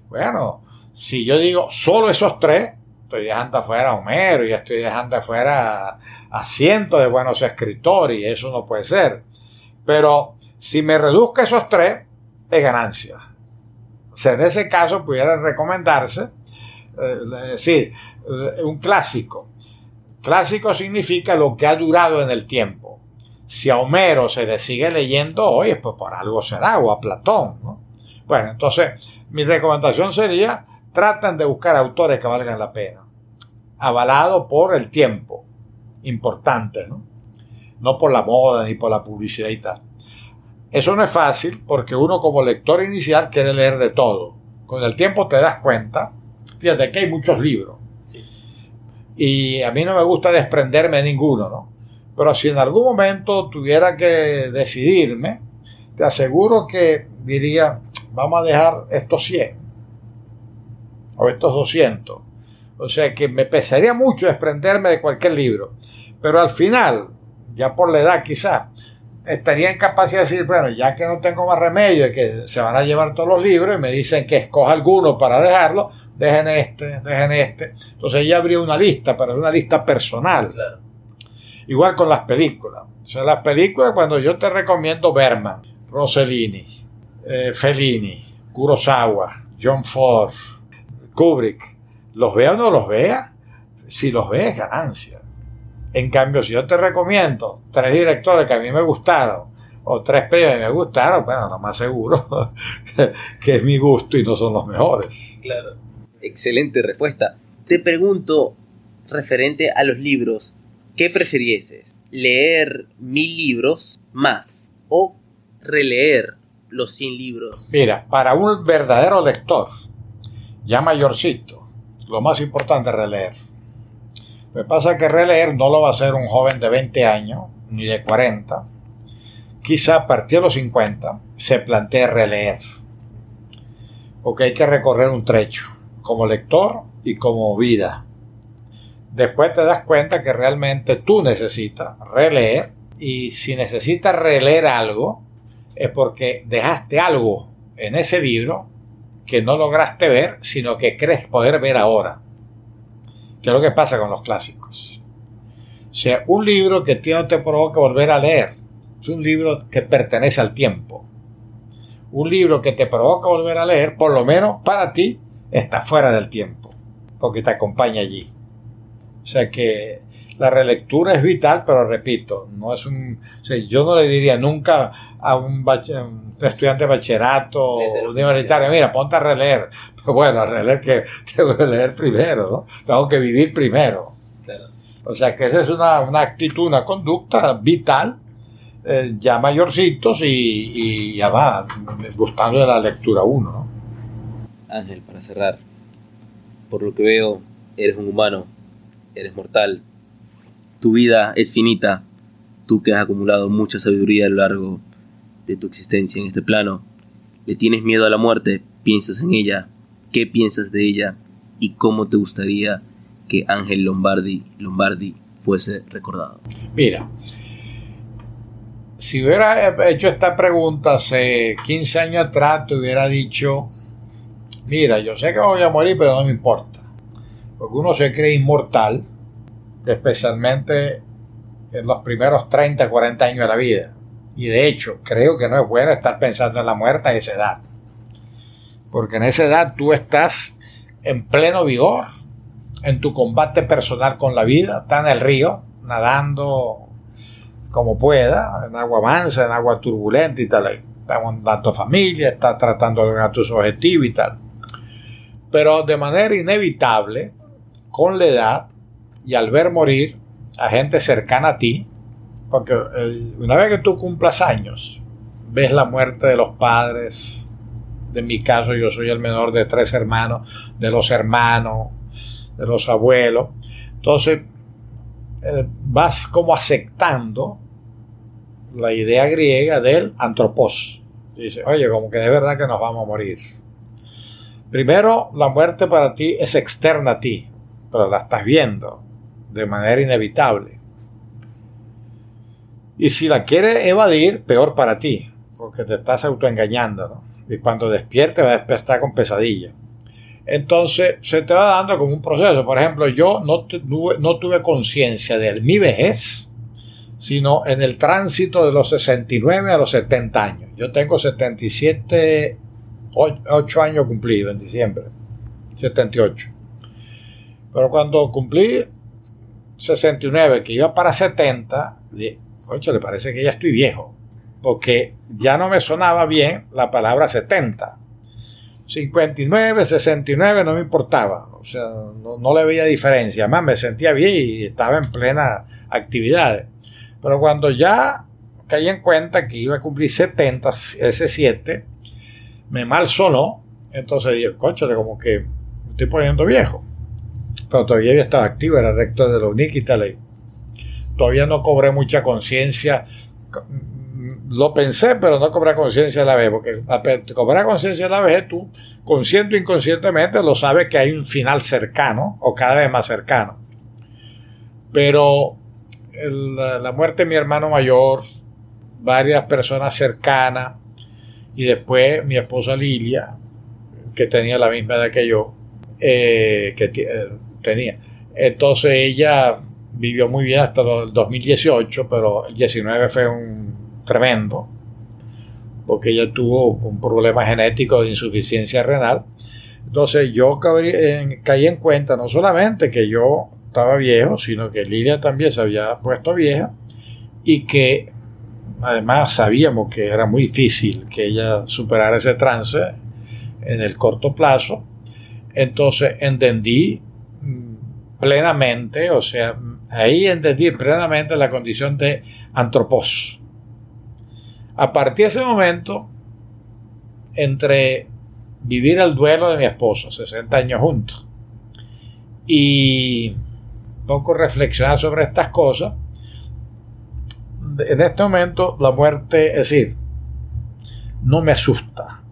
Speaker 1: bueno, si yo digo solo esos tres, estoy dejando afuera a Homero y estoy dejando afuera a cientos de buenos escritores y eso no puede ser. Pero si me reduzco esos tres, es ganancia. O sea, en ese caso pudiera recomendarse, eh, sí, eh, un clásico. Clásico significa lo que ha durado en el tiempo. Si a Homero se le sigue leyendo hoy, pues por algo será, o a Platón. Bueno, entonces mi recomendación sería, traten de buscar autores que valgan la pena, avalado por el tiempo, importante, ¿no? no por la moda ni por la publicidad y tal. Eso no es fácil porque uno como lector inicial quiere leer de todo. Con el tiempo te das cuenta, fíjate que hay muchos libros. Y a mí no me gusta desprenderme de ninguno, ¿no? Pero si en algún momento tuviera que decidirme, te aseguro que diría, vamos a dejar estos 100 o estos 200. O sea que me pesaría mucho desprenderme de cualquier libro. Pero al final, ya por la edad quizás, estaría en capacidad de decir, bueno, ya que no tengo más remedio y que se van a llevar todos los libros y me dicen que escoja alguno para dejarlo, dejen este, dejen este. Entonces ella abrió una lista, pero una lista personal. Igual con las películas. O sea, las películas cuando yo te recomiendo Berman, Rossellini, eh, Fellini, Kurosawa, John Ford, Kubrick, los vea o no los vea, si los ve es ganancia. En cambio, si yo te recomiendo tres directores que a mí me gustaron o tres películas que me gustaron, bueno, lo más seguro que es mi gusto y no son los mejores.
Speaker 2: Claro. Excelente respuesta. Te pregunto, referente a los libros, ¿qué preferieses? ¿Leer mil libros más o releer los 100 libros?
Speaker 1: Mira, para un verdadero lector, ya mayorcito, lo más importante es releer. Lo que pasa es que releer no lo va a hacer un joven de 20 años, ni de 40. Quizá a partir de los 50 se plantee releer. Porque hay que recorrer un trecho, como lector y como vida. Después te das cuenta que realmente tú necesitas releer y si necesitas releer algo es porque dejaste algo en ese libro que no lograste ver, sino que crees poder ver ahora. ¿Qué es lo que pasa con los clásicos? O sea, un libro que no te provoca volver a leer, es un libro que pertenece al tiempo. Un libro que te provoca volver a leer, por lo menos para ti, está fuera del tiempo, porque te acompaña allí. O sea que la relectura es vital, pero repito, no es un. yo no le diría nunca a un, estudiante de bachillerato universitario, mira, ponte a releer. Pero bueno, a releer que tengo que leer primero, ¿no? Tengo que vivir primero. O sea que esa es una, actitud, una conducta vital, eh, ya mayorcitos y, y, ya va, gustando de la lectura uno, ¿no?
Speaker 2: Ángel, para cerrar, por lo que veo, eres un humano, eres mortal tu vida es finita, tú que has acumulado mucha sabiduría a lo largo de tu existencia en este plano, le tienes miedo a la muerte, piensas en ella, qué piensas de ella y cómo te gustaría que Ángel Lombardi, Lombardi fuese recordado.
Speaker 1: Mira, si hubiera hecho esta pregunta hace 15 años atrás, te hubiera dicho, mira, yo sé que voy a morir, pero no me importa. Porque uno se cree inmortal especialmente en los primeros 30, 40 años de la vida. Y de hecho, creo que no es bueno estar pensando en la muerte a esa edad. Porque en esa edad tú estás en pleno vigor, en tu combate personal con la vida, estás en el río, nadando como pueda, en agua mansa, en agua turbulenta y tal. Estás dando familia, estás tratando de lograr tus objetivos y tal. Pero de manera inevitable, con la edad, y al ver morir a gente cercana a ti, porque eh, una vez que tú cumplas años, ves la muerte de los padres, de mi caso yo soy el menor de tres hermanos, de los hermanos, de los abuelos, entonces eh, vas como aceptando la idea griega del antropos. Dice, oye, como que de verdad que nos vamos a morir. Primero, la muerte para ti es externa a ti, pero la estás viendo de manera inevitable. Y si la quieres evadir, peor para ti, porque te estás autoengañando. Y cuando despierte va a despertar con pesadilla. Entonces se te va dando como un proceso. Por ejemplo, yo no, tuve, no tuve conciencia de mi vejez, sino en el tránsito de los 69 a los 70 años. Yo tengo 77, 8 años cumplidos en diciembre, 78. Pero cuando cumplí 69, que iba para 70, le parece que ya estoy viejo, porque ya no me sonaba bien la palabra 70. 59, 69 no me importaba, o sea, no, le veía diferencia, además me sentía bien y estaba en plena actividad. Pero cuando ya caí en cuenta que iba a cumplir 70, ese 7, me mal sonó, entonces dije, coche, como que me estoy poniendo viejo pero todavía estaba activo, era recto de la UNIC y. Todavía no cobré mucha conciencia. Lo pensé, pero no cobré conciencia a la vez, porque cobrar conciencia a la vez, tú, consciente o inconscientemente, lo sabes que hay un final cercano, o cada vez más cercano. Pero la muerte de mi hermano mayor, varias personas cercanas y después mi esposa Lilia, que tenía la misma edad que yo, eh, que eh, tenía. Entonces ella vivió muy bien hasta el 2018, pero el 19 fue un tremendo, porque ella tuvo un problema genético de insuficiencia renal. Entonces yo caí en cuenta no solamente que yo estaba viejo, sino que Lilia también se había puesto vieja y que además sabíamos que era muy difícil que ella superara ese trance en el corto plazo. Entonces entendí plenamente, o sea, ahí entendí plenamente la condición de antropos. A partir de ese momento, entre vivir el duelo de mi esposo, 60 años juntos, y poco reflexionar sobre estas cosas, en este momento la muerte, es decir, no me asusta,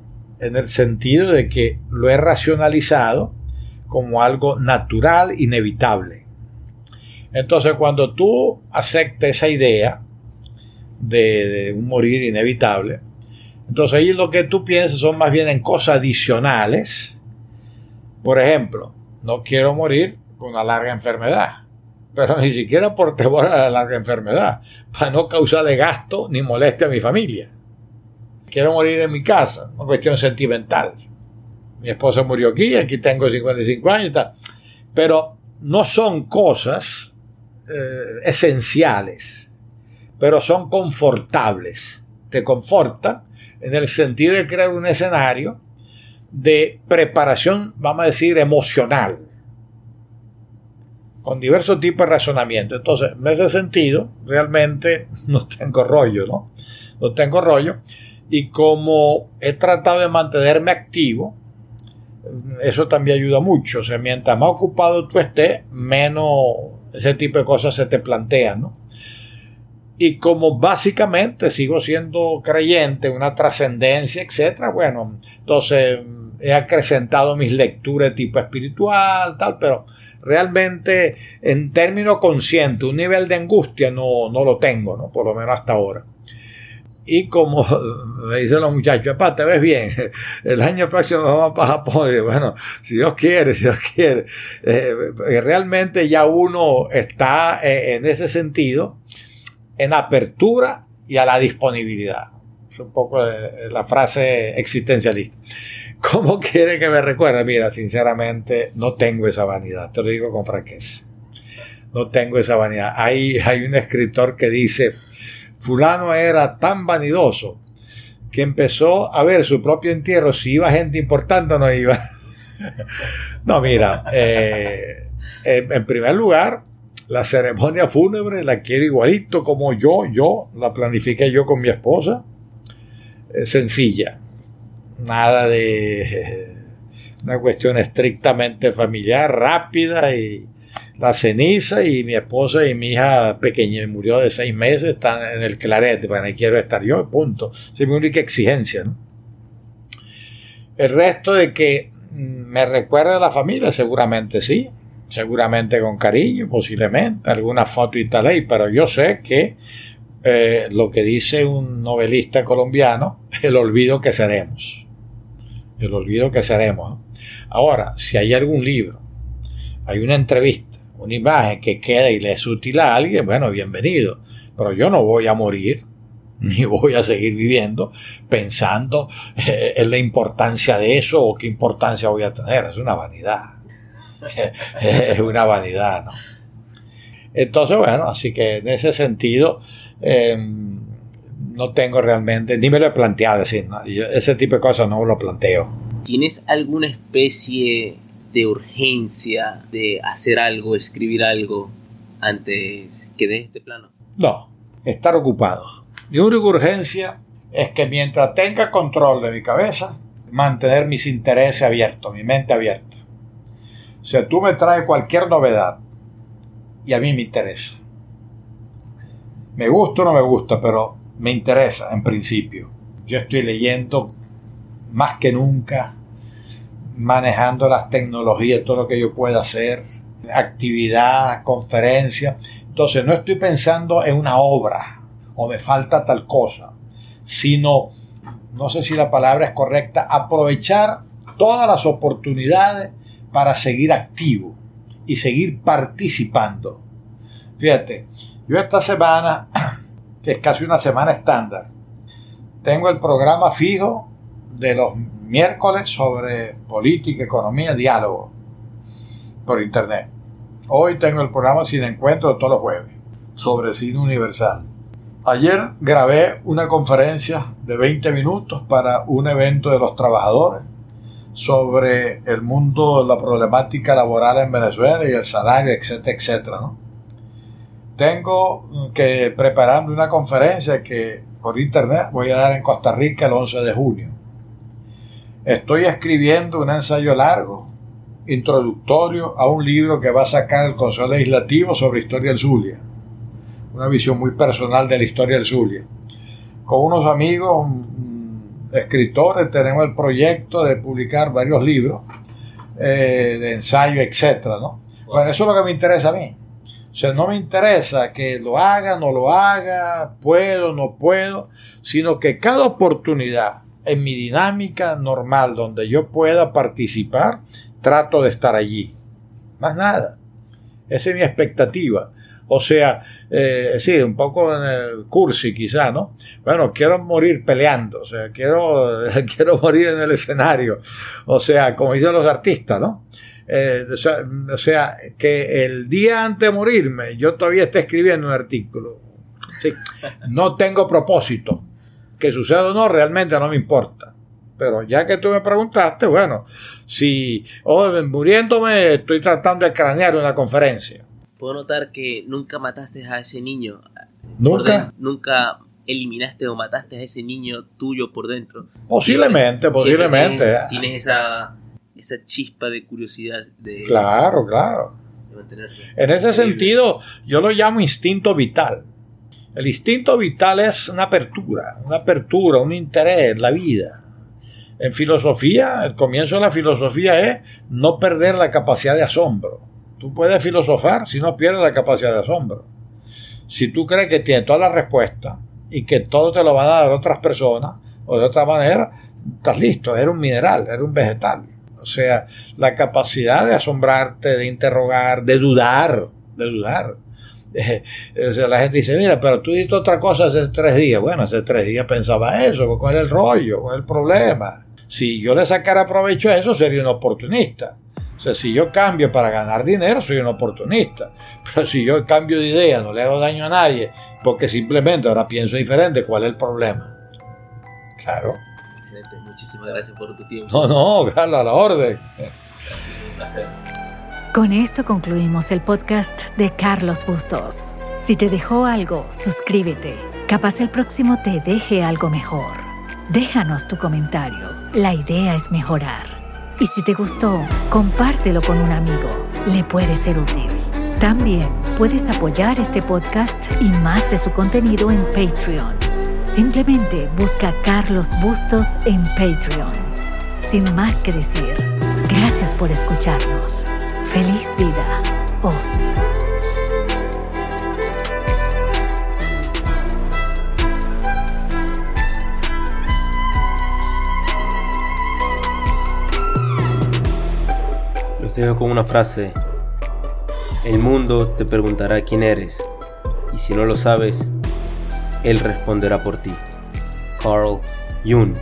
Speaker 1: en el sentido de que lo he racionalizado como algo natural, inevitable. Entonces, cuando tú aceptes esa idea de, un morir inevitable, entonces ahí lo que tú piensas son más bien en cosas adicionales. Por ejemplo, no quiero morir con una larga enfermedad pero ni siquiera por temor a la larga enfermedad, para no causarle gasto ni molestia a mi familia. Quiero morir en mi casa, una cuestión sentimental. Mi esposa murió aquí, aquí tengo 55 años y tal. Pero no son cosas eh, esenciales, pero son confortables. Te confortan en el sentido de crear un escenario de preparación, vamos a decir, emocional con diversos tipos de razonamiento. Entonces, en ese sentido, realmente no tengo rollo, ¿no? No tengo rollo. Y como he tratado de mantenerme activo, eso también ayuda mucho. O sea, mientras más ocupado tú estés, menos ese tipo de cosas se te plantean, ¿no? Y como básicamente sigo siendo creyente, una trascendencia, etcétera, bueno, entonces he acrecentado mis lecturas de tipo espiritual, tal, pero realmente en términos conscientes, un nivel de angustia no, no lo tengo, ¿no? por lo menos hasta ahora. Y como me dicen los muchachos, papá, te ves bien, el año próximo vamos para Japón. bueno, si Dios quiere, si Dios quiere. Eh, realmente ya uno está eh, en ese sentido, en apertura y a la disponibilidad. Es un poco la frase existencialista. ¿Cómo quiere que me recuerde? Mira, sinceramente, no tengo esa vanidad, te lo digo con franqueza. No tengo esa vanidad. Hay, hay un escritor que dice, fulano era tan vanidoso que empezó a ver su propio entierro, si iba gente importante o no iba. no, mira, eh, en primer lugar, la ceremonia fúnebre la quiero igualito como yo, yo la planifiqué yo con mi esposa, sencilla. Nada de una cuestión estrictamente familiar, rápida y la ceniza y mi esposa y mi hija pequeña murió de seis meses, están en el clarete, bueno, ahí quiero estar yo, punto. Esa es mi única exigencia. El resto de que me recuerda a la familia, seguramente sí, seguramente con cariño, posiblemente, alguna foto y tal, ahí, pero yo sé que eh, lo que dice un novelista colombiano, el olvido que seremos el olvido que seremos. Ahora, si hay algún libro, hay una entrevista, una imagen que queda y le es útil a alguien, bueno, bienvenido. Pero yo no voy a morir, ni voy a seguir viviendo pensando eh, en la importancia de eso o qué importancia voy a tener. Es una vanidad. es una vanidad, ¿no? Entonces, bueno, así que en ese sentido, em, no tengo realmente, ni me lo he planteado decir, ese tipo de cosas no lo planteo.
Speaker 2: ¿Tienes alguna especie de urgencia de hacer algo, escribir algo antes que de este plano?
Speaker 1: No, estar ocupado. Mi única urgencia es que mientras tenga control de mi cabeza, mantener mis intereses abiertos, mi mente abierta. O sea, tú me traes cualquier novedad y a mí me interesa. Me gusta o no me gusta, pero me interesa en principio. Yo estoy leyendo más que nunca, manejando las tecnologías, todo lo que yo pueda hacer, actividad, conferencia. Entonces no estoy pensando en una obra o me falta tal cosa, sino, no sé si la palabra es correcta, aprovechar todas las oportunidades para seguir activo y seguir participando. Fíjate, yo esta semana, que es casi una semana estándar, tengo el programa fijo de los miércoles sobre política, economía, diálogo por internet. Hoy tengo el programa Sin Encuentro todos los jueves sobre cine universal. Ayer grabé una conferencia de 20 minutos para un evento de los trabajadores sobre el mundo, la problemática laboral en Venezuela y el salario, etcétera, etcétera. Tengo que preparando una conferencia que por internet voy a dar en Costa Rica el 11 de junio. Estoy escribiendo un ensayo largo, introductorio a un libro que va a sacar el Consejo Legislativo sobre historia del Zulia. Una visión muy personal de la historia del Zulia. Con unos amigos escritores tenemos el proyecto de publicar varios libros eh, de ensayo, etcétera, ¿no? Bueno, eso es lo que me interesa a mí. O sea, no me interesa que lo haga, no lo haga, puedo, no puedo, sino que cada oportunidad en mi dinámica normal donde yo pueda participar, trato de estar allí. Más nada. Esa es mi expectativa. O sea, eh, sí, un poco cursi quizá, ¿no? Bueno, quiero morir peleando, o sea, quiero, quiero morir en el escenario. O sea, como dicen los artistas, ¿no? Eh, o, sea, que el día antes de morirme yo todavía esté escribiendo un artículo. Sí, no tengo propósito. Que suceda o no, realmente no me importa. Pero ya que tú me preguntaste, bueno, si oh, muriéndome estoy tratando de cranear una conferencia.
Speaker 2: Puedo notar que nunca mataste a ese niño.
Speaker 1: ¿Nunca?
Speaker 2: nunca eliminaste o mataste a ese niño tuyo por dentro.
Speaker 1: Posiblemente, posiblemente.
Speaker 2: tienes esa esa chispa de curiosidad. De,
Speaker 1: claro, claro. en ese sentido, yo lo llamo instinto vital. El instinto vital es una apertura, una apertura, un interés, la vida. En filosofía, el comienzo de la filosofía es no perder la capacidad de asombro. Tú puedes filosofar si no pierdes la capacidad de asombro. Si tú crees que tienes toda la respuesta y que todo te lo van a dar otras personas o de otra manera, estás listo, eres un mineral, eres un vegetal. O sea, la capacidad de asombrarte, de interrogar, de dudar, de dudar. o sea, la gente dice, mira, pero tú dijiste otra cosa hace tres días. Bueno, hace tres días pensaba eso, ¿cuál es el rollo? ¿Cuál es el problema? Si yo le sacara provecho a eso, sería un oportunista. O sea, si yo cambio para ganar dinero, soy un oportunista. Pero si yo cambio de idea, no le hago daño a nadie, porque simplemente ahora pienso diferente, ¿cuál es el problema? Claro.
Speaker 2: Muchísimas gracias por tu tiempo.
Speaker 1: No, no, Carla, a la orden.
Speaker 3: Con esto concluimos el podcast de Carlos Bustos. Si te dejó algo, suscríbete. Capaz el próximo te deje algo mejor. Déjanos tu comentario. La idea es mejorar. Y si te gustó, compártelo con un amigo. Le puede ser útil. También puedes apoyar este podcast y más de su contenido en Patreon Simplemente busca Carlos Bustos en Patreon. Sin más que decir, gracias por escucharnos. Feliz vida, Os.
Speaker 2: Los dejo con una frase. El mundo te preguntará quién eres, y si no lo sabes, él responderá por ti. Carl Jung